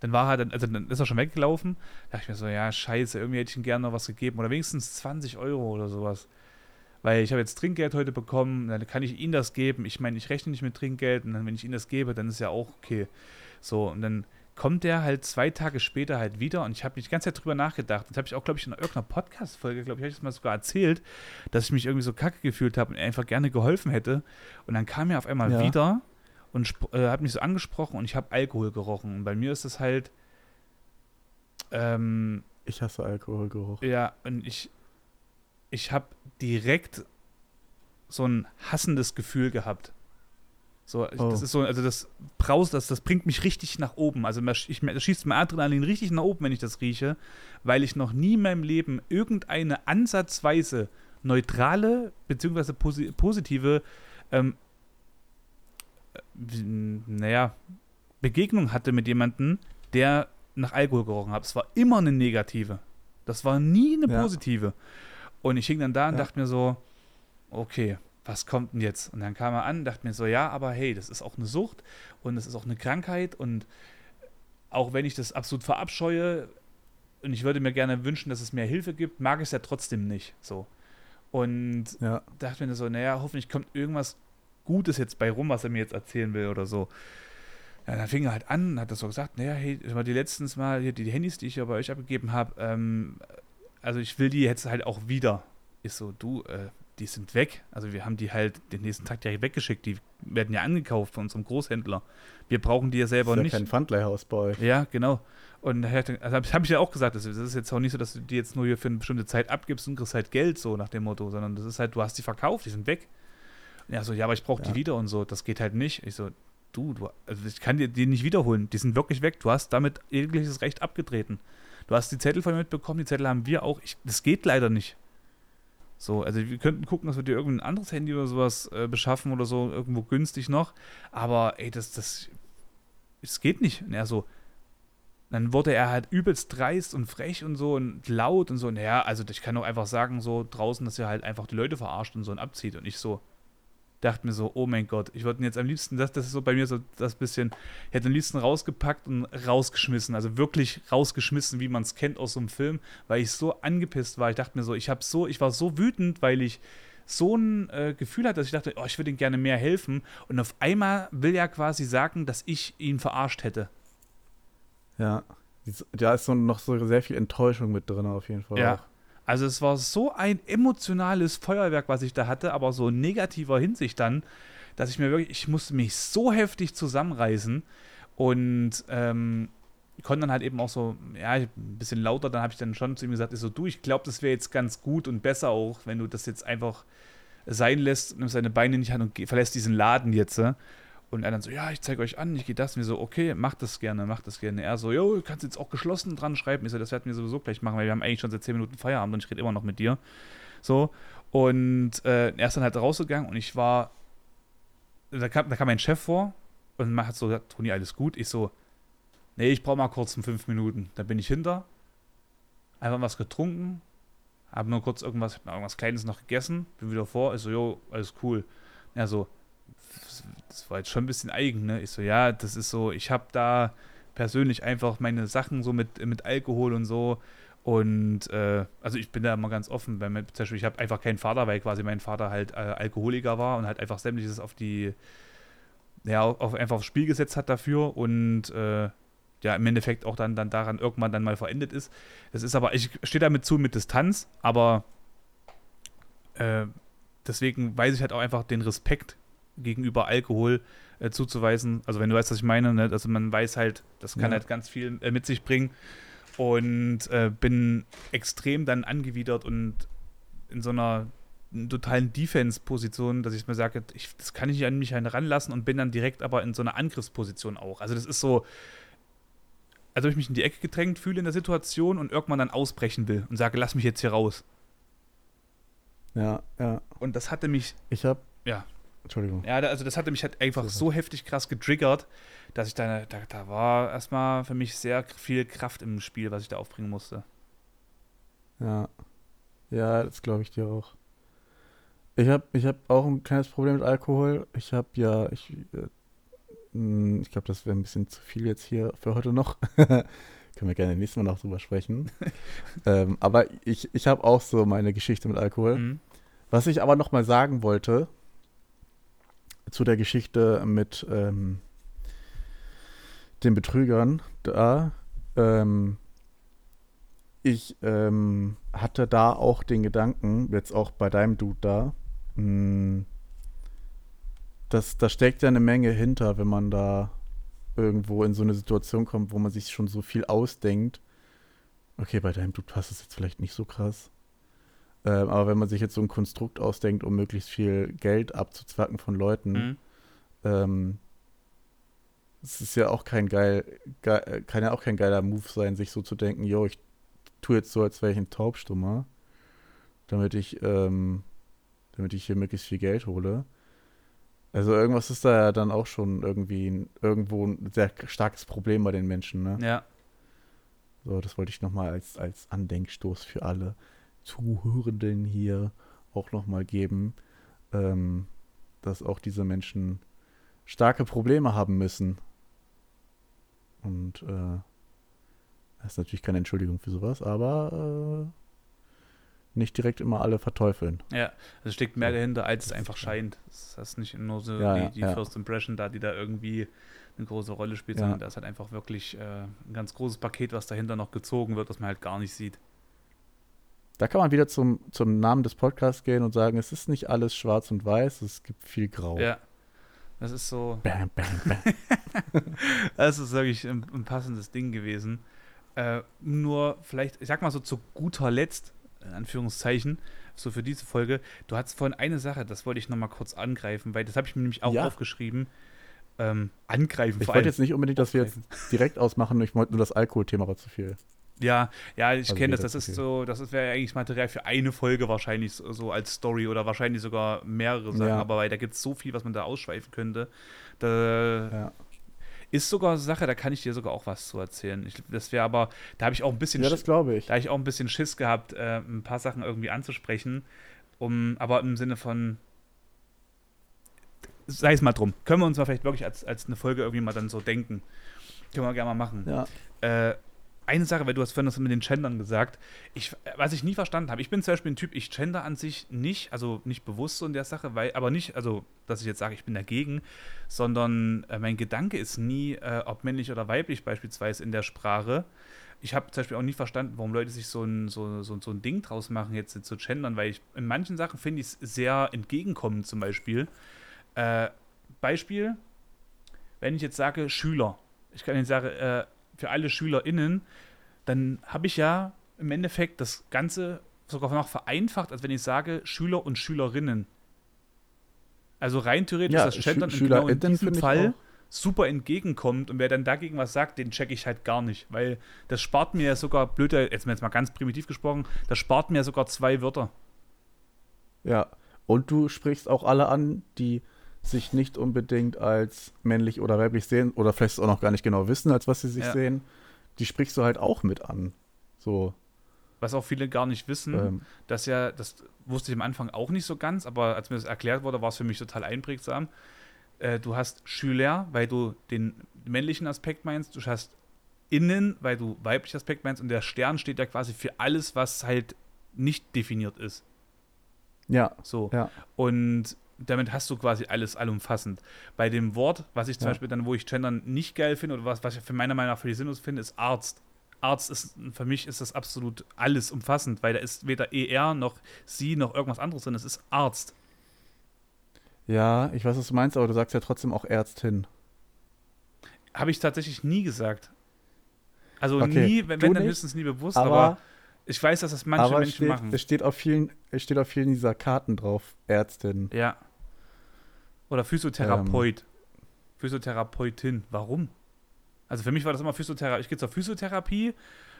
dann war er, also dann ist er schon weggelaufen. Da dachte ich mir so, ja, scheiße, irgendwie hätte ich ihm gerne noch was gegeben. Oder wenigstens 20 Euro oder sowas. Weil ich habe jetzt Trinkgeld heute bekommen, dann kann ich ihm das geben. Ich meine, ich rechne nicht mit Trinkgeld und dann, wenn ich ihm das gebe, dann ist ja auch okay. So, und dann kommt der halt zwei Tage später halt wieder und ich habe mich die ganze Zeit drüber nachgedacht. Das habe ich auch, glaube ich, in irgendeiner Podcast-Folge, glaube ich, habe ich das mal sogar erzählt, dass ich mich irgendwie so kacke gefühlt habe und einfach gerne geholfen hätte. Und dann kam er auf einmal ja. wieder und äh, hat mich so angesprochen und ich habe Alkohol gerochen. Und bei mir ist es halt. Ähm, ich hasse Alkoholgeruch. Ja, und ich, ich habe direkt so ein hassendes Gefühl gehabt. So, oh. das ist so, also das braust, das, das bringt mich richtig nach oben. Also ich, das schießt mein Adrenalin richtig nach oben, wenn ich das rieche, weil ich noch nie in meinem Leben irgendeine ansatzweise neutrale bzw. Posi positive ähm, äh, naja, Begegnung hatte mit jemandem, der nach Alkohol gerochen hat. Es war immer eine negative. Das war nie eine ja. positive. Und ich hing dann da und ja. dachte mir so, okay, was kommt denn jetzt? Und dann kam er an, dachte mir so, ja, aber hey, das ist auch eine Sucht und das ist auch eine Krankheit und auch wenn ich das absolut verabscheue und ich würde mir gerne wünschen, dass es mehr Hilfe gibt, mag ich es ja trotzdem nicht. So. Und ja. dachte mir so, naja, hoffentlich kommt irgendwas Gutes jetzt bei rum, was er mir jetzt erzählen will oder so. Ja, dann fing er halt an und hat das so gesagt, naja, hey, die letztens mal, hier, die, die Handys, die ich ja bei euch abgegeben habe, ähm, also ich will die jetzt halt auch wieder. Ist so, du, äh, die sind weg. Also wir haben die halt den nächsten Tag direkt weggeschickt. Die werden ja angekauft von unserem Großhändler. Wir brauchen die ja selber das ist ja nicht. kein Pfandleihhaus bei euch. Ja, genau. Und also habe ich ja auch gesagt, das ist jetzt auch nicht so, dass du die jetzt nur hier für eine bestimmte Zeit abgibst und kriegst halt Geld, so nach dem Motto, sondern das ist halt, du hast die verkauft, die sind weg. Und ja, so, ja, aber ich brauche ja. die wieder und so, das geht halt nicht. Ich so, du, du, also ich kann dir die nicht wiederholen, die sind wirklich weg. Du hast damit jegliches Recht abgetreten. Du hast die Zettel von mir mitbekommen, die Zettel haben wir auch. Ich, das geht leider nicht. So, also wir könnten gucken, dass wir dir irgendein anderes Handy oder sowas äh, beschaffen oder so, irgendwo günstig noch. Aber ey, das, das, das geht nicht. Und er so, dann wurde er halt übelst dreist und frech und so und laut und so. Naja, also ich kann doch einfach sagen, so draußen, dass er halt einfach die Leute verarscht und so und abzieht. Und ich so, dachte mir so, oh mein Gott, ich würde jetzt am liebsten, das, das ist so bei mir so das bisschen, ich hätte am liebsten rausgepackt und rausgeschmissen, also wirklich rausgeschmissen, wie man es kennt aus so einem Film, weil ich so angepisst war. Ich dachte mir so, ich habe so, ich war so wütend, weil ich so ein äh, Gefühl hatte, dass ich dachte, oh, ich würde ihm gerne mehr helfen. Und auf einmal will er quasi sagen, dass ich ihn verarscht hätte. Ja, da ist so noch so sehr viel Enttäuschung mit drin, auf jeden Fall. Ja. Auch. Also es war so ein emotionales Feuerwerk, was ich da hatte, aber so in negativer Hinsicht dann, dass ich mir wirklich, ich musste mich so heftig zusammenreißen und ähm, konnte dann halt eben auch so, ja, ein bisschen lauter, dann habe ich dann schon zu ihm gesagt, ich so, du, ich glaube, das wäre jetzt ganz gut und besser auch, wenn du das jetzt einfach sein lässt, nimmst deine Beine nicht an und verlässt diesen Laden jetzt. Und er dann so, ja, ich zeige euch an, ich gehe das. Und wir so, okay, mach das gerne, mach das gerne. Er so, jo, du kannst jetzt auch geschlossen dran schreiben. Ich so, das werden wir sowieso gleich machen, weil wir haben eigentlich schon seit 10 Minuten Feierabend und ich rede immer noch mit dir. So. Und äh, er ist dann halt rausgegangen und ich war, da kam, da kam mein Chef vor und hat so gesagt, Toni, alles gut. Ich so, nee, ich brauche mal kurz in fünf Minuten. Dann bin ich hinter, einfach was getrunken, habe nur kurz irgendwas, irgendwas Kleines noch gegessen, bin wieder vor. Ich so, jo, alles cool. Er so, das war jetzt schon ein bisschen eigen, ne? Ich so, ja, das ist so, ich habe da persönlich einfach meine Sachen so mit, mit Alkohol und so. Und äh, also ich bin da immer ganz offen, weil zum Beispiel ich habe einfach keinen Vater, weil quasi mein Vater halt äh, Alkoholiker war und halt einfach sämtliches auf die, ja, auf, einfach aufs Spiel gesetzt hat dafür und äh, ja, im Endeffekt auch dann, dann daran irgendwann dann mal verendet ist. Das ist aber, ich stehe damit zu mit Distanz, aber äh, deswegen weiß ich halt auch einfach den Respekt gegenüber Alkohol äh, zuzuweisen. Also wenn du weißt, was ich meine, ne? also man weiß halt, das kann ja. halt ganz viel äh, mit sich bringen und äh, bin extrem dann angewidert und in so einer totalen Defense-Position, dass ich mir sage, ich, das kann ich nicht an mich heranlassen und bin dann direkt aber in so einer Angriffsposition auch. Also das ist so, als ob ich mich in die Ecke gedrängt fühle in der Situation und irgendwann dann ausbrechen will und sage, lass mich jetzt hier raus. Ja, ja. Und das hatte mich. Ich habe. Ja. Entschuldigung. Ja, also das hatte mich halt einfach Super. so heftig krass getriggert, dass ich da, da, da war erstmal für mich sehr viel Kraft im Spiel, was ich da aufbringen musste. Ja. Ja, das glaube ich dir auch. Ich habe ich hab auch ein kleines Problem mit Alkohol. Ich habe ja, ich, äh, hm, ich glaube, das wäre ein bisschen zu viel jetzt hier für heute noch. Können wir gerne nächstes Mal noch drüber sprechen. ähm, aber ich, ich habe auch so meine Geschichte mit Alkohol. Mhm. Was ich aber noch mal sagen wollte, zu der Geschichte mit ähm, den Betrügern da. Ähm, ich ähm, hatte da auch den Gedanken, jetzt auch bei deinem Dude da, mh, hm, dass da steckt ja eine Menge hinter, wenn man da irgendwo in so eine Situation kommt, wo man sich schon so viel ausdenkt. Okay, bei deinem Dude passt es jetzt vielleicht nicht so krass. Ähm, aber wenn man sich jetzt so ein Konstrukt ausdenkt, um möglichst viel Geld abzuzwacken von Leuten, mhm. ähm, es ist ja auch kein geil, geil, kann ja auch kein geiler Move sein, sich so zu denken, yo, ich tue jetzt so, als wäre ich ein Taubstummer, damit ich, ähm, damit ich hier möglichst viel Geld hole. Also irgendwas ist da ja dann auch schon irgendwie ein, irgendwo ein sehr starkes Problem bei den Menschen, ne? Ja. So, das wollte ich nochmal als, als Andenkstoß für alle Zuhörenden hier auch nochmal geben, ähm, dass auch diese Menschen starke Probleme haben müssen. Und äh, das ist natürlich keine Entschuldigung für sowas, aber äh, nicht direkt immer alle verteufeln. Ja, also steckt mehr dahinter, als es einfach scheint. Das ist nicht nur so Ja, die, ja, die ja. First Impression da, die da irgendwie eine große Rolle spielt, Ja. sondern da ist halt einfach wirklich äh, ein ganz großes Paket, was dahinter noch gezogen wird, das man halt gar nicht sieht. Da kann man wieder zum, zum Namen des Podcasts gehen und sagen, es ist nicht alles schwarz und weiß, es gibt viel Grau. Ja. Das ist so, Bam, bam, bam. das ist wirklich ein, ein passendes Ding gewesen. Äh, nur vielleicht, ich sag mal so zu guter Letzt, in Anführungszeichen, so für diese Folge, du hattest vorhin eine Sache, das wollte ich nochmal kurz angreifen, weil das habe ich mir nämlich auch Ja. aufgeschrieben. Ähm, angreifen Ich wollte jetzt nicht unbedingt, dass wir jetzt direkt ausmachen, ich wollte nur das Alkoholthema war zu viel. Ja, ja, ich Also kenne das. Das ist so, das wäre ja eigentlich Material für eine Folge wahrscheinlich so, als Story oder wahrscheinlich sogar mehrere Sachen, Ja. aber weil da gibt es so viel, was man da ausschweifen könnte. Da Ja, ist sogar Sache, da kann ich dir sogar auch was zu erzählen. Ich, das wäre aber, da habe ich auch ein bisschen ja das glaube ich. da habe ich auch ein bisschen Schiss gehabt, äh, ein paar Sachen irgendwie anzusprechen. Um, aber im Sinne von, sei es mal drum, können wir uns mal vielleicht wirklich als, als eine Folge irgendwie mal dann so denken. Können wir gerne mal machen. Ja. Äh, eine Sache, weil du hast vorhin das mit den Gendern gesagt, ich, was ich nie verstanden habe, ich bin zum Beispiel ein Typ, ich gender an sich nicht, also nicht bewusst so in der Sache, weil, aber nicht, also, dass ich jetzt sage, ich bin dagegen, sondern äh, mein Gedanke ist nie, äh, ob männlich oder weiblich beispielsweise in der Sprache. Ich habe zum Beispiel auch nie verstanden, warum Leute sich so ein, so, so, so ein Ding draus machen, jetzt zu gendern, weil ich in manchen Sachen finde ich es sehr entgegenkommend zum Beispiel. Äh, Beispiel, wenn ich jetzt sage Schüler, ich kann jetzt sagen, äh, für alle SchülerInnen, dann habe ich ja im Endeffekt das Ganze sogar noch vereinfacht, als wenn ich sage Schüler und Schülerinnen. Also rein theoretisch Ja, das Gendern in genau in diesem Fall super entgegenkommt und wer dann dagegen was sagt, den checke ich halt gar nicht, weil das spart mir ja sogar, blöd, jetzt jetzt mal ganz primitiv gesprochen, das spart mir sogar zwei Wörter. Ja. Und du sprichst auch alle an, die sich nicht unbedingt als männlich oder weiblich sehen oder vielleicht auch noch gar nicht genau wissen, als was sie sich Ja. sehen. Die sprichst du halt auch mit an. So. Was auch viele gar nicht wissen, Ähm, dass ja, das wusste ich am Anfang auch nicht so ganz, aber als mir das erklärt wurde, war es für mich total einprägsam. Äh, du hast Schüler, weil du den männlichen Aspekt meinst, du hast innen, weil du weiblichen Aspekt meinst und der Stern steht ja quasi für alles, was halt nicht definiert ist. ja, So. ja. Und damit hast du quasi alles allumfassend. Bei dem Wort, was ich zum Ja. Beispiel dann, wo ich Gendern nicht geil finde oder was, was ich für meiner Meinung nach völlig sinnlos finde, ist Arzt. Arzt ist, für mich ist das absolut alles umfassend, weil da ist weder ER noch sie noch irgendwas anderes drin. Es ist Arzt. Ja, ich weiß, was du meinst, aber du sagst ja trotzdem auch Ärztin. Habe ich tatsächlich nie gesagt. Also Okay, nie, wenn, du dann nicht, höchstens nie bewusst, Aber, aber, ich weiß, dass das manche Menschen steht, machen. es steht auf vielen, es steht auf vielen dieser Karten drauf, Ärztin. Ja. Oder Physiotherapeut. Ähm. Physiotherapeutin. Warum? Also für mich war das immer Physiotherapie. Ich gehe zur Physiotherapie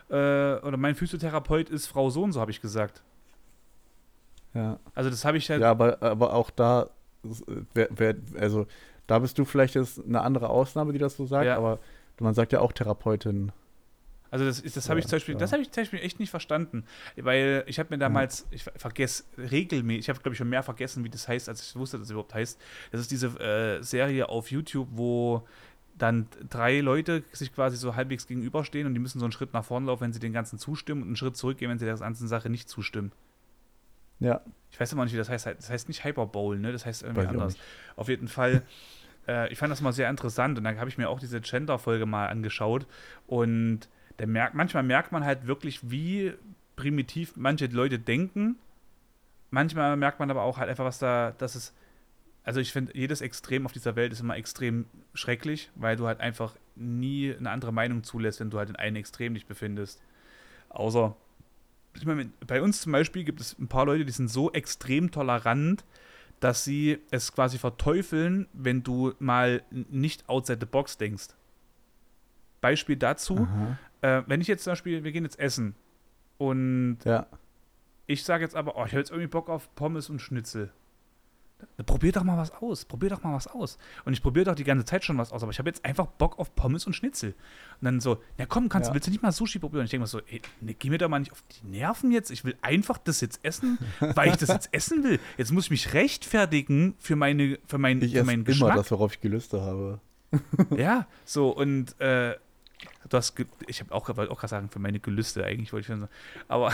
äh, oder mein Physiotherapeut ist Frau Sohn, so habe ich gesagt. Ja. Also das habe ich halt. Ja, aber, aber auch da, wer, wer, also da bist du vielleicht jetzt eine andere Ausnahme, die das so sagt, Ja. aber man sagt ja auch Therapeutin. Also das, ist- das habe ich Ja, zum Beispiel, ja. das habe ich zum Beispiel echt nicht verstanden, weil ich habe mir damals, ich ver- vergesse regelmäßig, ich habe glaube ich schon mehr vergessen, wie das heißt, als ich wusste, dass es überhaupt heißt. Das ist diese äh, Serie auf YouTube, wo dann drei Leute sich quasi so halbwegs gegenüberstehen und die müssen so einen Schritt nach vorne laufen, wenn sie den ganzen zustimmen und einen Schritt zurückgehen, wenn sie der ganzen Sache nicht zustimmen. Ja, Ich weiß immer nicht, wie das heißt. Das heißt nicht Hyperbowl, ne? Das heißt irgendwie Weiß ich anders. Auf jeden Fall, äh, ich fand das mal sehr interessant und dann habe ich mir auch diese Gender-Folge mal angeschaut und der merkt, manchmal merkt man halt wirklich, wie primitiv manche Leute denken. Manchmal merkt man aber auch halt einfach, was da, dass es, also ich finde, jedes Extrem auf dieser Welt ist immer extrem schrecklich, weil du halt einfach nie eine andere Meinung zulässt, wenn du halt in einem Extrem dich befindest. Außer, ich meine, bei uns zum Beispiel gibt es ein paar Leute, die sind so extrem tolerant, dass sie es quasi verteufeln, wenn du mal nicht outside the box denkst. Beispiel dazu, äh, wenn ich jetzt zum Beispiel, wir gehen jetzt essen und ja. ich sage jetzt aber, oh, ich habe jetzt irgendwie Bock auf Pommes und Schnitzel. Probier doch mal was aus. Probier doch mal was aus. Und ich probiere doch die ganze Zeit schon was aus, aber ich habe jetzt einfach Bock auf Pommes und Schnitzel. Und dann so, ja komm, kannst, ja. willst du nicht mal Sushi probieren? Und ich denke mir so, ey, ne, geh mir doch mal nicht auf die Nerven jetzt. Ich will einfach das jetzt essen, weil ich das jetzt essen will. Jetzt muss ich mich rechtfertigen für, meine, für, mein, ich für meinen Geschmack. immer das, worauf ich Gelüste habe. ja, so und äh, du hast, ich habe auch, wollte auch gerade sagen, für meine Gelüste eigentlich, wollte ich schon sagen. Aber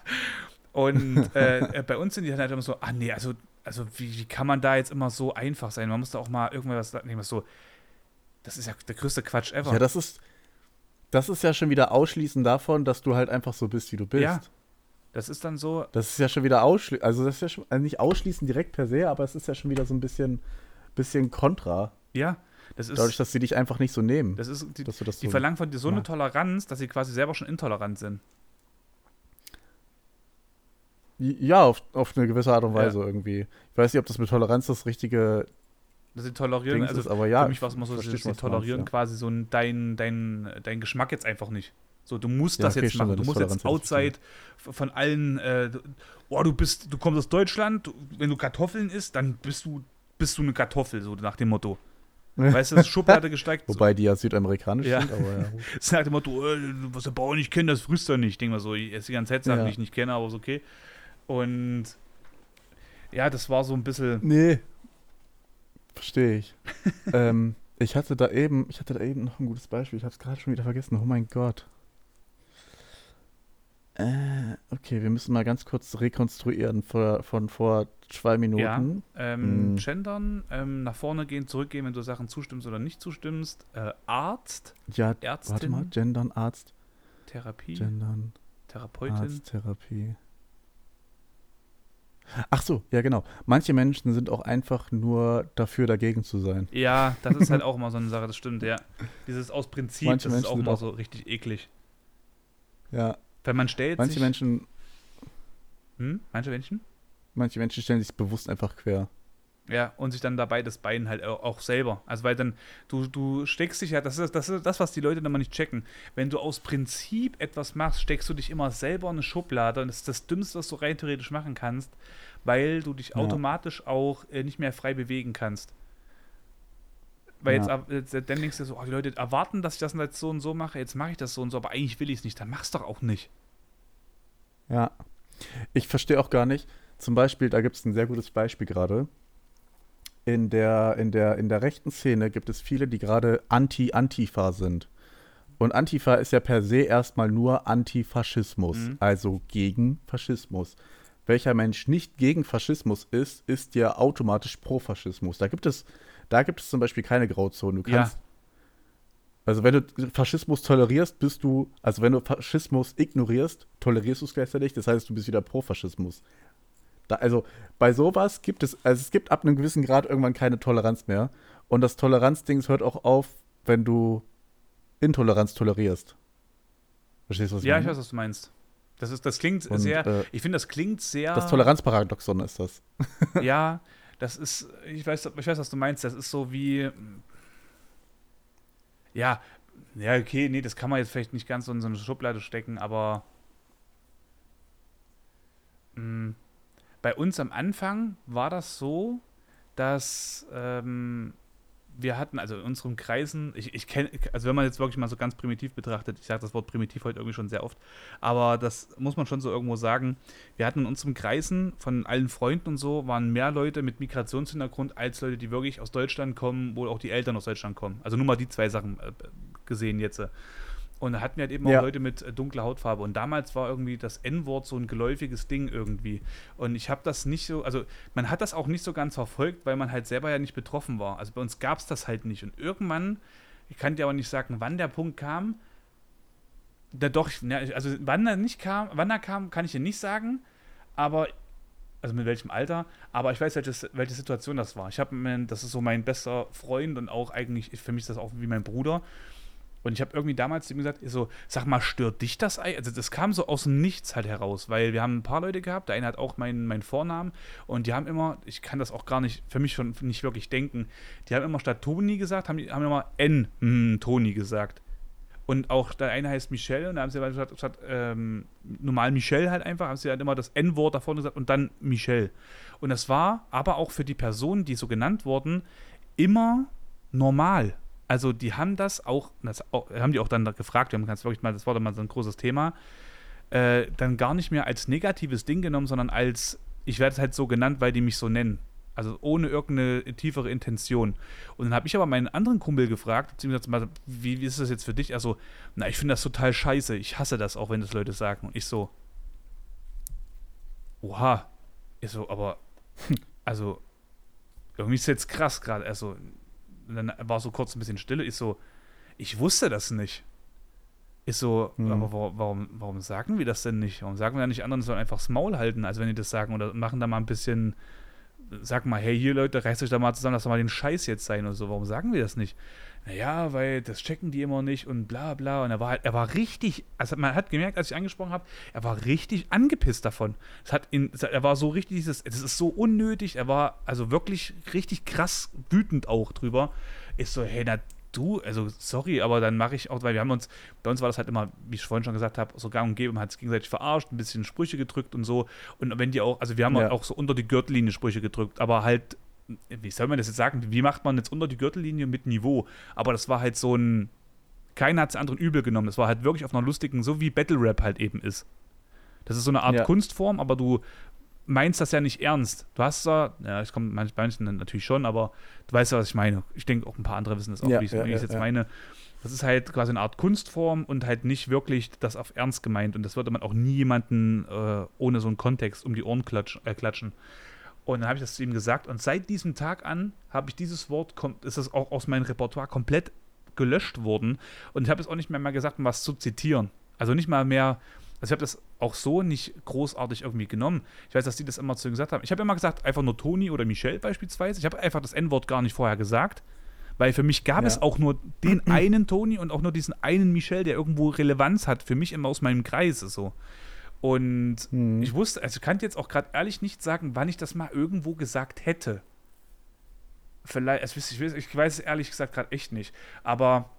und äh, bei uns sind die dann halt immer so, ah nee, also also wie, wie kann man da jetzt immer so einfach sein? Man muss da auch mal irgendwas nehmen, so, das ist ja der größte Quatsch ever. Ja, das ist, das ist ja schon wieder ausschließend davon, dass du halt einfach so bist, wie du bist. Ja. Das ist dann so. Das ist ja schon wieder ausschließend, also das ist ja schon, also nicht ausschließend direkt per se, aber es ist ja schon wieder so ein bisschen, bisschen kontra. Ja, das ist. Dadurch, dass sie dich einfach nicht so nehmen. Das ist, die, das die so verlangen von dir so eine Toleranz, dass sie quasi selber schon intolerant sind. Ja, auf, auf eine gewisse Art und Weise ja. irgendwie. Ich weiß nicht, ob das mit Toleranz das richtige. Dass sie tolerieren, Dings also ist, aber ja. Für mich war es immer so, dass sie tolerieren meinst, ja. quasi so dein, dein, dein Geschmack jetzt einfach nicht. So, du musst ja, das okay, jetzt machen. Du musst jetzt outside von allen. Äh, oh, du bist, du kommst aus Deutschland, du, wenn du Kartoffeln isst, dann bist du, bist du eine Kartoffel, so nach dem Motto. Weißt du, das ist Schublade gesteigt. Wobei die ja südamerikanisch ja. sind, aber ja. Das ist nach dem Motto, äh, was der Bauer nicht kennt, das frisst er nicht. Ich denke mal so, esse die ganze Zeit Sachen, ja. die ich nicht kenne, aber ist okay. Und ja, das war so ein bisschen. Nee. Verstehe ich. ähm, ich hatte da eben, ich hatte da eben noch ein gutes Beispiel. Ich habe es gerade schon wieder vergessen. Oh mein Gott. Äh, okay, wir müssen mal ganz kurz rekonstruieren von, von vor zwei Minuten. Ja, ähm, mm. Gendern, ähm, nach vorne gehen, zurückgehen, wenn du Sachen zustimmst oder nicht zustimmst. Äh, Arzt. Ja, Ärztin. Warte mal, Gendern, Arzt. Therapie. Gendern. Therapeutin. Arzt, Therapie. Ach so, ja genau. Manche Menschen sind auch einfach nur dafür, dagegen zu sein. Ja, das ist halt auch immer so eine Sache, das stimmt, ja. Dieses aus Prinzip, Manche das Menschen ist auch immer so richtig eklig. Ja. Wenn man stellt Manche sich, Menschen. Hm? Manche Menschen? Manche Menschen stellen sich bewusst einfach quer. Ja, und sich dann dabei das Bein halt auch selber. Also, weil dann, du, du steckst dich ja, das ist, das ist das, was die Leute dann mal nicht checken. Wenn du aus Prinzip etwas machst, steckst du dich immer selber in eine Schublade und das ist das Dümmste, was du rein theoretisch machen kannst, weil du dich ja. automatisch auch äh, nicht mehr frei bewegen kannst. Weil ja. jetzt, jetzt, dann denkst du so, oh, die Leute erwarten, dass ich das jetzt so und so mache, jetzt mache ich das so und so, aber eigentlich will ich es nicht, dann mach's doch auch nicht. Ja. Ich verstehe auch gar nicht. Zum Beispiel, da gibt es ein sehr gutes Beispiel gerade in der, in, der, in der rechten Szene gibt es viele, die gerade anti-Antifa sind. Und Antifa ist ja per se erstmal nur Antifaschismus, mhm. also gegen Faschismus. Welcher Mensch nicht gegen Faschismus ist, ist ja automatisch pro Faschismus. Da gibt es, da gibt es zum Beispiel keine Grauzone. Du kannst, ja. also wenn du Faschismus tolerierst, bist du, also wenn du Faschismus ignorierst, tolerierst du es gleichzeitig. Das heißt, du bist wieder pro Faschismus. Da, also bei sowas gibt es, also es gibt ab einem gewissen Grad irgendwann keine Toleranz mehr. Und das Toleranzding hört auch auf, wenn du Intoleranz tolerierst. Verstehst du, was ich ja, meine? Ja, ich weiß, was du meinst. Das, ist, das klingt Und, sehr, äh, ich finde, das klingt sehr. Das Toleranzparadoxon ist das. ja, das ist, ich weiß, ich weiß, was du meinst. Das ist so wie, ja, ja, okay, nee, das kann man jetzt vielleicht nicht ganz so in so eine Schublade stecken, aber mh, mm, bei uns am Anfang war das so, dass ähm, wir hatten, also in unseren Kreisen, ich, ich kenne, also wenn man jetzt wirklich mal so ganz primitiv betrachtet, ich sage das Wort primitiv heute irgendwie schon sehr oft, aber das muss man schon so irgendwo sagen, wir hatten in unseren Kreisen von allen Freunden und so, waren mehr Leute mit Migrationshintergrund als Leute, die wirklich aus Deutschland kommen, wo auch die Eltern aus Deutschland kommen. Also nur mal die zwei Sachen äh, gesehen jetzt. Und da hatten wir halt eben ja. auch Leute mit äh, dunkler Hautfarbe. Und damals war irgendwie das N-Wort so ein geläufiges Ding irgendwie. Und ich habe das nicht so, also man hat das auch nicht so ganz verfolgt, weil man halt selber ja nicht betroffen war. Also bei uns gab es das halt nicht. Und irgendwann, ich kann dir aber nicht sagen, wann der Punkt kam, da doch, also wann er nicht kam, wann er kam, kann ich dir nicht sagen, aber also mit welchem Alter, aber ich weiß, welches, welche Situation das war. Ich habe, das ist so mein bester Freund und auch eigentlich, für mich ist das auch wie mein Bruder. Und ich habe irgendwie damals ihm gesagt, so, sag mal, stört dich das? Also das kam so aus dem Nichts halt heraus, weil wir haben ein paar Leute gehabt, der eine hat auch meinen, meinen Vornamen und die haben immer, ich kann das auch gar nicht, für mich schon nicht wirklich denken, die haben immer statt Toni gesagt, haben, haben immer N, hm, Toni gesagt. Und auch der eine heißt Michel und da haben sie halt statt, statt ähm, normal Michel halt einfach, haben sie halt immer das N-Wort da vorne gesagt und dann Michel. Und das war aber auch für die Personen, die so genannt wurden, immer normal. Also die haben das auch, das haben die auch dann gefragt, wir haben ganz wirklich mal, das war dann mal so ein großes Thema, äh, dann gar nicht mehr als negatives Ding genommen, sondern als, ich werde es halt so genannt, weil die mich so nennen. Also ohne irgendeine tiefere Intention. Und dann habe ich aber meinen anderen Kumpel gefragt, beziehungsweise wie, wie ist das jetzt für dich? Also, na, ich finde das total scheiße. Ich hasse das auch, wenn das Leute sagen. Und ich so, oha. Ich so, aber, also, irgendwie ist es jetzt krass gerade. Also, dann war so kurz ein bisschen Stille. Ich so, ich wusste das nicht. Ist so, hm. aber warum, warum sagen wir das denn nicht? Warum sagen wir nicht anderen, sollen einfach das Maul halten, als wenn die das sagen oder machen da mal ein bisschen sag mal, hey, hier Leute, reißt euch da mal zusammen, lass doch mal den Scheiß jetzt sein und so. Warum sagen wir das nicht? Naja, weil das checken die immer nicht und bla bla. Und er war halt, er war richtig, also man hat gemerkt, als ich angesprochen habe, er war richtig angepisst davon. Es hat ihn, er war so richtig, dieses, das ist so unnötig, er war also wirklich richtig krass wütend auch drüber. Ist so, hey, na, du, also sorry, aber dann mache ich auch, weil wir haben uns, bei uns war das halt immer, wie ich vorhin schon gesagt habe, so gang und gäbe, man hat es gegenseitig verarscht, ein bisschen Sprüche gedrückt und so. Und wenn die auch, also wir haben ja. auch so unter die Gürtellinie Sprüche gedrückt, aber halt, wie soll man das jetzt sagen, wie macht man jetzt unter die Gürtellinie mit Niveau? Aber das war halt so ein, keiner hat es anderen übel genommen, das war halt wirklich auf einer lustigen, so wie Battle Rap halt eben ist. Das ist so eine Art ja. Kunstform, aber du meinst das ja nicht ernst. Du hast zwar, ja, ich komme manchen natürlich schon, aber du weißt ja, was ich meine. Ich denke, auch ein paar andere wissen das auch, ja, wie ich es ja, jetzt meine. Das ist halt quasi eine Art Kunstform und halt nicht wirklich das auf Ernst gemeint. Und das würde man auch nie jemanden äh, ohne so einen Kontext um die Ohren klatsch, äh, klatschen. Und dann habe ich das zu ihm gesagt. Und seit diesem Tag an habe ich dieses Wort, ist es auch aus meinem Repertoire komplett gelöscht worden. Und ich habe es auch nicht mehr mal gesagt, um was zu zitieren. Also nicht mal mehr, also ich habe das auch so nicht großartig irgendwie genommen. Ich weiß, dass die das immer zu gesagt haben. Ich habe immer gesagt, einfach nur Toni oder Michelle beispielsweise. Ich habe einfach das N-Wort gar nicht vorher gesagt. Weil für mich gab ja. es auch nur den einen Toni und auch nur diesen einen Michelle, der irgendwo Relevanz hat. Für mich immer aus meinem Kreis so. Und mhm. ich wusste, also ich kann jetzt auch gerade ehrlich nicht sagen, wann ich das mal irgendwo gesagt hätte. Vielleicht, also ich, weiß, ich weiß es ehrlich gesagt gerade echt nicht. Aber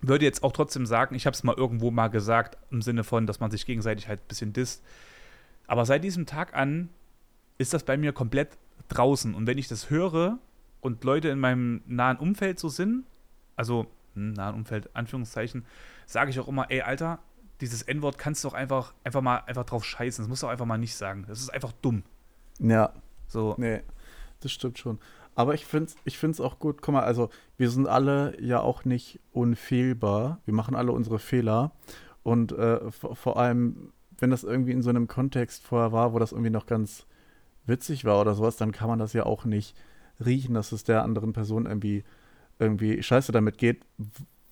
würde jetzt auch trotzdem sagen, ich habe es mal irgendwo mal gesagt, im Sinne von, dass man sich gegenseitig halt ein bisschen disst. Aber seit diesem Tag an ist das bei mir komplett draußen. Und wenn ich das höre und Leute in meinem nahen Umfeld so sind, also hm, nahen Umfeld, Anführungszeichen, sage ich auch immer, ey, Alter, dieses N-Wort kannst du doch einfach, einfach mal einfach drauf scheißen. Das musst du auch einfach mal nicht sagen. Das ist einfach dumm. Ja. So. Nee, das stimmt schon. Aber ich finde es ich find's auch gut. Guck mal, also wir sind alle ja auch nicht unfehlbar. Wir machen alle unsere Fehler. Und äh, vor allem, wenn das irgendwie in so einem Kontext vorher war, wo das irgendwie noch ganz witzig war oder sowas, dann kann man das ja auch nicht riechen, dass es der anderen Person irgendwie, irgendwie scheiße damit geht,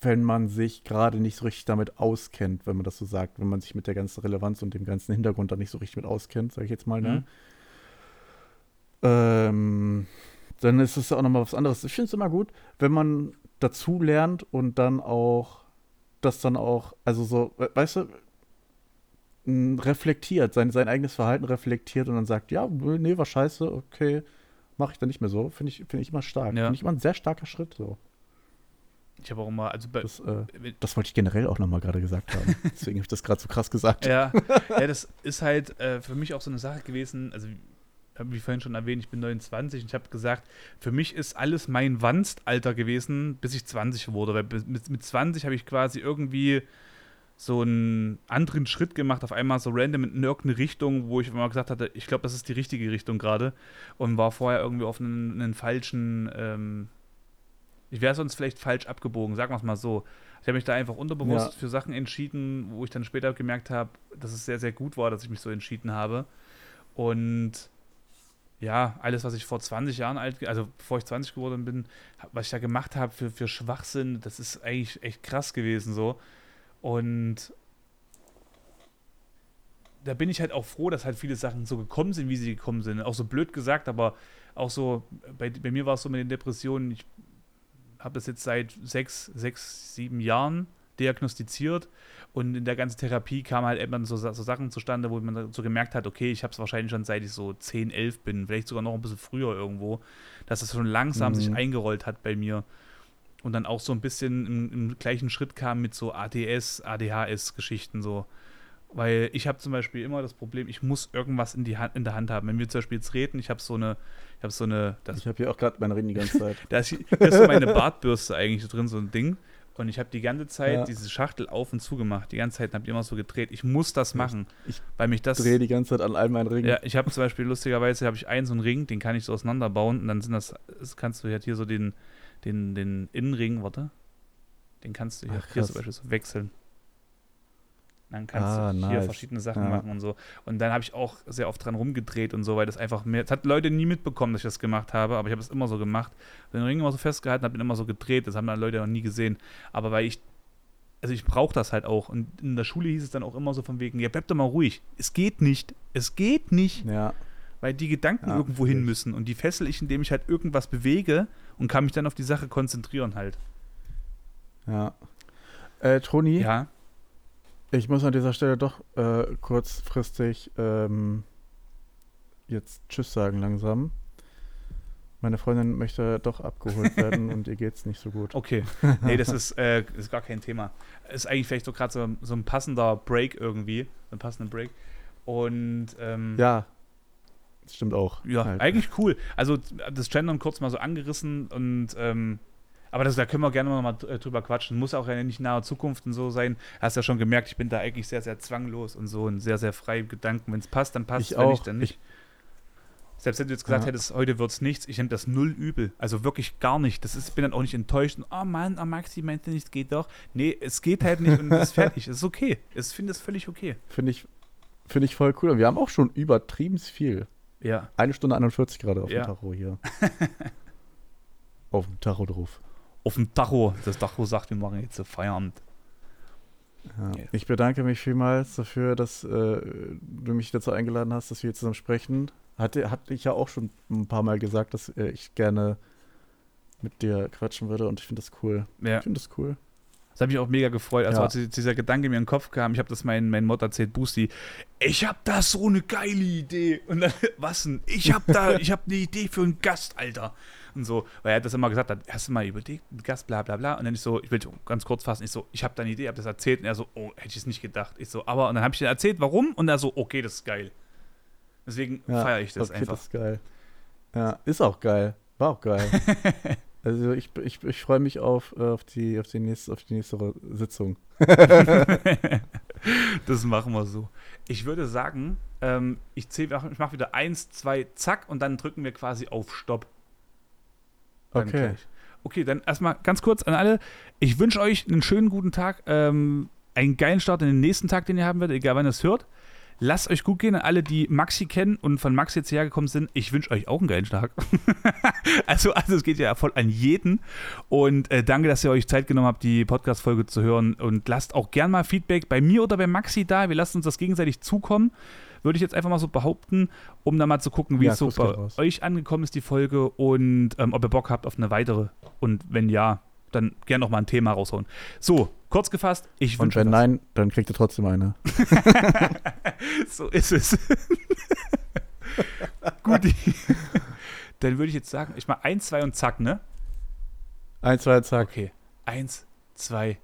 wenn man sich gerade nicht so richtig damit auskennt, wenn man das so sagt, wenn man sich mit der ganzen Relevanz und dem ganzen Hintergrund da nicht so richtig mit auskennt, sage ich jetzt mal, ne? Mhm. Ähm, dann ist es auch nochmal was anderes. Ich finde es immer gut, wenn man dazu lernt und dann auch das dann auch, also so, weißt du, reflektiert, sein, sein eigenes Verhalten reflektiert und dann sagt, ja, nee, war scheiße, okay, mache ich dann nicht mehr so. Finde ich, find ich immer stark. Ja. Finde ich immer ein sehr starker Schritt so. Ich habe auch immer, also bei, das, äh, das, wollte ich generell auch nochmal gerade gesagt haben. Deswegen habe ich das gerade so krass gesagt. Ja, ja das ist halt äh, für mich auch so eine Sache gewesen. Also wie vorhin schon erwähnt, ich bin 29 und ich habe gesagt, für mich ist alles mein Wanstalter gewesen, bis ich 20 wurde. Weil mit, mit 20 habe ich quasi irgendwie so einen anderen Schritt gemacht, auf einmal so random in irgendeine Richtung, wo ich immer gesagt hatte, ich glaube, das ist die richtige Richtung gerade und war vorher irgendwie auf einen, einen falschen, ähm, ich wäre sonst vielleicht falsch abgebogen, sagen wir es mal so. Ich habe mich da einfach unterbewusst ja. für Sachen entschieden, wo ich dann später gemerkt habe, dass es sehr, sehr gut war, dass ich mich so entschieden habe. Und ja, alles, was ich vor 20 Jahren alt, also bevor ich 20 geworden bin, was ich da gemacht habe für, für Schwachsinn, das ist eigentlich echt krass gewesen so. Und da bin ich halt auch froh, dass halt viele Sachen so gekommen sind, wie sie gekommen sind. Auch so blöd gesagt, aber auch so, bei, bei mir war es so mit den Depressionen, ich habe das jetzt seit sechs, sechs, sieben Jahren diagnostiziert und in der ganzen Therapie kam halt immer so, so Sachen zustande, wo man so gemerkt hat, okay, ich habe es wahrscheinlich schon seit ich so 10, 11 bin, vielleicht sogar noch ein bisschen früher irgendwo, dass es schon langsam mhm. sich eingerollt hat bei mir und dann auch so ein bisschen im, im gleichen Schritt kam mit so ADS, ADHS-Geschichten so. Weil ich habe zum Beispiel immer das Problem, ich muss irgendwas in, die Hand, in der Hand haben. Wenn wir zum Beispiel jetzt reden, ich habe so eine, ich habe so eine. Das, ich habe hier auch gerade meine Reden die ganze Zeit. da ist, da ist so meine Bartbürste eigentlich drin, so ein Ding. Und ich habe die ganze Zeit ja. diese Schachtel auf und zu gemacht. Die ganze Zeit habe ich immer so gedreht. Ich muss das machen, ich weil mich das. drehe die ganze Zeit an all meinen Ringen. Ja, ich habe zum Beispiel lustigerweise habe ich einen so einen Ring, den kann ich so auseinanderbauen und dann sind das, das kannst du halt hier so den, den, den Innenring, warte, den kannst du hier, Ach, hier zum Beispiel so wechseln. Dann kannst ah, du hier nice. verschiedene Sachen ja. machen und so. Und dann habe ich auch sehr oft dran rumgedreht und so, weil das einfach mehr. Das hat Leute nie mitbekommen, dass ich das gemacht habe, aber ich habe es immer so gemacht. Den Ring immer so festgehalten, habe ihn immer so gedreht. Das haben dann Leute noch nie gesehen. Aber weil ich. Also ich brauche das halt auch. Und in der Schule hieß es dann auch immer so von wegen, ja, bleib doch mal ruhig. Es geht nicht. Es geht nicht. Ja. Weil die Gedanken ja, irgendwo hin müssen. Und die fessel ich, indem ich halt irgendwas bewege und kann mich dann auf die Sache konzentrieren halt. Ja. Äh, Toni? Ja. Ich muss an dieser Stelle doch äh, kurzfristig ähm, jetzt Tschüss sagen langsam. Meine Freundin möchte doch abgeholt werden und ihr geht's nicht so gut. Okay. Nee, das ist, äh, ist gar kein Thema. Ist eigentlich vielleicht so gerade so, so ein passender Break irgendwie. Ein passender Break. Und ähm, ja, das stimmt auch. Ja, halt. eigentlich cool. Also das Gendern kurz mal so angerissen und ähm, aber das, da können wir gerne mal äh, drüber quatschen. Muss auch ja nicht in naher Zukunft und so sein. Hast ja schon gemerkt, ich bin da eigentlich sehr, sehr zwanglos und so und sehr, sehr frei im Gedanken. Wenn es passt, dann passt es, wenn nicht, dann nicht. Ich selbst wenn du jetzt gesagt ja. hättest, heute wird es nichts, ich nehme das null übel. Also wirklich gar nicht. Das ist, bin dann auch nicht enttäuscht. Und, oh Mann, oh Maxi meinte nicht, es geht doch. Nee, es geht halt nicht und es ist fertig. Es ist okay. Ich finde es völlig okay. Finde ich, find ich voll cool. Und wir haben auch schon übertrieben viel. Ja. Eine Stunde 41 gerade auf ja. dem Tacho hier. auf dem Tacho drauf auf dem Tacho. Das Tacho sagt, wir machen jetzt Feierabend. Ja. Ich bedanke mich vielmals dafür, dass äh, du mich dazu eingeladen hast, dass wir hier zusammen sprechen. Hatte, hatte ich ja auch schon ein paar Mal gesagt, dass äh, ich gerne mit dir quatschen würde und ich finde das cool. Ja. Ich finde das cool. Das habe ich auch mega gefreut. Also, ja. als dieser Gedanke mir in den Kopf kam, ich habe das mein, mein Mod erzählt, Boosty, ich habe da so eine geile Idee. Und dann, was denn? Ich habe da, ich habe eine Idee für einen Gast, Alter und so, weil er hat das immer gesagt, hast du mal überlegt, Gast, bla bla bla. Und dann ich so, ich will ganz kurz fassen, ich so, ich habe da eine Idee, habe das erzählt und er so, oh, hätte ich es nicht gedacht. Ich so, aber, und dann habe ich ihm erzählt, warum und er so, okay, das ist geil. Deswegen ja, feiere ich das okay, einfach. Das ist geil. Ja, ist auch geil. War auch geil. also ich, ich, ich freue mich auf, auf, die, auf, die nächste, auf die nächste Sitzung. das machen wir so. Ich würde sagen, ähm, ich, ich mache wieder eins, zwei, zack und dann drücken wir quasi auf Stopp. Okay. Okay, dann erstmal ganz kurz an alle. Ich wünsche euch einen schönen guten Tag, ähm, einen geilen Start in den nächsten Tag, den ihr haben werdet, egal wann ihr es hört. Lasst euch gut gehen an alle, die Maxi kennen und von Maxi jetzt hergekommen sind. Ich wünsche euch auch einen geilen Tag. also, also, es geht ja voll an jeden. Und äh, danke, dass ihr euch Zeit genommen habt, die Podcast-Folge zu hören. Und lasst auch gern mal Feedback bei mir oder bei Maxi da. Wir lassen uns das gegenseitig zukommen würde ich jetzt einfach mal so behaupten, um dann mal zu gucken, wie ja, es so bei euch angekommen ist, die Folge und ähm, ob ihr Bock habt auf eine weitere. Und wenn ja, dann gerne noch mal ein Thema raushauen. So, kurz gefasst, ich wünsche. Und wenn nein, dann kriegt ihr trotzdem eine. so ist es. Gut. dann würde ich jetzt sagen, ich mal eins, zwei und zack, ne? Eins, zwei, zack. Okay. Eins, zwei,